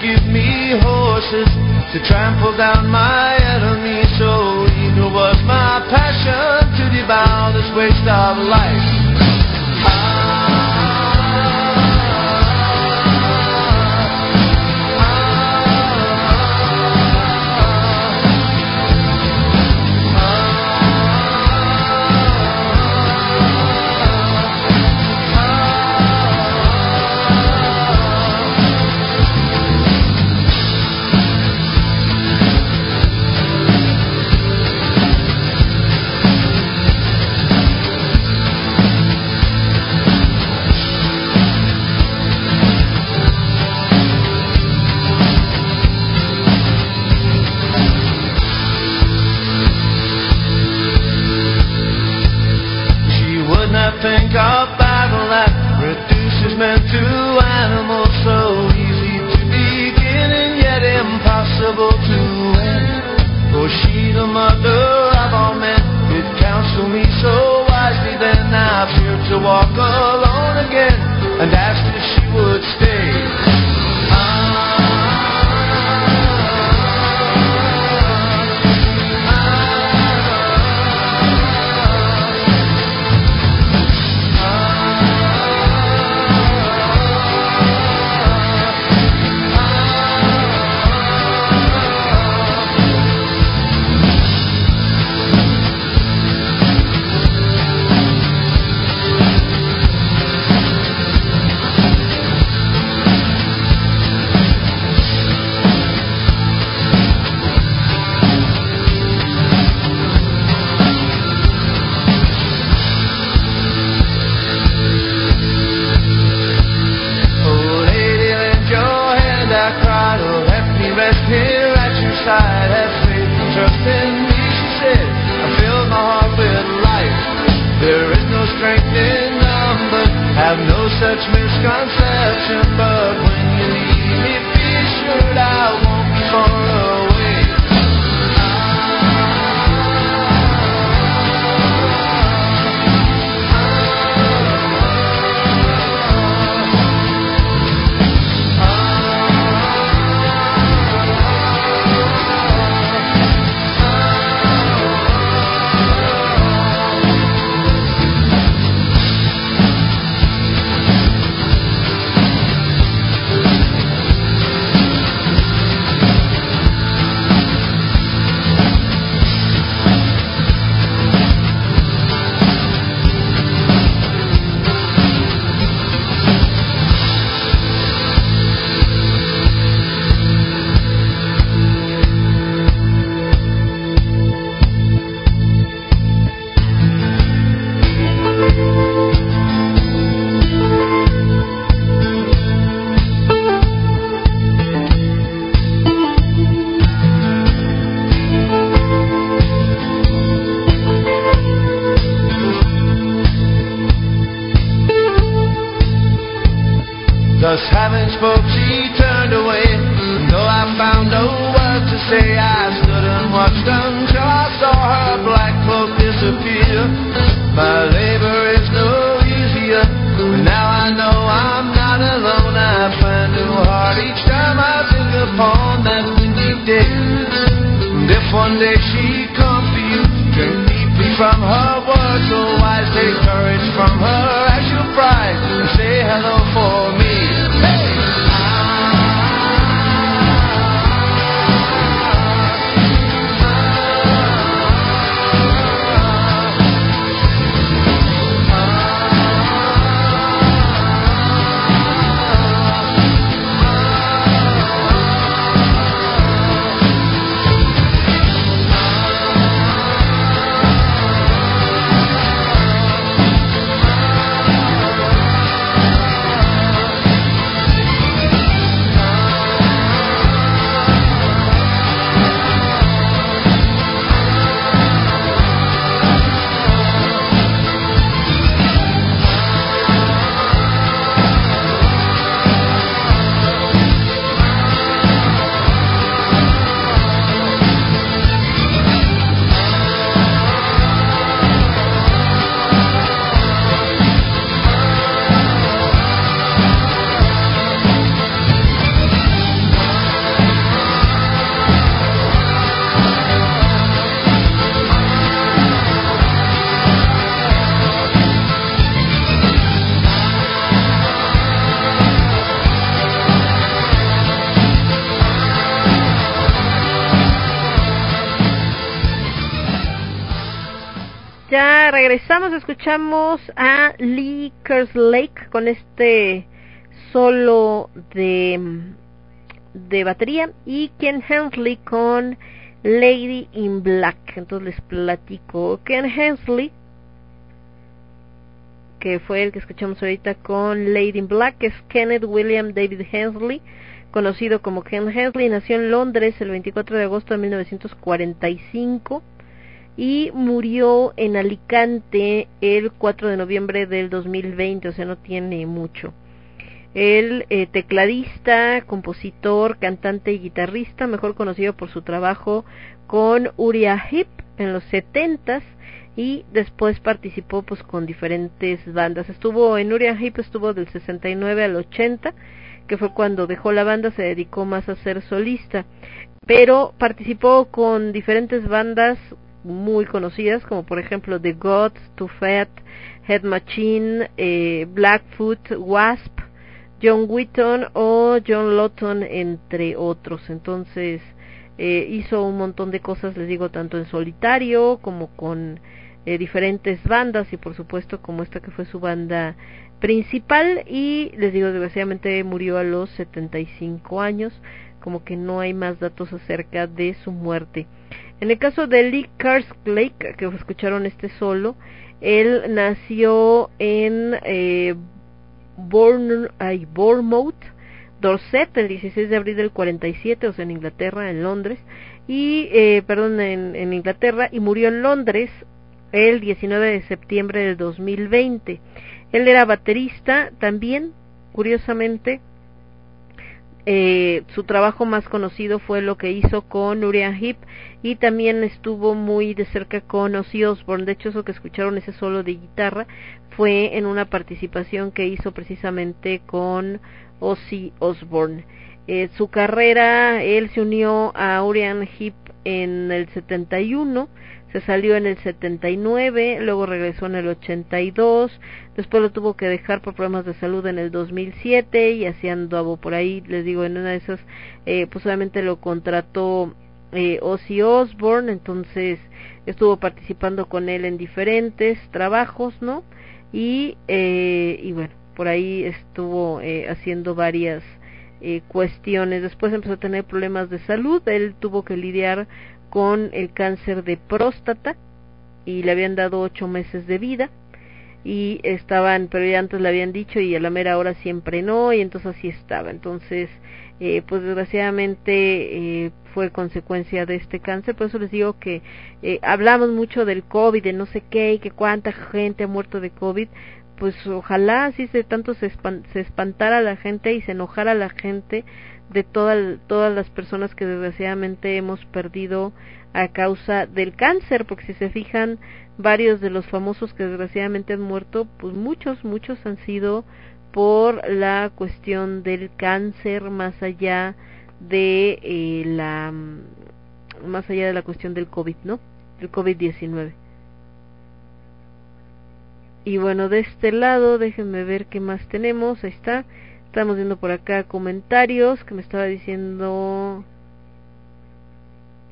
give me horses to trample down my enemies. So evil was my passion to devour this waste of life. Escuchamos a Lee Kerslake con este solo de, de batería y Ken Hensley con Lady in Black. Entonces les platico. Ken Hensley, que fue el que escuchamos ahorita con Lady in Black, es Kenneth William David Hensley, conocido como Ken Hensley, nació en Londres el 24 de agosto de 1945 y murió en Alicante el 4 de noviembre del 2020, o sea, no tiene mucho. El eh, tecladista, compositor, cantante y guitarrista, mejor conocido por su trabajo con Uriah Heep en los 70 y después participó pues con diferentes bandas. Estuvo en Uriah Heep estuvo del 69 al 80, que fue cuando dejó la banda, se dedicó más a ser solista, pero participó con diferentes bandas muy conocidas como por ejemplo The Gods, Too Fat, Head Machine, eh, Blackfoot, Wasp, John Wheaton o John Lawton entre otros. Entonces eh, hizo un montón de cosas, les digo, tanto en solitario como con eh, diferentes bandas y por supuesto como esta que fue su banda principal y les digo desgraciadamente murió a los 75 años como que no hay más datos acerca de su muerte en el caso de Lee Lake que escucharon este solo él nació en eh, Bournemouth Dorset el 16 de abril del 47 o sea en Inglaterra en Londres y eh, perdón en Inglaterra y murió en Londres el 19 de septiembre del 2020. Él era baterista también, curiosamente. Eh, su trabajo más conocido fue lo que hizo con Uriah Heep y también estuvo muy de cerca con Ozzy Osbourne. De hecho, eso que escucharon ese solo de guitarra fue en una participación que hizo precisamente con Ozzy Osbourne. Eh, su carrera, él se unió a Uriah Heep en el 71 se salió en el 79, luego regresó en el 82, después lo tuvo que dejar por problemas de salud en el 2007 y así andaba por ahí, les digo, en una de esas, eh, pues obviamente lo contrató eh, Ozzy Osbourne, entonces estuvo participando con él en diferentes trabajos, ¿no? Y, eh, y bueno, por ahí estuvo eh, haciendo varias eh, cuestiones. Después empezó a tener problemas de salud, él tuvo que lidiar con el cáncer de próstata y le habían dado ocho meses de vida y estaban, pero ya antes le habían dicho y a la mera hora siempre no y entonces así estaba. Entonces, eh, pues desgraciadamente eh, fue consecuencia de este cáncer, por eso les digo que eh, hablamos mucho del COVID, de no sé qué y que cuánta gente ha muerto de COVID, pues ojalá así se tanto se, espantara la gente y se enojara la gente de toda, todas las personas que desgraciadamente hemos perdido a causa del cáncer, porque si se fijan, varios de los famosos que desgraciadamente han muerto, pues muchos, muchos han sido por la cuestión del cáncer más allá de eh, la más allá de la cuestión del COVID, ¿no? El COVID-19. Y bueno, de este lado, déjenme ver qué más tenemos. Ahí está. Estamos viendo por acá comentarios que me estaba diciendo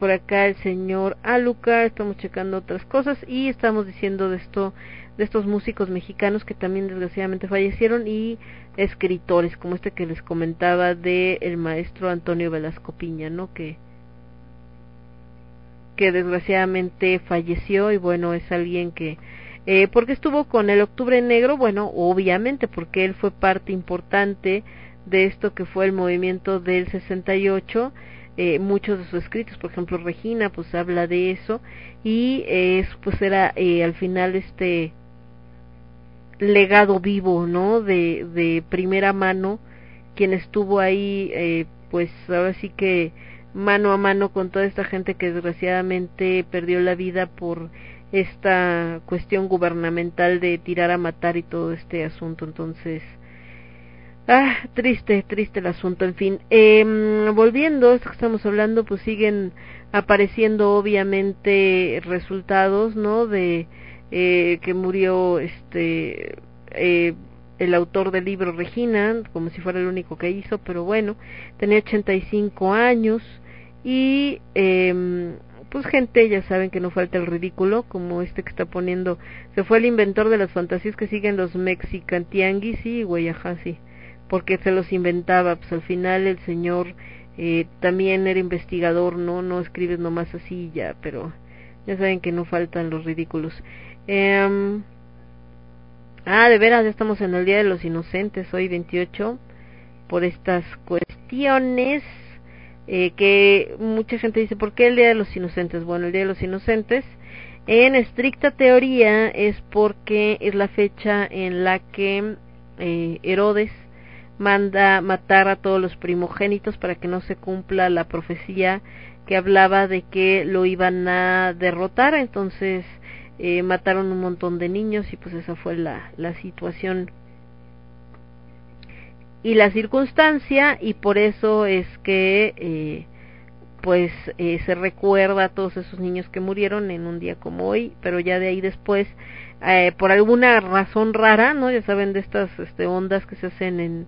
por acá el señor Alucar, estamos checando otras cosas y estamos diciendo de esto de estos músicos mexicanos que también desgraciadamente fallecieron y escritores como este que les comentaba de el maestro Antonio Velasco Piña, ¿no? Que que desgraciadamente falleció y bueno, es alguien que eh, porque estuvo con el Octubre Negro? Bueno, obviamente porque él fue parte importante de esto que fue el movimiento del 68. Eh, muchos de sus escritos, por ejemplo Regina, pues habla de eso y es pues era eh, al final este legado vivo, ¿no? De, de primera mano, quien estuvo ahí, eh, pues ahora sí que mano a mano con toda esta gente que desgraciadamente perdió la vida por esta cuestión gubernamental de tirar a matar y todo este asunto. Entonces, ah, triste, triste el asunto. En fin, eh, volviendo, esto que estamos hablando, pues siguen apareciendo obviamente resultados, ¿no? De eh, que murió este eh, el autor del libro Regina, como si fuera el único que hizo, pero bueno, tenía 85 años y eh, pues gente, ya saben que no falta el ridículo, como este que está poniendo, se fue el inventor de las fantasías que siguen los mexicantianguis, sí, güey, ajá, sí, porque se los inventaba, pues al final el señor eh, también era investigador, no, no escribes nomás así ya, pero ya saben que no faltan los ridículos. Eh, ah, de veras, ya estamos en el Día de los Inocentes, hoy 28, por estas cuestiones eh, que mucha gente dice, ¿por qué el Día de los Inocentes? Bueno, el Día de los Inocentes, en estricta teoría, es porque es la fecha en la que eh, Herodes manda matar a todos los primogénitos para que no se cumpla la profecía que hablaba de que lo iban a derrotar, entonces eh, mataron un montón de niños y pues esa fue la, la situación y la circunstancia y por eso es que eh, pues eh, se recuerda a todos esos niños que murieron en un día como hoy pero ya de ahí después eh, por alguna razón rara no ya saben de estas este, ondas que se hacen en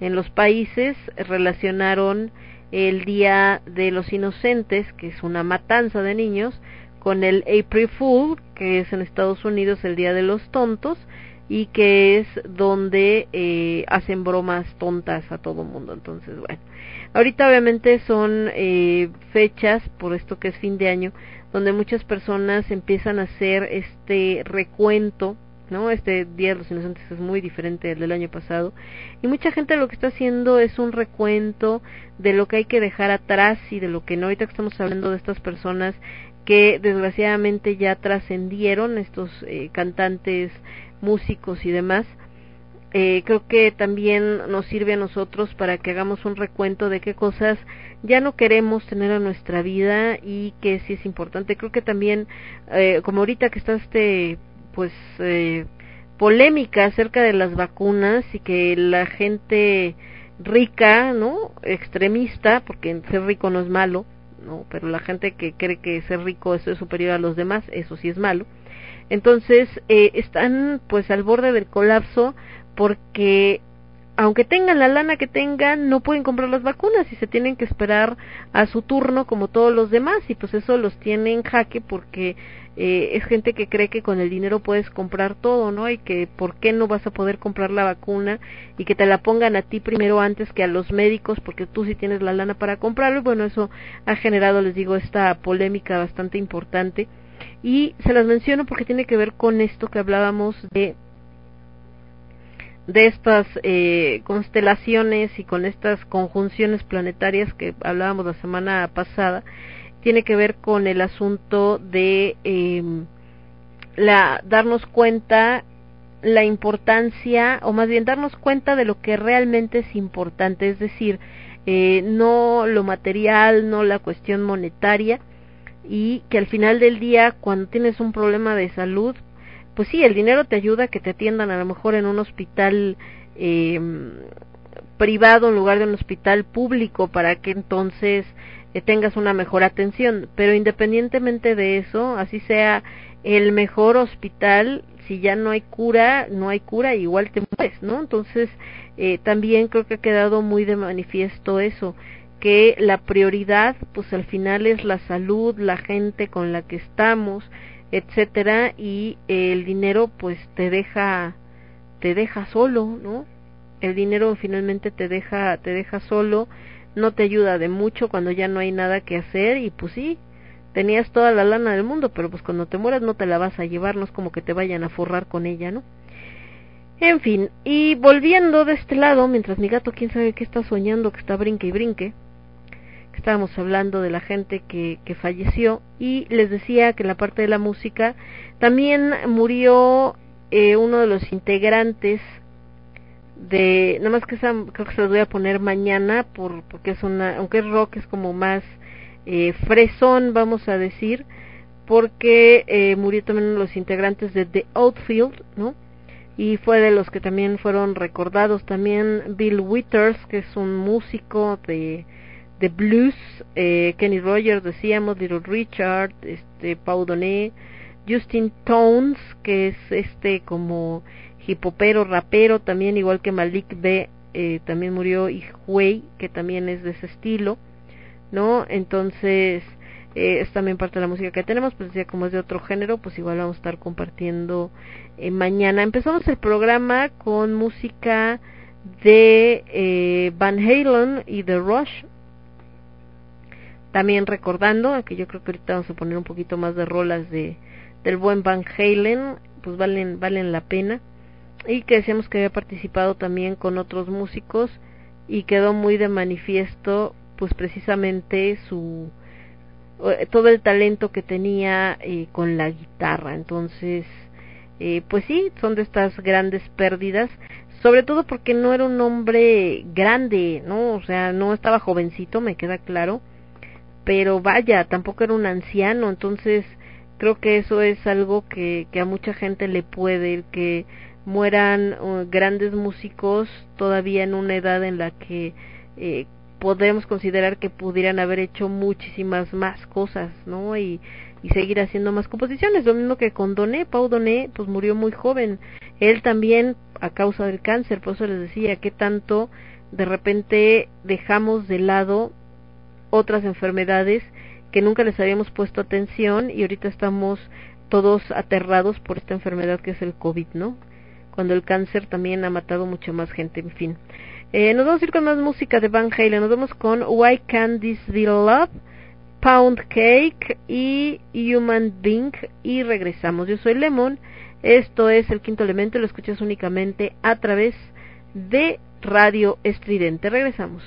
en los países relacionaron el día de los inocentes que es una matanza de niños con el April Fool que es en Estados Unidos el día de los tontos y que es donde eh, hacen bromas tontas a todo mundo. Entonces, bueno, ahorita obviamente son eh, fechas, por esto que es fin de año, donde muchas personas empiezan a hacer este recuento, ¿no? Este Día de los Inocentes es muy diferente del del año pasado y mucha gente lo que está haciendo es un recuento de lo que hay que dejar atrás y de lo que no. Ahorita que estamos hablando de estas personas que desgraciadamente ya trascendieron, estos eh, cantantes músicos y demás, eh, creo que también nos sirve a nosotros para que hagamos un recuento de qué cosas ya no queremos tener en nuestra vida y que sí es importante. Creo que también, eh, como ahorita que está este, pues, eh, polémica acerca de las vacunas y que la gente rica, ¿no? Extremista, porque ser rico no es malo, ¿no? Pero la gente que cree que ser rico es superior a los demás, eso sí es malo entonces, eh, están pues al borde del colapso porque aunque tengan la lana que tengan, no pueden comprar las vacunas y se tienen que esperar a su turno como todos los demás y pues eso los tiene en jaque porque eh, es gente que cree que con el dinero puedes comprar todo, ¿no? Y que por qué no vas a poder comprar la vacuna y que te la pongan a ti primero antes que a los médicos porque tú sí tienes la lana para comprarlo y bueno, eso ha generado, les digo, esta polémica bastante importante y se las menciono porque tiene que ver con esto que hablábamos de de estas eh, constelaciones y con estas conjunciones planetarias que hablábamos la semana pasada. Tiene que ver con el asunto de eh, la darnos cuenta la importancia o más bien darnos cuenta de lo que realmente es importante. Es decir eh, no lo material no la cuestión monetaria y que al final del día cuando tienes un problema de salud pues sí el dinero te ayuda a que te atiendan a lo mejor en un hospital eh, privado en lugar de un hospital público para que entonces eh, tengas una mejor atención. Pero independientemente de eso así sea el mejor hospital si ya no hay cura no hay cura igual te mueres no entonces eh, también creo que ha quedado muy de manifiesto eso que la prioridad pues al final es la salud, la gente con la que estamos, etcétera y el dinero pues te deja te deja solo, ¿no? El dinero finalmente te deja te deja solo, no te ayuda de mucho cuando ya no hay nada que hacer y pues sí, tenías toda la lana del mundo, pero pues cuando te mueras no te la vas a llevar, no es como que te vayan a forrar con ella, ¿no? En fin, y volviendo de este lado, mientras mi gato quién sabe qué está soñando, que está brinque y brinque, estábamos hablando de la gente que, que falleció y les decía que en la parte de la música también murió eh, uno de los integrantes de nada más que esa, creo que se los voy a poner mañana por porque es una aunque es rock es como más eh, fresón vamos a decir porque eh, murió también uno de los integrantes de The Outfield no y fue de los que también fueron recordados. También Bill Withers que es un músico de de blues, eh, Kenny Rogers, decíamos, Little Richard, este, Paul Doné, Justin Tones, que es este como hipopero, rapero, también igual que Malik B, eh, también murió, y Huey, que también es de ese estilo, ¿no? Entonces, eh, es también parte de la música que tenemos, pues ya como es de otro género, pues igual vamos a estar compartiendo eh, mañana. Empezamos el programa con música de Van Halen y The Rush. También recordando, que yo creo que ahorita vamos a poner un poquito más de rolas de del buen Van Halen, pues valen valen la pena. Y que decíamos que había participado también con otros músicos y quedó muy de manifiesto pues precisamente su eh, todo el talento que tenía eh, con la guitarra. Entonces eh, pues sí son de estas grandes pérdidas sobre todo porque no era un hombre grande no o sea no estaba jovencito me queda claro pero vaya tampoco era un anciano entonces creo que eso es algo que, que a mucha gente le puede el que mueran uh, grandes músicos todavía en una edad en la que eh, podemos considerar que pudieran haber hecho muchísimas más cosas, ¿no? Y, y seguir haciendo más composiciones. Lo mismo que con Doné, Pau Doné, pues murió muy joven. Él también a causa del cáncer, por eso les decía que tanto de repente dejamos de lado otras enfermedades que nunca les habíamos puesto atención y ahorita estamos todos aterrados por esta enfermedad que es el COVID, ¿no? Cuando el cáncer también ha matado mucha más gente, en fin. Eh, nos vamos a ir con más música de Van Halen. Nos vamos con Why Can't This Be Love, Pound Cake y Human Being. Y regresamos. Yo soy Lemon. Esto es el quinto elemento. Lo escuchas únicamente a través de Radio Estridente. Regresamos.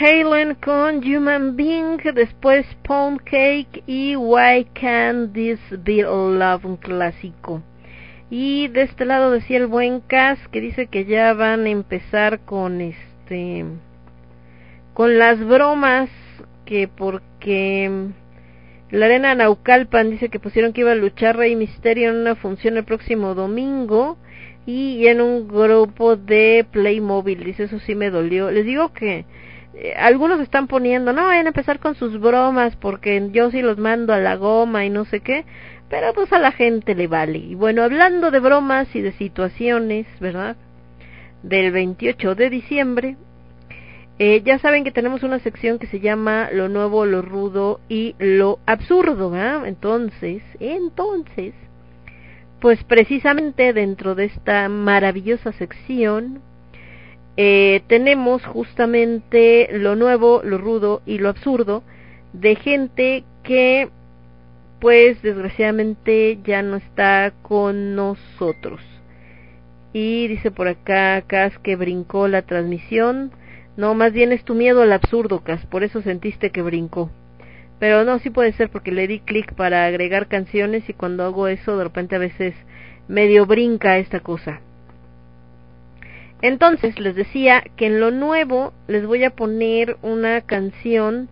Halen con Human Being, después Pound Cake y Why Can't This Be Love, un clásico. Y de este lado decía el buen Cas que dice que ya van a empezar con este con las bromas que porque la arena Naucalpan dice que pusieron que iba a luchar Rey Misterio en una función el próximo domingo y en un grupo de Playmobil, dice eso sí me dolió. Les digo que algunos están poniendo, no vayan a empezar con sus bromas porque yo sí los mando a la goma y no sé qué, pero pues a la gente le vale. Y bueno, hablando de bromas y de situaciones, ¿verdad? Del 28 de diciembre, eh, ya saben que tenemos una sección que se llama Lo nuevo, lo rudo y lo absurdo, ¿verdad? Entonces, entonces, pues precisamente dentro de esta maravillosa sección eh, tenemos justamente lo nuevo, lo rudo y lo absurdo de gente que pues desgraciadamente ya no está con nosotros. Y dice por acá Cas que brincó la transmisión. No, más bien es tu miedo al absurdo, Cas, por eso sentiste que brincó. Pero no, sí puede ser porque le di clic para agregar canciones y cuando hago eso de repente a veces medio brinca esta cosa. Entonces les decía que en lo nuevo les voy a poner una canción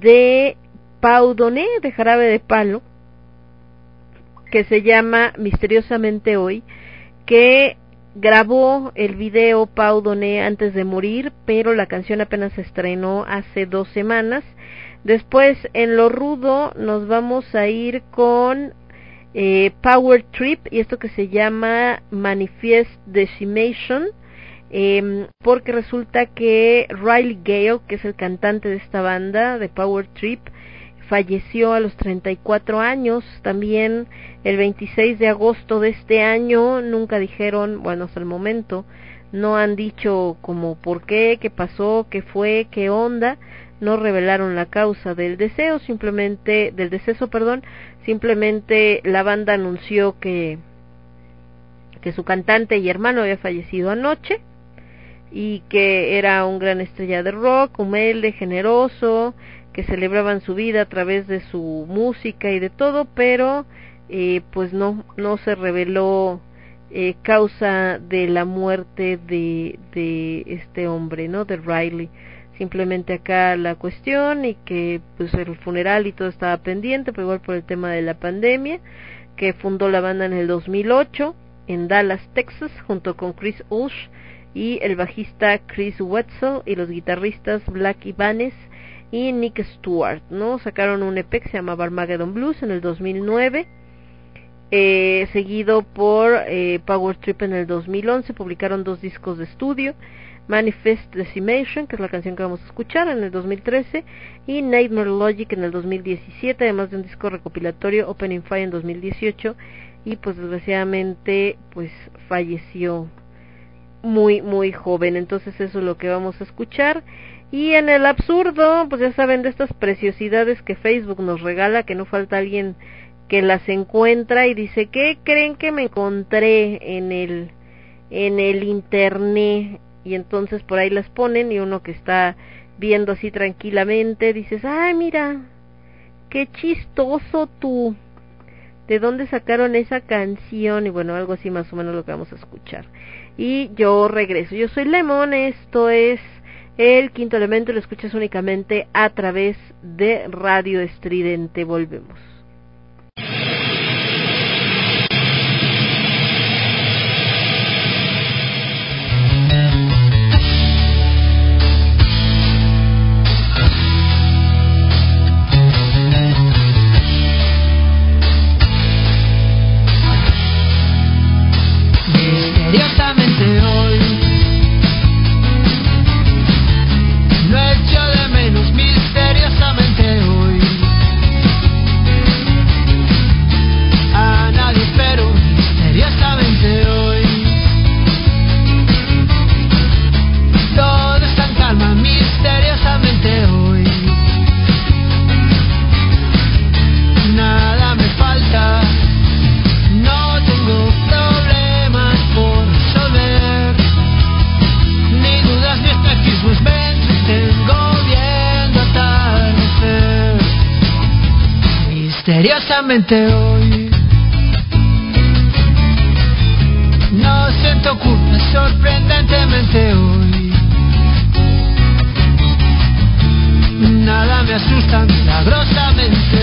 de Pau Doné de Jarabe de Palo que se llama Misteriosamente Hoy que grabó el video Pau Doné antes de morir pero la canción apenas se estrenó hace dos semanas. Después en lo rudo nos vamos a ir con eh, Power Trip y esto que se llama Manifest Decimation eh, porque resulta que Riley Gale, que es el cantante de esta banda de Power Trip, falleció a los 34 años, también el 26 de agosto de este año, nunca dijeron, bueno, hasta el momento, no han dicho como por qué, qué pasó, qué fue, qué onda, no revelaron la causa del deseo, simplemente, del deceso, perdón, simplemente la banda anunció que, que su cantante y hermano había fallecido anoche, y que era un gran estrella de rock, humilde, generoso, que celebraban su vida a través de su música y de todo, pero eh, pues no no se reveló eh, causa de la muerte de, de este hombre, ¿no? De Riley. Simplemente acá la cuestión y que pues el funeral y todo estaba pendiente, pero igual por el tema de la pandemia, que fundó la banda en el 2008 en Dallas, Texas, junto con Chris Ulsh y el bajista Chris Wetzel y los guitarristas Black Ibanez y Nick Stewart, ¿no? Sacaron un EP que se llamaba Armageddon Blues en el 2009, eh, seguido por eh, Power Trip en el 2011, publicaron dos discos de estudio, Manifest Decimation, que es la canción que vamos a escuchar en el 2013, y Nightmare Logic en el 2017, además de un disco recopilatorio Opening Fire en 2018, y pues desgraciadamente pues falleció muy muy joven. Entonces eso es lo que vamos a escuchar. Y en el absurdo pues ya saben de estas preciosidades que Facebook nos regala que no falta alguien que las encuentra y dice qué creen que me encontré en el en el internet y entonces por ahí las ponen y uno que está viendo así tranquilamente dices ay mira qué chistoso tú. De dónde sacaron esa canción y bueno algo así más o menos lo que vamos a escuchar y yo regreso. Yo soy Lemon, esto es el quinto elemento, lo escuchas únicamente a través de Radio Estridente. Volvemos. Curiosamente hoy no siento culpa, sorprendentemente hoy nada me asusta milagrosamente.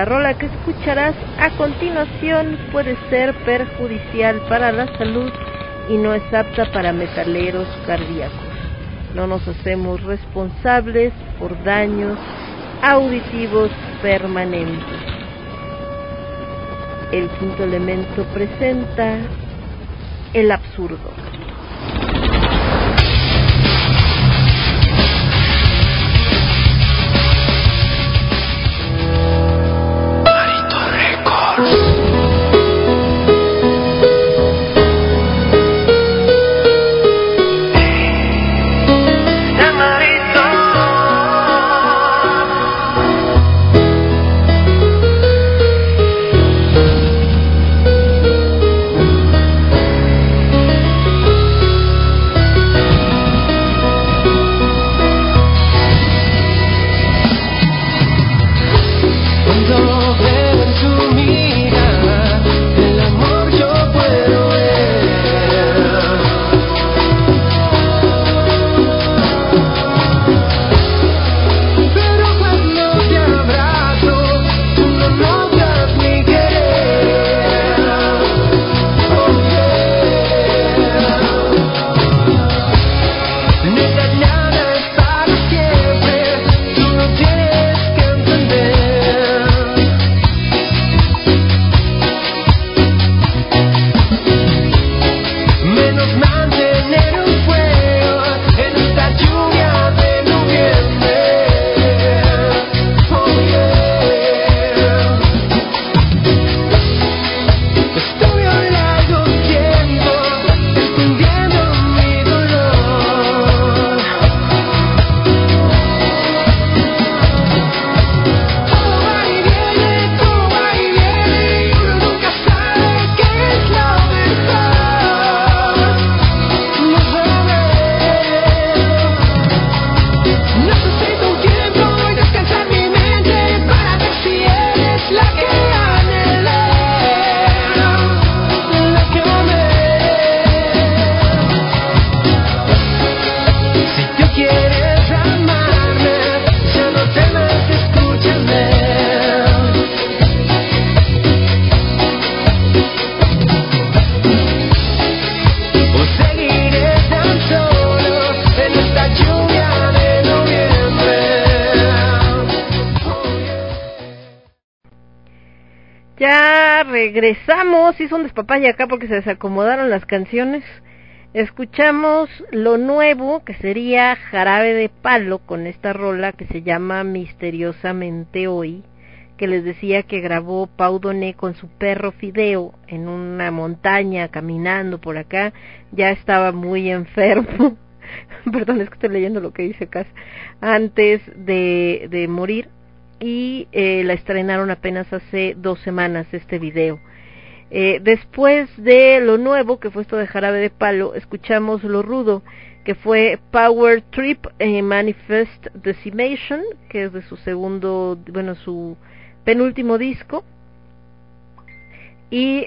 La rola que escucharás a continuación puede ser perjudicial para la salud y no es apta para metaleros cardíacos. No nos hacemos responsables por daños auditivos permanentes. El quinto elemento presenta el absurdo. Regresamos, hizo un despapalle acá porque se desacomodaron las canciones. Escuchamos lo nuevo que sería Jarabe de Palo con esta rola que se llama Misteriosamente Hoy, que les decía que grabó Pau Doné con su perro Fideo en una montaña caminando por acá. Ya estaba muy enfermo. Perdón, es que estoy leyendo lo que dice Cas. Antes de, de morir y eh, la estrenaron apenas hace dos semanas este video. Eh, después de lo nuevo, que fue esto de Jarabe de Palo, escuchamos lo rudo, que fue Power Trip Manifest Decimation, que es de su segundo, bueno, su penúltimo disco. Y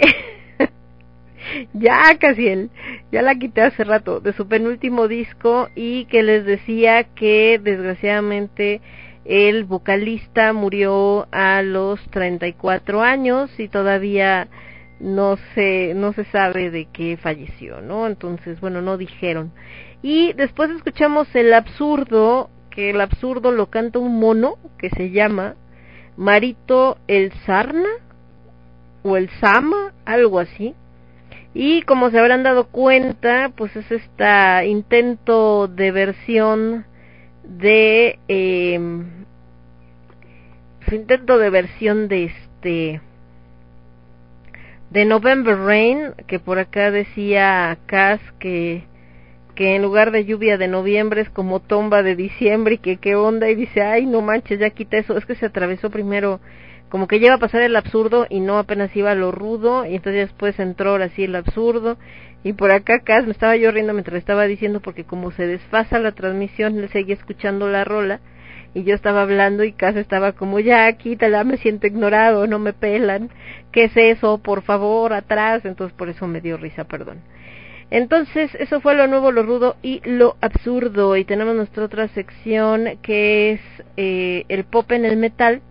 ya casi él, ya la quité hace rato, de su penúltimo disco y que les decía que desgraciadamente el vocalista murió a los 34 años y todavía no se no se sabe de qué falleció, ¿no? Entonces, bueno, no dijeron. Y después escuchamos el absurdo, que el absurdo lo canta un mono que se llama Marito el Sarna o el Sama, algo así. Y como se habrán dado cuenta, pues es este intento de versión de eh, intento de versión de este de November Rain, que por acá decía Cass que que en lugar de lluvia de noviembre es como tomba de diciembre y que qué onda y dice, ay no manches, ya quita eso, es que se atravesó primero como que lleva a pasar el absurdo y no apenas iba lo rudo y entonces después entró ahora sí el absurdo. Y por acá Cas me estaba yo riendo mientras estaba diciendo porque como se desfasa la transmisión le seguía escuchando la rola y yo estaba hablando y Cas estaba como ya quítala me siento ignorado no me pelan qué es eso por favor atrás entonces por eso me dio risa perdón Entonces, eso fue lo nuevo, lo rudo y lo absurdo. Y tenemos nuestra otra sección que es eh, el pop en el metal.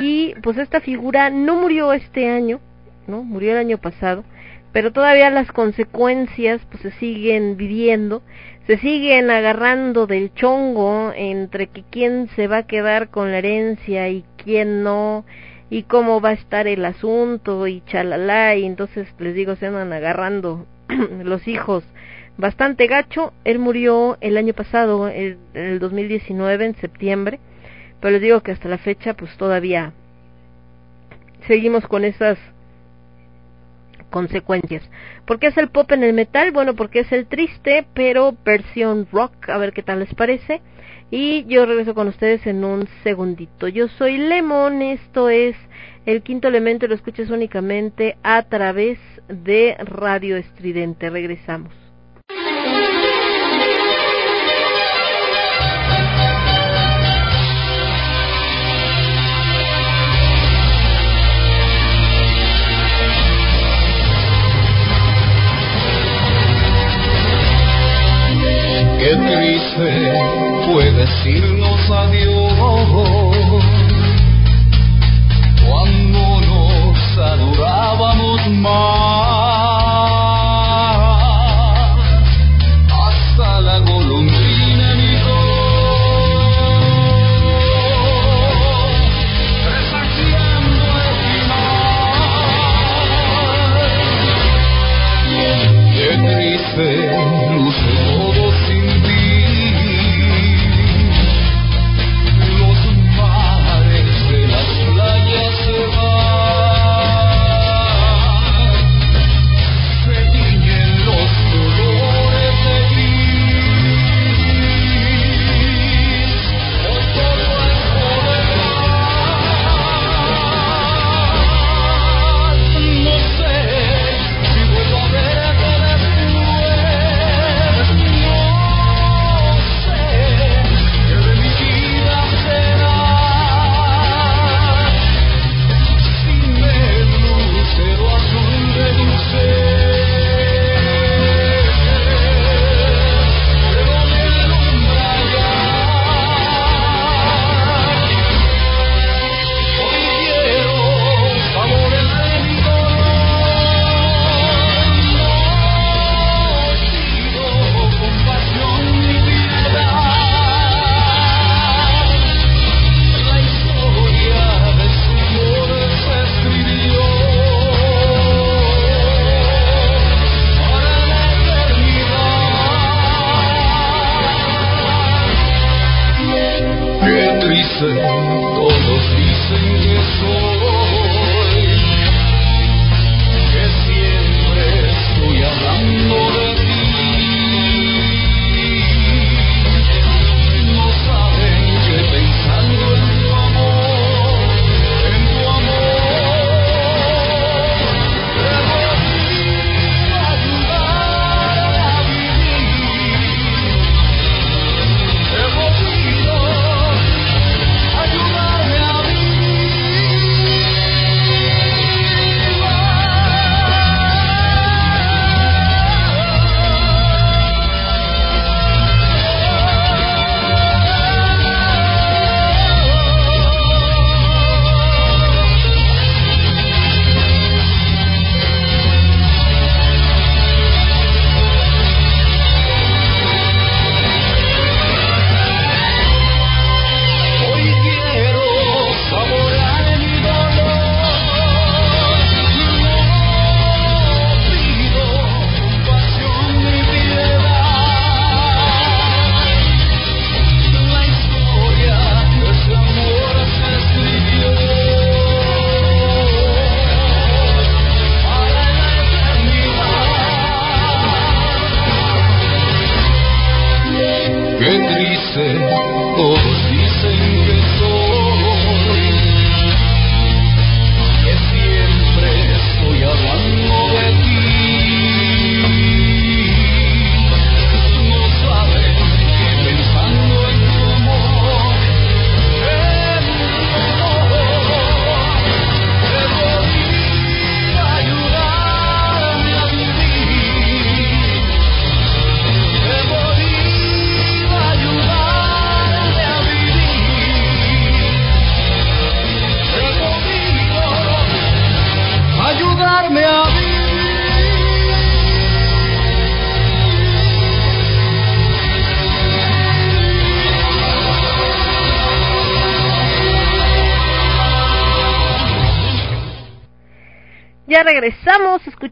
Y pues esta figura no murió este año, ¿no? Murió el año pasado. Pero todavía las consecuencias pues se siguen viviendo. Se siguen agarrando del chongo entre que quién se va a quedar con la herencia y quién no y cómo va a estar el asunto y chalala y entonces les digo se andan agarrando los hijos. Bastante gacho él murió el año pasado el, el 2019 en septiembre pero les digo que hasta la fecha pues todavía seguimos con esas consecuencias. ¿Por qué es el pop en el metal? Bueno, porque es el triste, pero versión rock, a ver qué tal les parece. Y yo regreso con ustedes en un segundito. Yo soy Lemon, esto es el quinto elemento, lo escuchas únicamente a través de Radio Estridente. Regresamos. Fue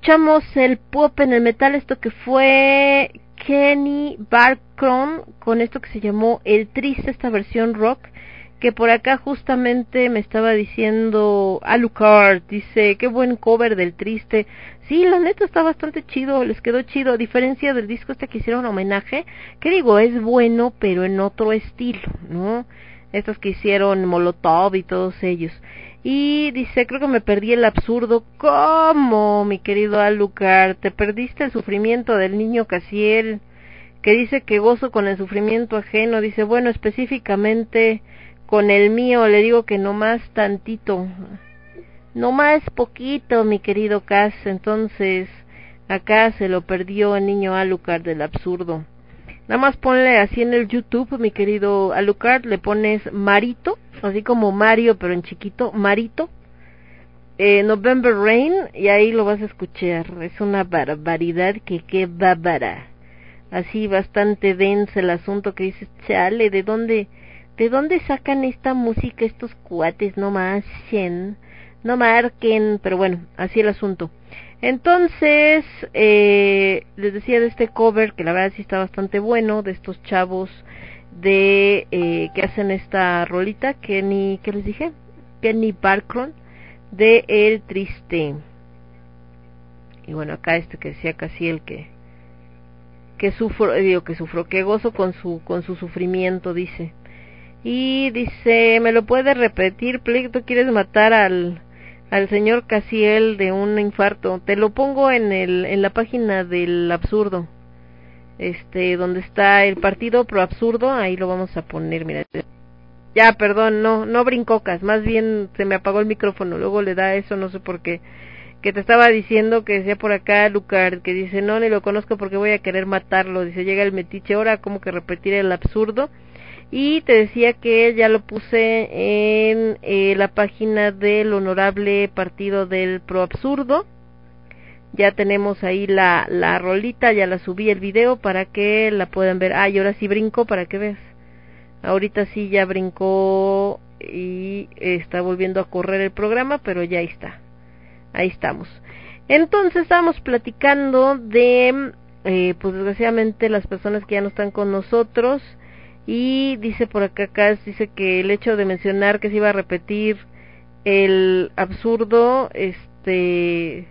escuchamos el pop en el metal, esto que fue Kenny Barcron con esto que se llamó El Triste, esta versión rock, que por acá justamente me estaba diciendo Alucard, dice, qué buen cover del Triste. Sí, la neta está bastante chido, les quedó chido, a diferencia del disco este que hicieron homenaje, que digo, es bueno, pero en otro estilo, ¿no? Estos que hicieron Molotov y todos ellos. Y dice, creo que me perdí el absurdo. ¿Cómo, mi querido Alucard? ¿Te perdiste el sufrimiento del niño Casiel? Que dice que gozo con el sufrimiento ajeno. Dice, bueno, específicamente con el mío le digo que no más tantito. No más poquito, mi querido Cas. Entonces, acá se lo perdió el niño Alucard del absurdo. Nada más ponle así en el YouTube, mi querido Alucard, le pones Marito, así como Mario, pero en chiquito, Marito, eh, November Rain, y ahí lo vas a escuchar. Es una barbaridad que qué bárbara. Así bastante denso el asunto que dices, chale, ¿de dónde, de dónde sacan esta música estos cuates? No marchen, no marquen, pero bueno, así el asunto. Entonces, eh, les decía de este cover, que la verdad sí está bastante bueno, de estos chavos de eh, que hacen esta rolita, Kenny, ¿qué les dije? Kenny Barcron, de El Triste. Y bueno, acá este que decía casi el que que sufro, eh, digo que sufro, que gozo con su con su sufrimiento, dice. Y dice, ¿me lo puede repetir, please? ¿Tú quieres matar al al señor Casiel de un infarto. Te lo pongo en el en la página del absurdo. Este, donde está el partido pro absurdo, ahí lo vamos a poner, mira. Ya, perdón, no, no brincocas, más bien se me apagó el micrófono, luego le da eso, no sé por qué. Que te estaba diciendo que decía por acá Lucar, que dice, no, ni lo conozco porque voy a querer matarlo. Dice, llega el metiche, ahora como que repetir el absurdo y te decía que ya lo puse en eh, la página del honorable partido del pro absurdo ya tenemos ahí la, la rolita ya la subí el video para que la puedan ver. Ah y ahora sí brinco para que veas. Ahorita sí ya brincó y está volviendo a correr el programa pero ya está. Ahí estamos. Entonces estamos platicando de eh, pues desgraciadamente las personas que ya no están con nosotros. Y dice por acá, acá dice que el hecho de mencionar que se iba a repetir el absurdo este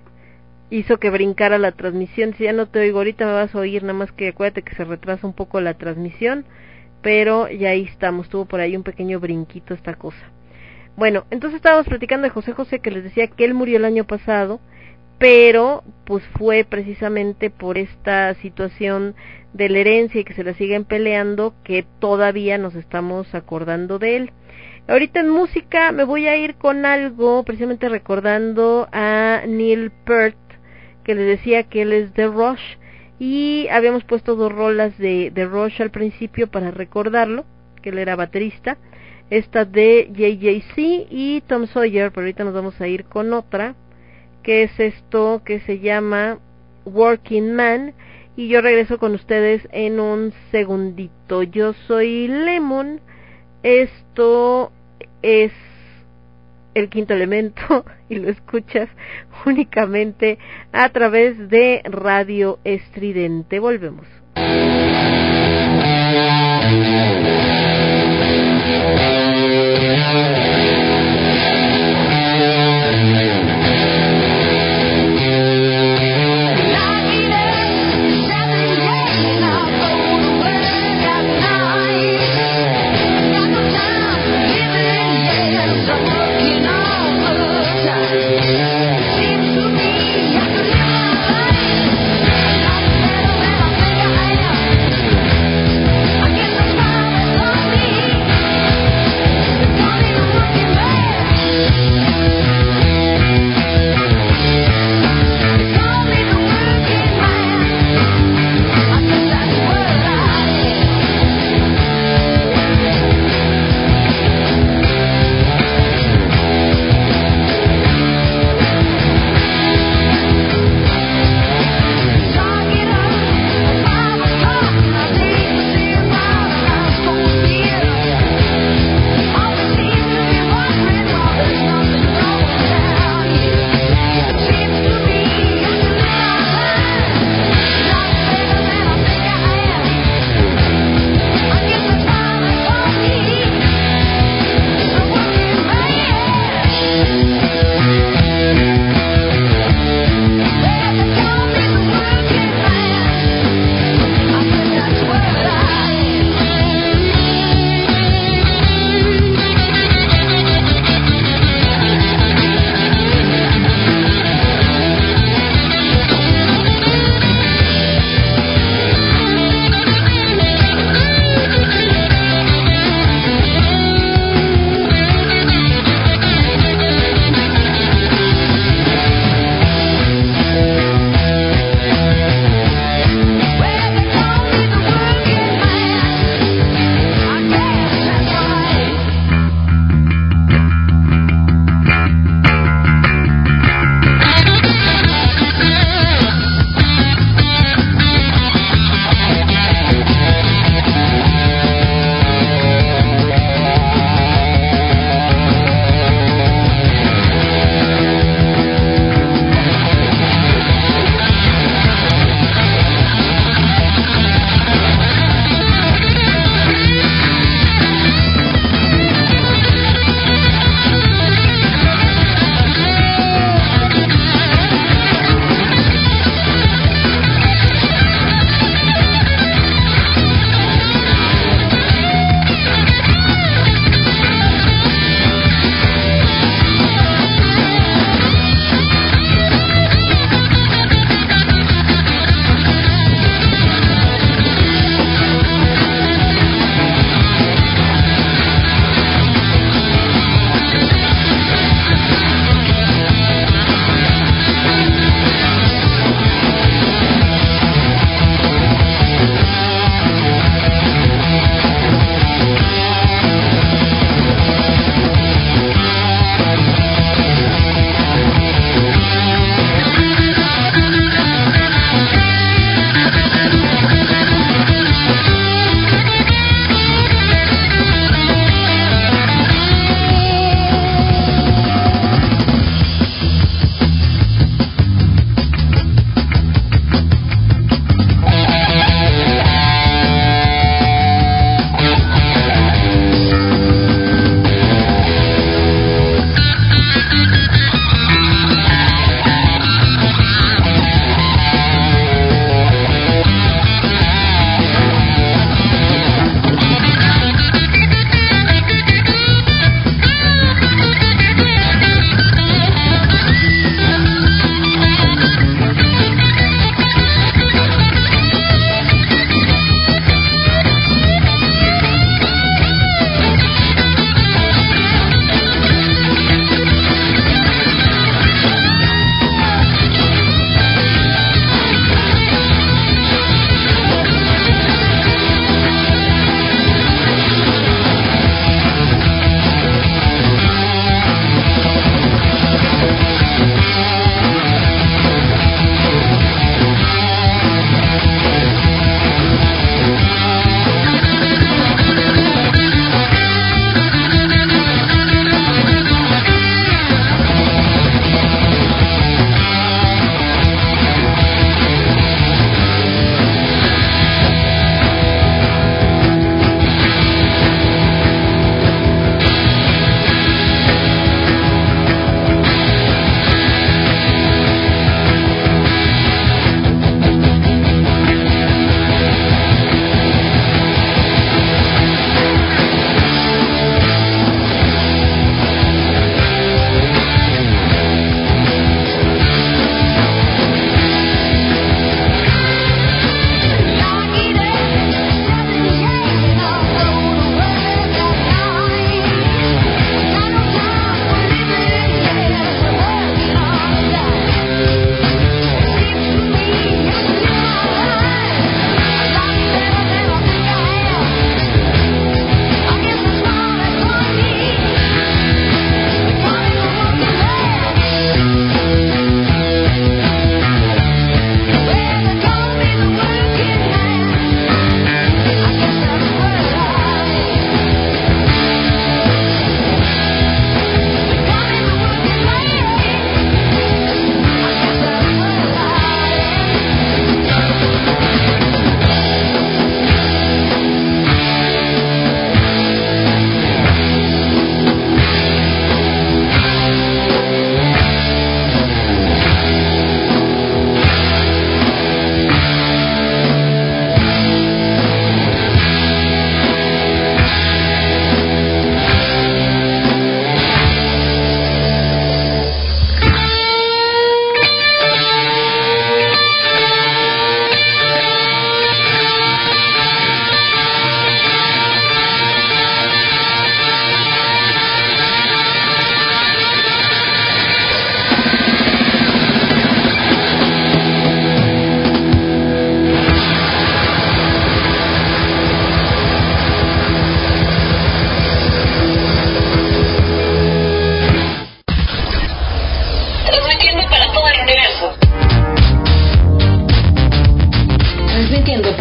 hizo que brincara la transmisión. Si ya no te oigo ahorita me vas a oír nada más que acuérdate que se retrasa un poco la transmisión pero ya ahí estamos. Tuvo por ahí un pequeño brinquito esta cosa. Bueno entonces estábamos platicando de José José que les decía que él murió el año pasado pero pues fue precisamente por esta situación de la herencia y que se la siguen peleando que todavía nos estamos acordando de él. Ahorita en música me voy a ir con algo precisamente recordando a Neil Peart que les decía que él es de Rush y habíamos puesto dos rolas de, de Rush al principio para recordarlo, que él era baterista, esta de JJC y Tom Sawyer, pero ahorita nos vamos a ir con otra que es esto que se llama Working Man y yo regreso con ustedes en un segundito. Yo soy Lemon. Esto es el quinto elemento y lo escuchas únicamente a través de Radio Estridente. Volvemos.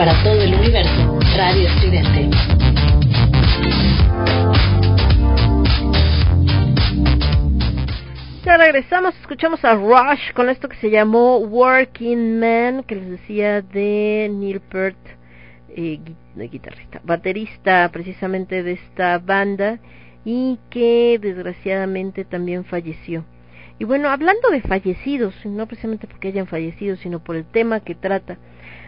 Para todo el universo, Radio Estridente. Ya regresamos, escuchamos a Rush con esto que se llamó Working Man, que les decía de Neil Peart, eh, guitarrista, baterista precisamente de esta banda y que desgraciadamente también falleció. Y bueno, hablando de fallecidos, no precisamente porque hayan fallecido, sino por el tema que trata,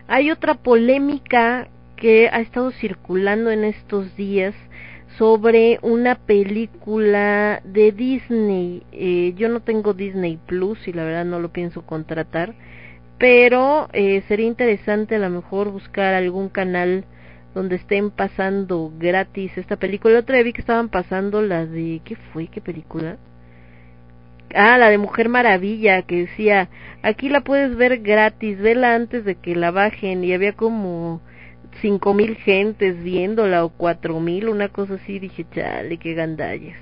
hay otra polémica que ha estado circulando en estos días sobre una película de Disney. Eh, yo no tengo Disney Plus y la verdad no lo pienso contratar, pero eh, sería interesante a lo mejor buscar algún canal donde estén pasando gratis esta película. La otra vi que estaban pasando la de... ¿Qué fue? ¿Qué película? Ah, la de Mujer Maravilla, que decía, aquí la puedes ver gratis, vela antes de que la bajen, y había como cinco mil gentes viéndola o cuatro mil, una cosa así, dije, chale, qué gandallas.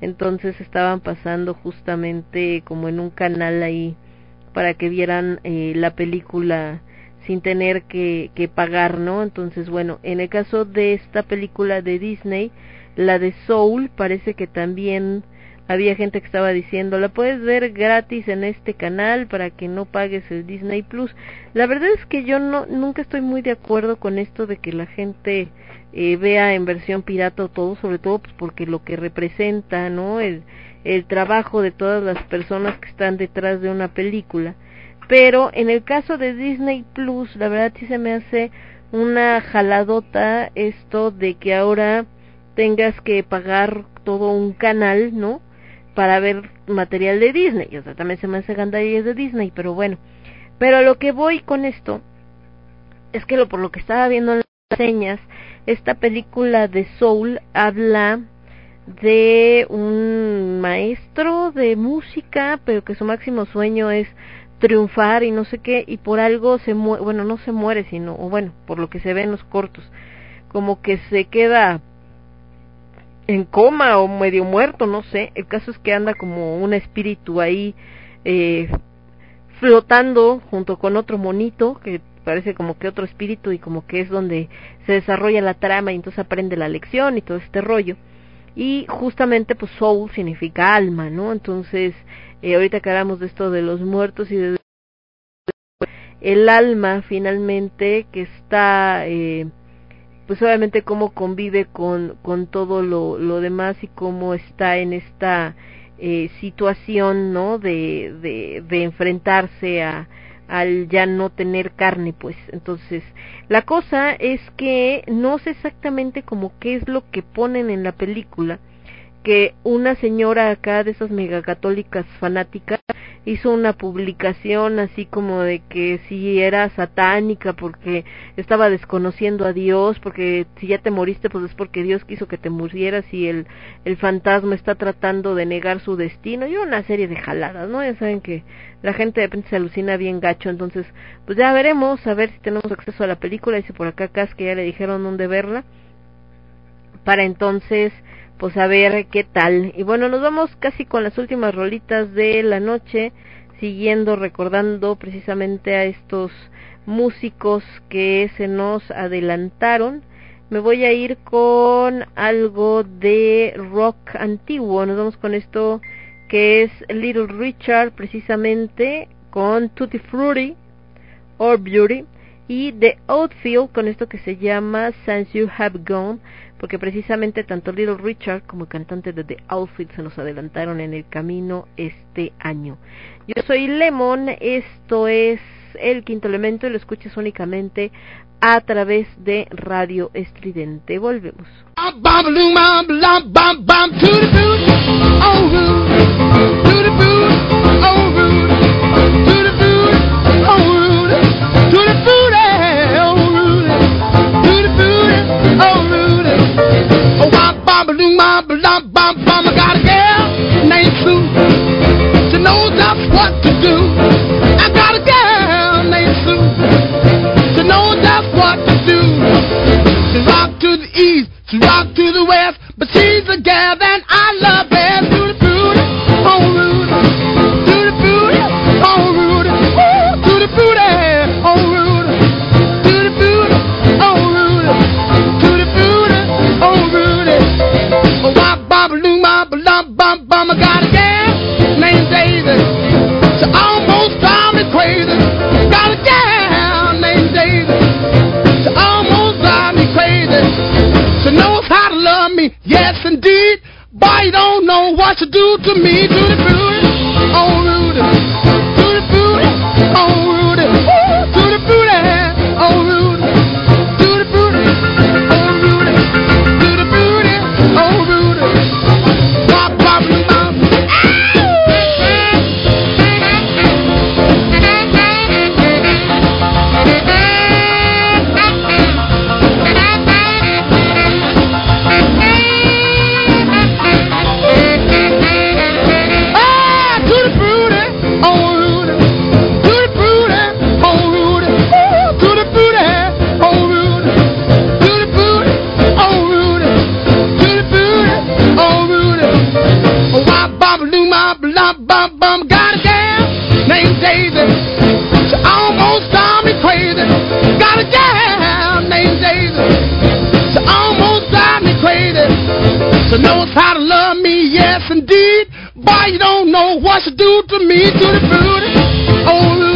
Entonces estaban pasando justamente como en un canal ahí para que vieran eh, la película sin tener que, que pagar, ¿no? Entonces, bueno, en el caso de esta película de Disney, la de Soul, parece que también había gente que estaba diciendo, la puedes ver gratis en este canal para que no pagues el Disney Plus. La verdad es que yo no nunca estoy muy de acuerdo con esto de que la gente eh, vea en versión pirata todo, sobre todo pues porque lo que representa, ¿no? El, el trabajo de todas las personas que están detrás de una película. Pero en el caso de Disney Plus, la verdad sí se me hace una jaladota esto de que ahora tengas que pagar todo un canal, ¿no? Para ver material de Disney. O sea, también se me hace gandallas de Disney, pero bueno. Pero lo que voy con esto es que lo por lo que estaba viendo en las señas, esta película de Soul habla de un maestro de música, pero que su máximo sueño es triunfar y no sé qué, y por algo se muere, bueno, no se muere, sino, o bueno, por lo que se ve en los cortos, como que se queda en coma o medio muerto, no sé. El caso es que anda como un espíritu ahí eh, flotando junto con otro monito que parece como que otro espíritu y como que es donde se desarrolla la trama y entonces aprende la lección y todo este rollo. Y justamente pues soul significa alma, ¿no? Entonces, eh, ahorita que hablamos de esto de los muertos y de el alma finalmente que está eh, pues obviamente cómo convive con, con todo lo, lo demás y cómo está en esta eh, situación, ¿no? De, de, de enfrentarse a, al ya no tener carne, pues. Entonces, la cosa es que no sé exactamente como qué es lo que ponen en la película, que una señora acá de esas megacatólicas fanáticas hizo una publicación así como de que si era satánica porque estaba desconociendo a Dios, porque si ya te moriste pues es porque Dios quiso que te murieras y el, el fantasma está tratando de negar su destino. Y una serie de jaladas, ¿no? Ya saben que la gente de repente se alucina bien gacho, entonces pues ya veremos, a ver si tenemos acceso a la película, dice por acá Cas que ya le dijeron dónde verla, para entonces pues a ver qué tal. Y bueno, nos vamos casi con las últimas rolitas de la noche, siguiendo recordando precisamente a estos músicos que se nos adelantaron. Me voy a ir con algo de rock antiguo. Nos vamos con esto que es Little Richard precisamente con Tutti Frutti or Beauty y The Outfield con esto que se llama Since You Have Gone porque precisamente tanto Little Richard como el cantante de The Outfield se nos adelantaron en el camino este año. Yo soy Lemon, esto es el quinto elemento y lo escuchas únicamente a través de Radio Estridente. Volvemos. Bam, bam-a-loom, bam-a-lum, bam, bam, I got a girl named Sue. She knows just what to do. I got a girl named Sue. She knows just what to do. She rock to the east, she rock to the west, but she's a gal me. Yes, indeed. Boy, you don't know what you do to me. Do the booty, oh, Rudy. Do the booty, oh, She almost drive me crazy. She knows how to love me, yes indeed. Boy, you don't know what she do to me, to the booty. Oh,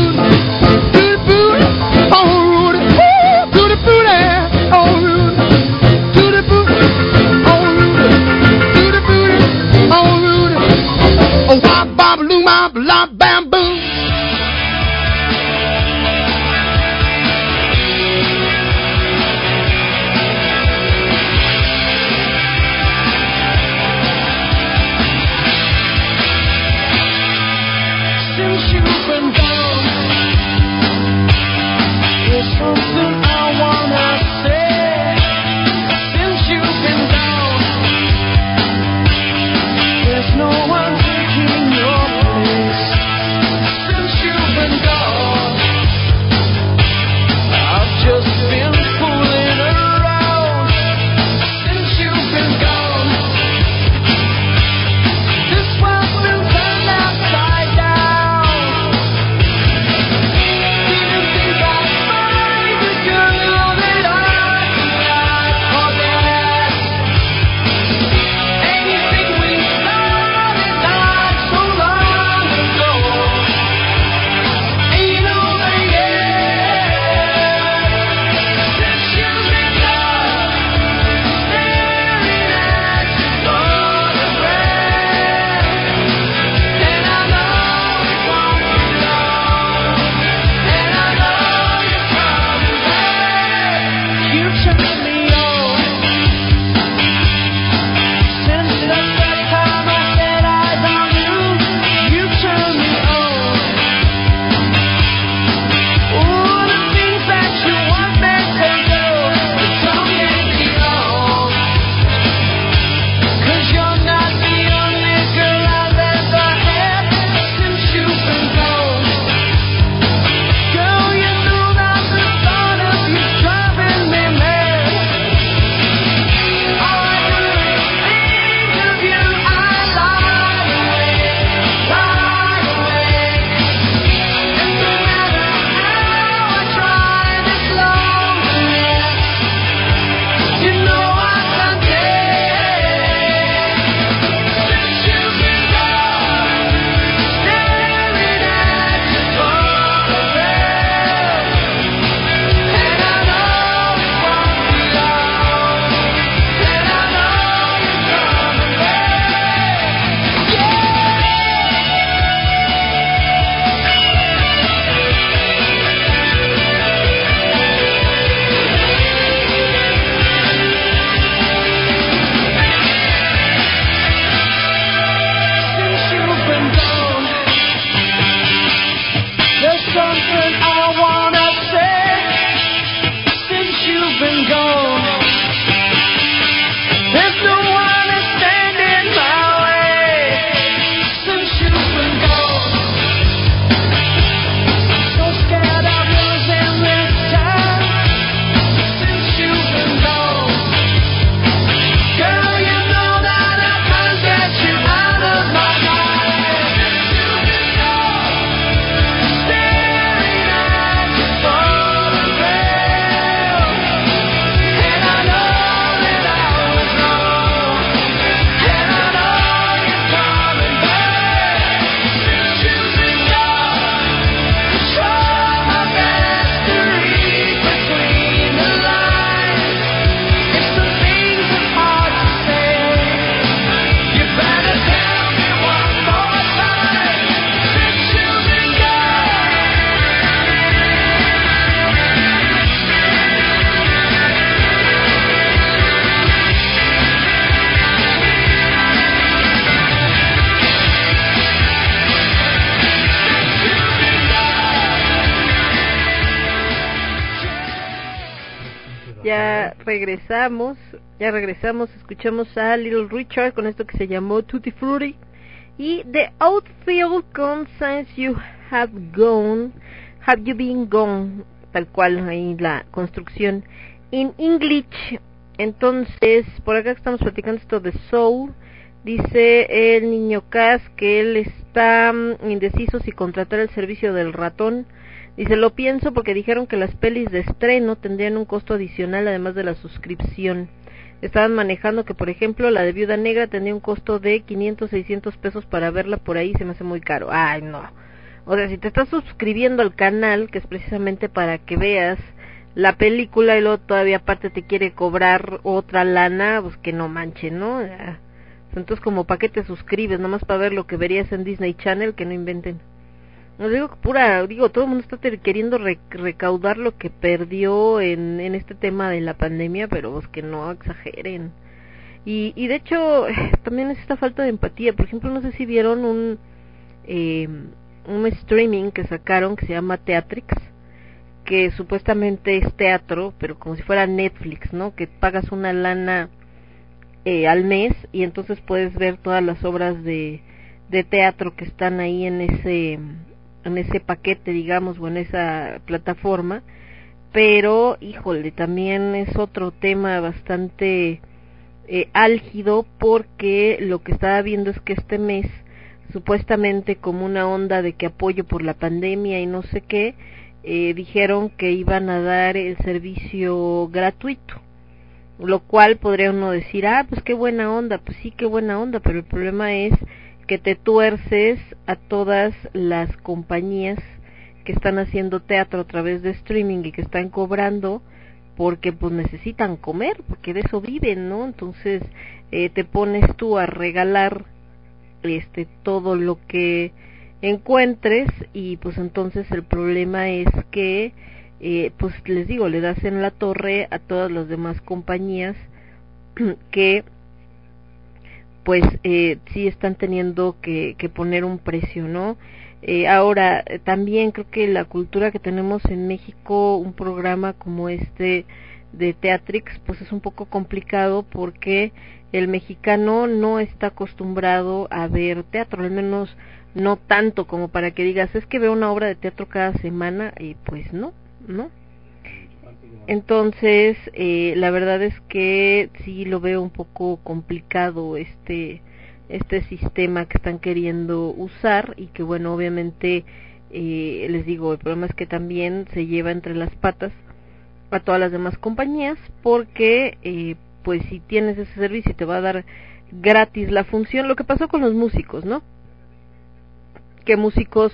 regresamos, ya regresamos, escuchamos a Little Richard con esto que se llamó Tutti Frutti y The Outfield con Since You Have Gone, Have You Been Gone, tal cual ahí la construcción in English. Entonces, por acá estamos platicando esto de Soul. Dice el niño Cas que él está mm, indeciso si contratar el servicio del ratón. Dice, lo pienso porque dijeron que las pelis de estreno tendrían un costo adicional además de la suscripción. Estaban manejando que, por ejemplo, la de Viuda Negra tendría un costo de 500, 600 pesos para verla por ahí, se me hace muy caro. Ay, no. O sea, si te estás suscribiendo al canal, que es precisamente para que veas la película y luego todavía aparte te quiere cobrar otra lana, pues que no manche, ¿no? Entonces, como para qué te suscribes, nomás para ver lo que verías en Disney Channel, que no inventen. No digo que pura, digo, todo el mundo está queriendo re- recaudar lo que perdió en, este tema de la pandemia, pero pues que no exageren. Y, y de hecho, también es esta falta de empatía. Por ejemplo, no sé si vieron un, eh, un streaming que sacaron que se llama Teatrix, que supuestamente es teatro, pero como si fuera Netflix, ¿no? Que pagas una lana eh, al mes y entonces puedes ver todas las obras de teatro que están ahí en ese en ese paquete digamos o en esa plataforma pero híjole también es otro tema bastante eh, álgido porque lo que estaba viendo es que este mes supuestamente como una onda de que apoyo por la pandemia y no sé qué eh, dijeron que iban a dar el servicio gratuito lo cual podría uno decir, ah, pues qué buena onda, pues sí, qué buena onda, pero el problema es que te tuerces a todas las compañías que están haciendo teatro a través de streaming y que están cobrando porque pues necesitan comer, porque de eso viven, ¿no? Entonces eh, te pones tú a regalar este todo lo que encuentres y pues entonces el problema es que eh, pues les digo, le das en la torre a todas las demás compañías que pues eh, sí están teniendo que, que poner un precio, ¿no? Eh, ahora, eh, también creo que la cultura que tenemos en México, un programa como este de Teatrix, pues es un poco complicado porque el mexicano no está acostumbrado a ver teatro, al menos no tanto como para que digas, es que veo una obra de teatro cada semana y pues no, ¿no? Entonces, eh, la verdad es que sí lo veo un poco complicado este este sistema que están queriendo usar y que bueno, obviamente eh, les digo, el problema es que también se lleva entre las patas a todas las demás compañías porque eh, pues si tienes ese servicio y te va a dar gratis la función, lo que pasó con los músicos, ¿no? Que músicos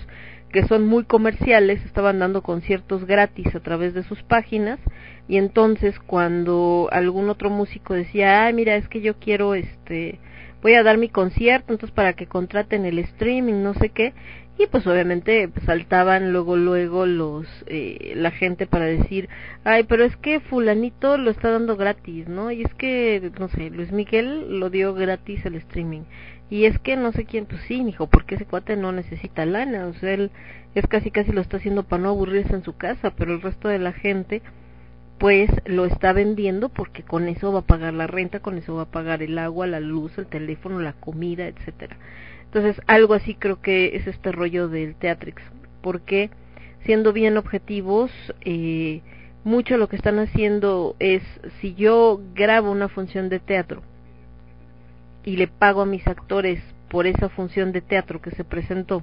que son muy comerciales estaban dando conciertos gratis a través de sus páginas y entonces cuando algún otro músico decía, "Ah, mira, es que yo quiero este voy a dar mi concierto, entonces para que contraten el streaming, no sé qué." Y pues obviamente pues, saltaban luego luego los eh, la gente para decir, "Ay, pero es que fulanito lo está dando gratis, ¿no? Y es que no sé, Luis Miguel lo dio gratis el streaming." Y es que no sé quién, pues sí, mijo, porque ese cuate no necesita lana, o sea, él es casi casi lo está haciendo para no aburrirse en su casa, pero el resto de la gente pues lo está vendiendo porque con eso va a pagar la renta, con eso va a pagar el agua, la luz, el teléfono, la comida, etcétera. Entonces, algo así creo que es este rollo del Teatrix, porque siendo bien objetivos, eh, mucho lo que están haciendo es, si yo grabo una función de teatro y le pago a mis actores por esa función de teatro que se presentó,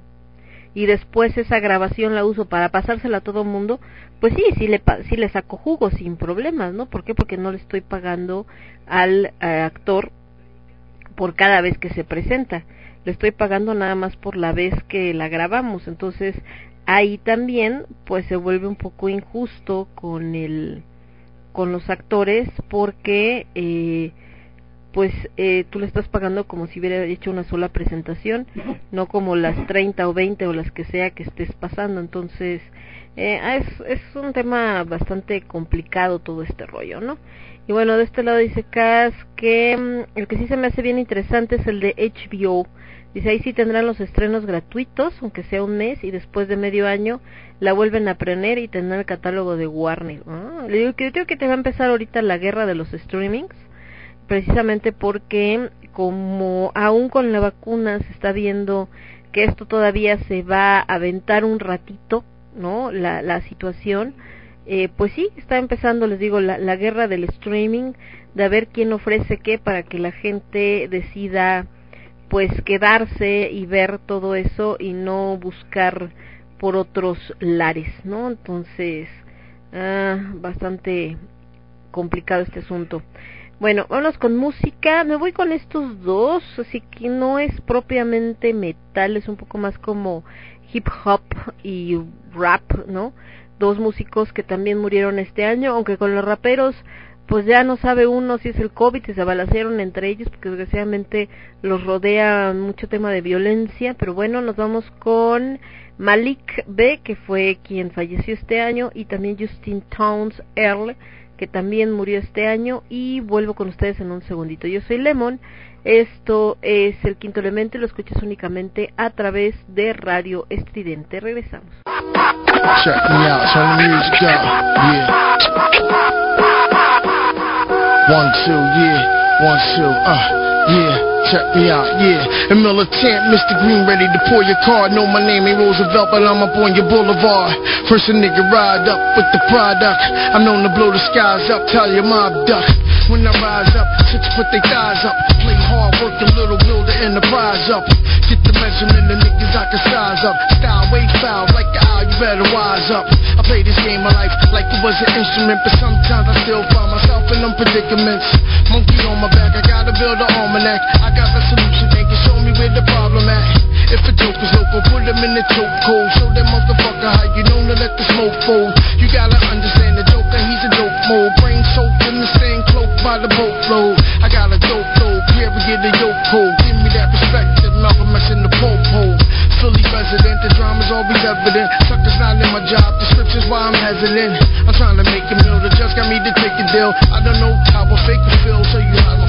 y después esa grabación la uso para pasársela a todo el mundo, pues sí, sí le, sí le saco jugo sin problemas, ¿no? ¿Por qué? Porque no le estoy pagando al eh, actor por cada vez que se presenta, le estoy pagando nada más por la vez que la grabamos, entonces ahí también pues se vuelve un poco injusto con el con los actores porque eh, pues eh, tú le estás pagando como si hubiera hecho una sola presentación, no como las 30 o 20 o las que sea que estés pasando. Entonces, eh, es, es un tema bastante complicado todo este rollo, ¿no? Y bueno, de este lado dice Cas que mm, el que sí se me hace bien interesante es el de HBO, Dice, ahí sí tendrán los estrenos gratuitos, aunque sea un mes, y después de medio año la vuelven a prender y tendrán el catálogo de Warner. Le digo que yo creo que te va a empezar ahorita la guerra de los streamings, precisamente porque como aún con la vacuna se está viendo que esto todavía se va a aventar un ratito, ¿no? La, la situación, eh, pues sí, está empezando, les digo, la, la guerra del streaming, de a ver quién ofrece qué para que la gente decida pues quedarse y ver todo eso y no buscar por otros lares, ¿no? Entonces, ah, bastante complicado este asunto. Bueno, vámonos con música. Me voy con estos dos, así que no es propiamente metal, es un poco más como hip hop y rap, ¿no? Dos músicos que también murieron este año, aunque con los raperos pues ya no sabe uno si es el COVID, si se balacearon entre ellos, porque desgraciadamente los rodea mucho tema de violencia, pero bueno, nos vamos con Malik B, que fue quien falleció este año, y también Justin Towns Earl, que también murió este año, y vuelvo con ustedes en un segundito. Yo soy Lemon, esto es el quinto elemento y lo escuchas únicamente a través de Radio Estridente. Regresamos. Check me out, yeah. And militant, Mr. Green, ready to pour your card. Know my name ain't Roosevelt, but I'm up on your boulevard. First a nigga ride up with the product. I'm known to blow the skies up, tell your mob duck. When I rise up, chicks put their thighs up. Play hard, work a little, build the enterprise up. Get the measurement, the niggas I can size up. Style way foul, like the you better wise up. I play this game of life like it was an instrument, but sometimes I still find myself in them predicaments. Monkey on my back, I gotta build an almanac. I got the solution, they can show me where the problem at. If a joke is local, put them in the choke hole. Show that motherfucker how you know to let the smoke fold. You gotta understand the joker, he's a dope mode. Brain soaked in the same cloak by the boatload. I got a dope load, period, the yoke hole. Give me that that Malcolm X in the pope hole. Philly resident, the drama's always evident. Suckers not in my job description's why I'm hesitant. I'm trying to make a meal, the judge got me to take a deal. I don't know how a fake will feel, so you how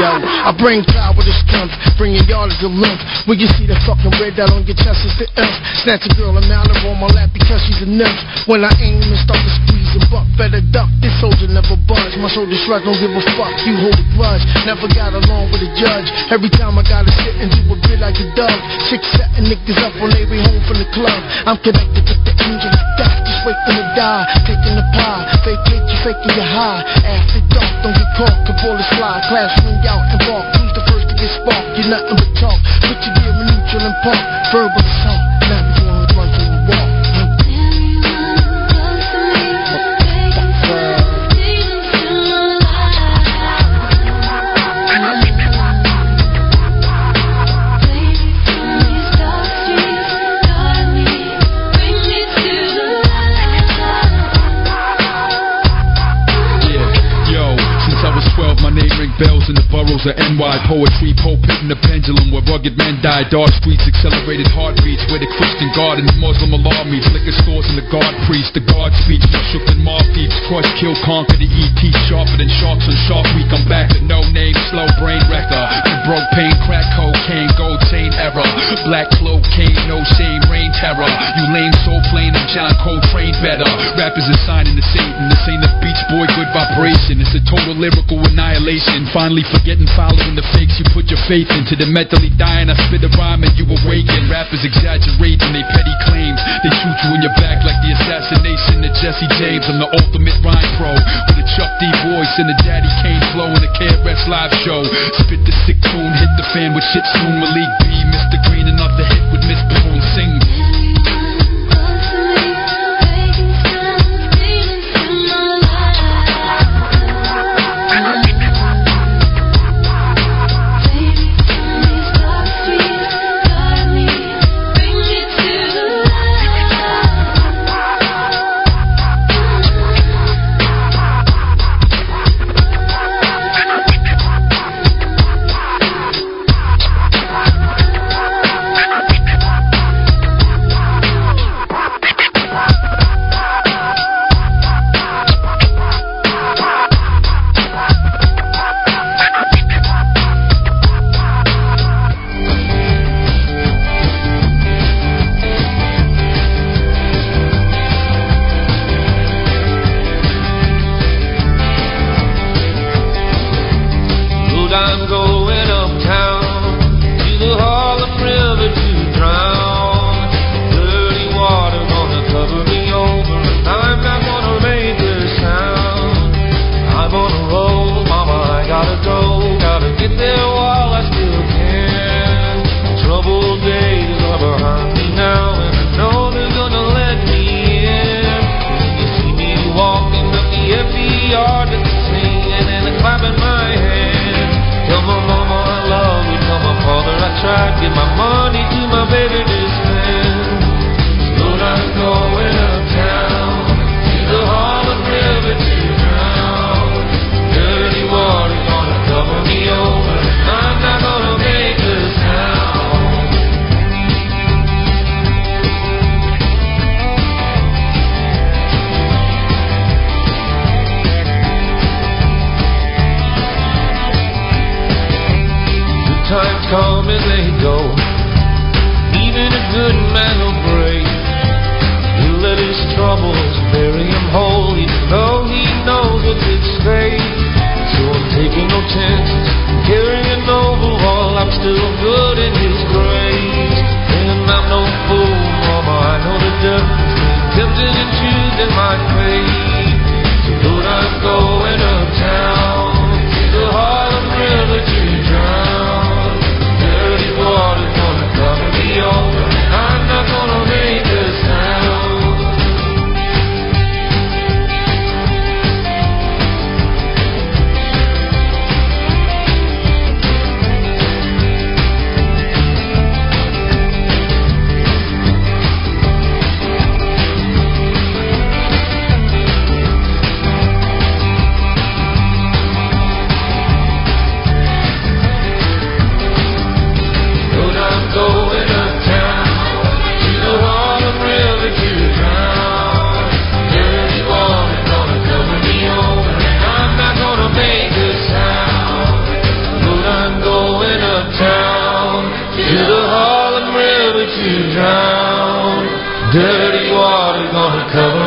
yo, I bring power to strength, bringing y'all to the limp. When you see the fucking red dot on your chest, it's the F. Snatch a girl and mount her on my lap because she's a nymph. When I aim and start to squeeze and buck, better duck. This soldier never budge. My shoulders shrug, don't give a fuck. You hold a grudge. Never got along with a judge. Every time I gotta sit and do a bit like a dog. Chicks setting niggas up on they way home from the club. I'm connected with the angel death, just waiting to die. Taking the pie, vacate you faking your high. After dark, don't get caught, can bullets fly. Class ring out and walk. Who's the first to get sparked? You're nothing but talk. Put your gear in neutral and park. Verbal assault. Of NY. Poetry, pulpit, and the pendulum where rugged men die. Dark streets, accelerated heartbeats where the Christian and the Muslim Allah meets. Liquor stores and the God priest, the God speech. Shook than mob. Crush, kill, conquer the ET. Sharper than sharks on Shark Week. I'm back to no name, slow brain wrecker. The broke pain, crack cocaine, gold Black cocaine, no shame, rain terror. You lame soul plane, I'm John Coltrane better. Rappers are signing the Satan. This ain't a Beach Boy good vibration. It's a total lyrical annihilation. Finally forgetting, following the fakes you put your faith into. The mentally dying, I spit a rhyme and you awaken. Rappers exaggerating they petty claims. They shoot you in your back like the assassination of Jesse James. I'm the ultimate rhyme pro with a Chuck D voice and a Daddy Kane flow in a KRS live show. Spit the sick tune, hit the fan with shit soon. Malik B, Mr.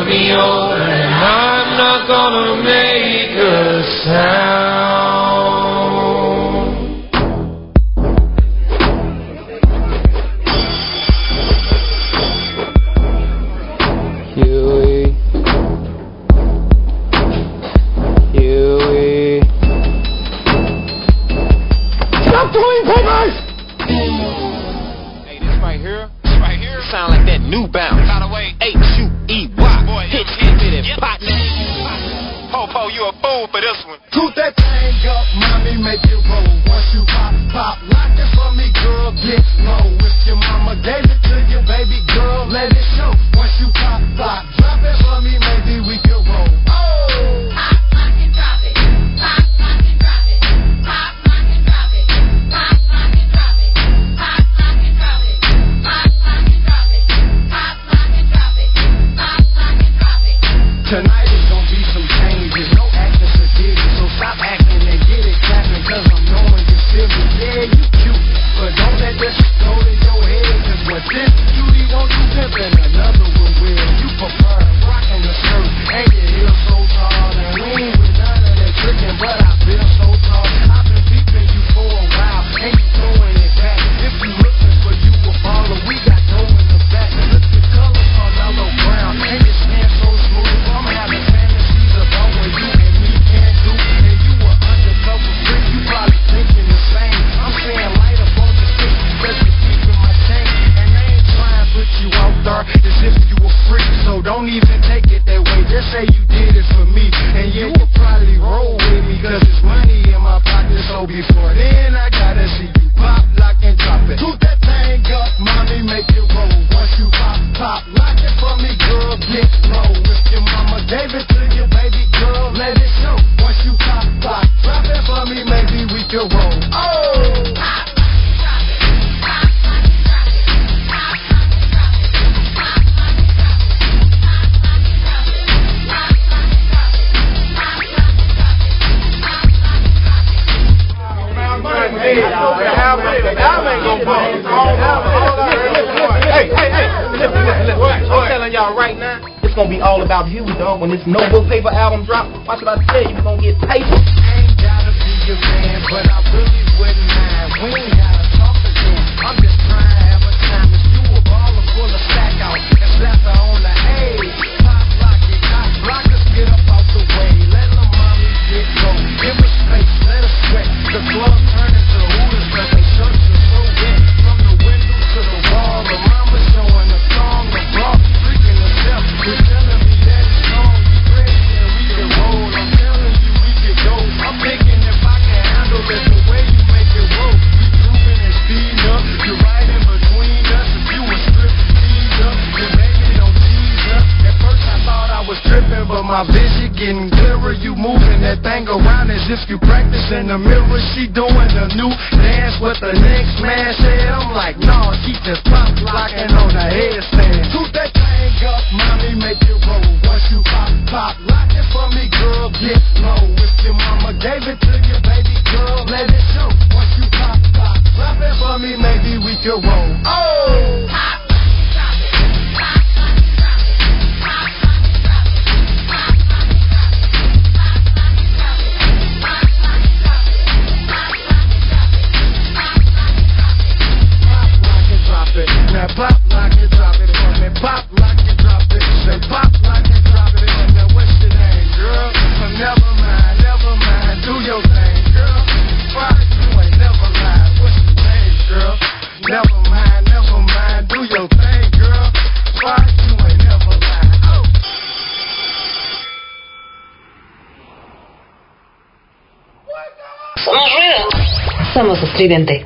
me over, and I'm not gonna make a sound. Estridente.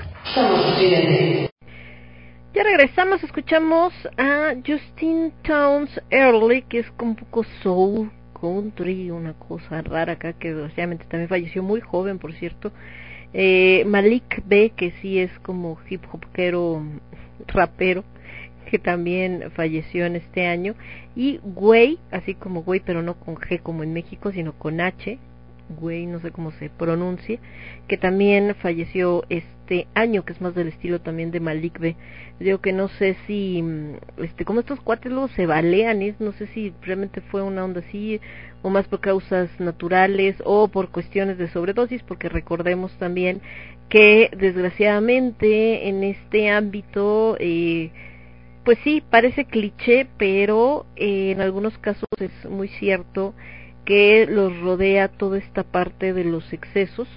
Ya regresamos, escuchamos a Justin Towns Early, que es como un poco soul, country, una cosa rara acá, que desgraciadamente también falleció muy joven, por cierto. Eh, Malik B, que sí es como hip hopero, rapero, que también falleció en este año. Y Güey, así como Güey, pero no con G como en México, sino con H, Güey, no sé cómo se pronuncie, que también falleció este año, que es más del estilo también de Malik B. Digo que no sé si, mm, este, como estos cuates luego se balean, es, no sé si realmente fue una onda así, o más por causas naturales, o por cuestiones de sobredosis, porque recordemos también que desgraciadamente en este ámbito, eh, pues sí, parece cliché, pero eh, en algunos casos es muy cierto que los rodea toda esta parte de los excesos.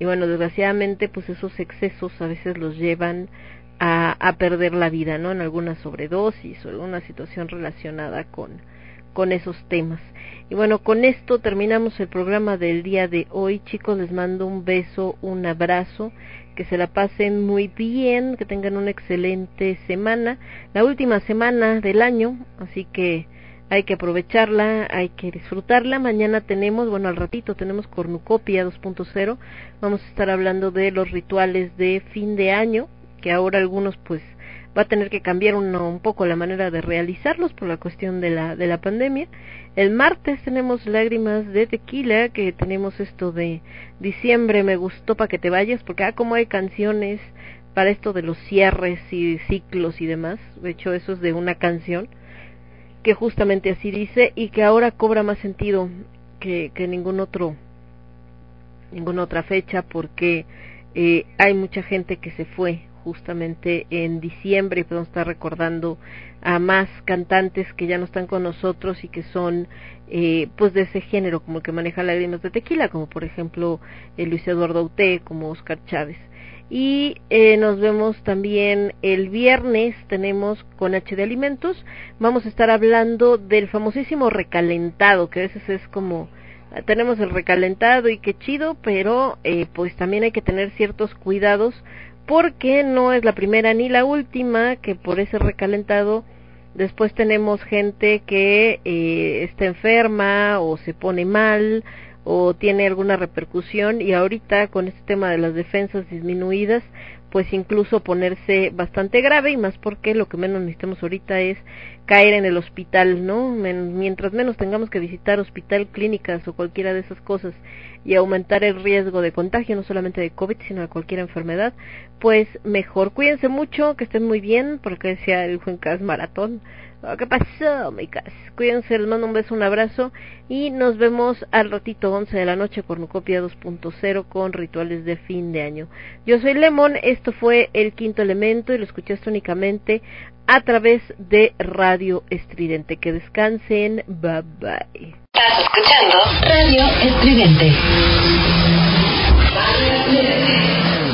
Y bueno, desgraciadamente, pues esos excesos a veces los llevan a, a perder la vida, ¿no? En alguna sobredosis o alguna situación relacionada con, con esos temas. Y bueno, con esto terminamos el programa del día de hoy. Chicos, les mando un beso, un abrazo, que se la pasen muy bien, que tengan una excelente semana, la última semana del año, así que hay que aprovecharla, hay que disfrutarla. Mañana tenemos, bueno, al ratito tenemos Cornucopia 2.0. Vamos a estar hablando de los rituales de fin de año, que ahora algunos pues va a tener que cambiar uno, un poco la manera de realizarlos por la cuestión de la de la pandemia. El martes tenemos lágrimas de tequila, que tenemos esto de diciembre me gustó para que te vayas, porque ah como hay canciones para esto de los cierres y ciclos y demás. De hecho, eso es de una canción que justamente así dice y que ahora cobra más sentido que, que ningún otro ninguna otra fecha porque eh, hay mucha gente que se fue justamente en diciembre y podemos estar recordando a más cantantes que ya no están con nosotros y que son eh, pues de ese género como el que maneja lágrimas de tequila como por ejemplo eh, Luis Eduardo Aute como Oscar Chávez y eh, nos vemos también el viernes tenemos con H de alimentos. Vamos a estar hablando del famosísimo recalentado que a veces es como tenemos el recalentado y qué chido pero eh, pues también hay que tener ciertos cuidados porque no es la primera ni la última que por ese recalentado después tenemos gente que eh, está enferma o se pone mal o tiene alguna repercusión y ahorita con este tema de las defensas disminuidas pues incluso ponerse bastante grave y más porque lo que menos necesitamos ahorita es caer en el hospital, ¿no? Mientras menos tengamos que visitar hospital, clínicas o cualquiera de esas cosas y aumentar el riesgo de contagio, no solamente de COVID, sino de cualquier enfermedad, pues mejor. Cuídense mucho, que estén muy bien, porque decía el Juan Cas Maratón. Oh, ¿Qué pasó, mi Cas? Cuídense, les mando un beso, un abrazo y nos vemos al ratito 11 de la noche, Cornucopia 2.0 con rituales de fin de año. Yo soy Lemon, esto fue El Quinto Elemento y lo escuchaste únicamente a través de Radio Estridente. Que descansen, bye bye. Estás escuchando Radio Estridente.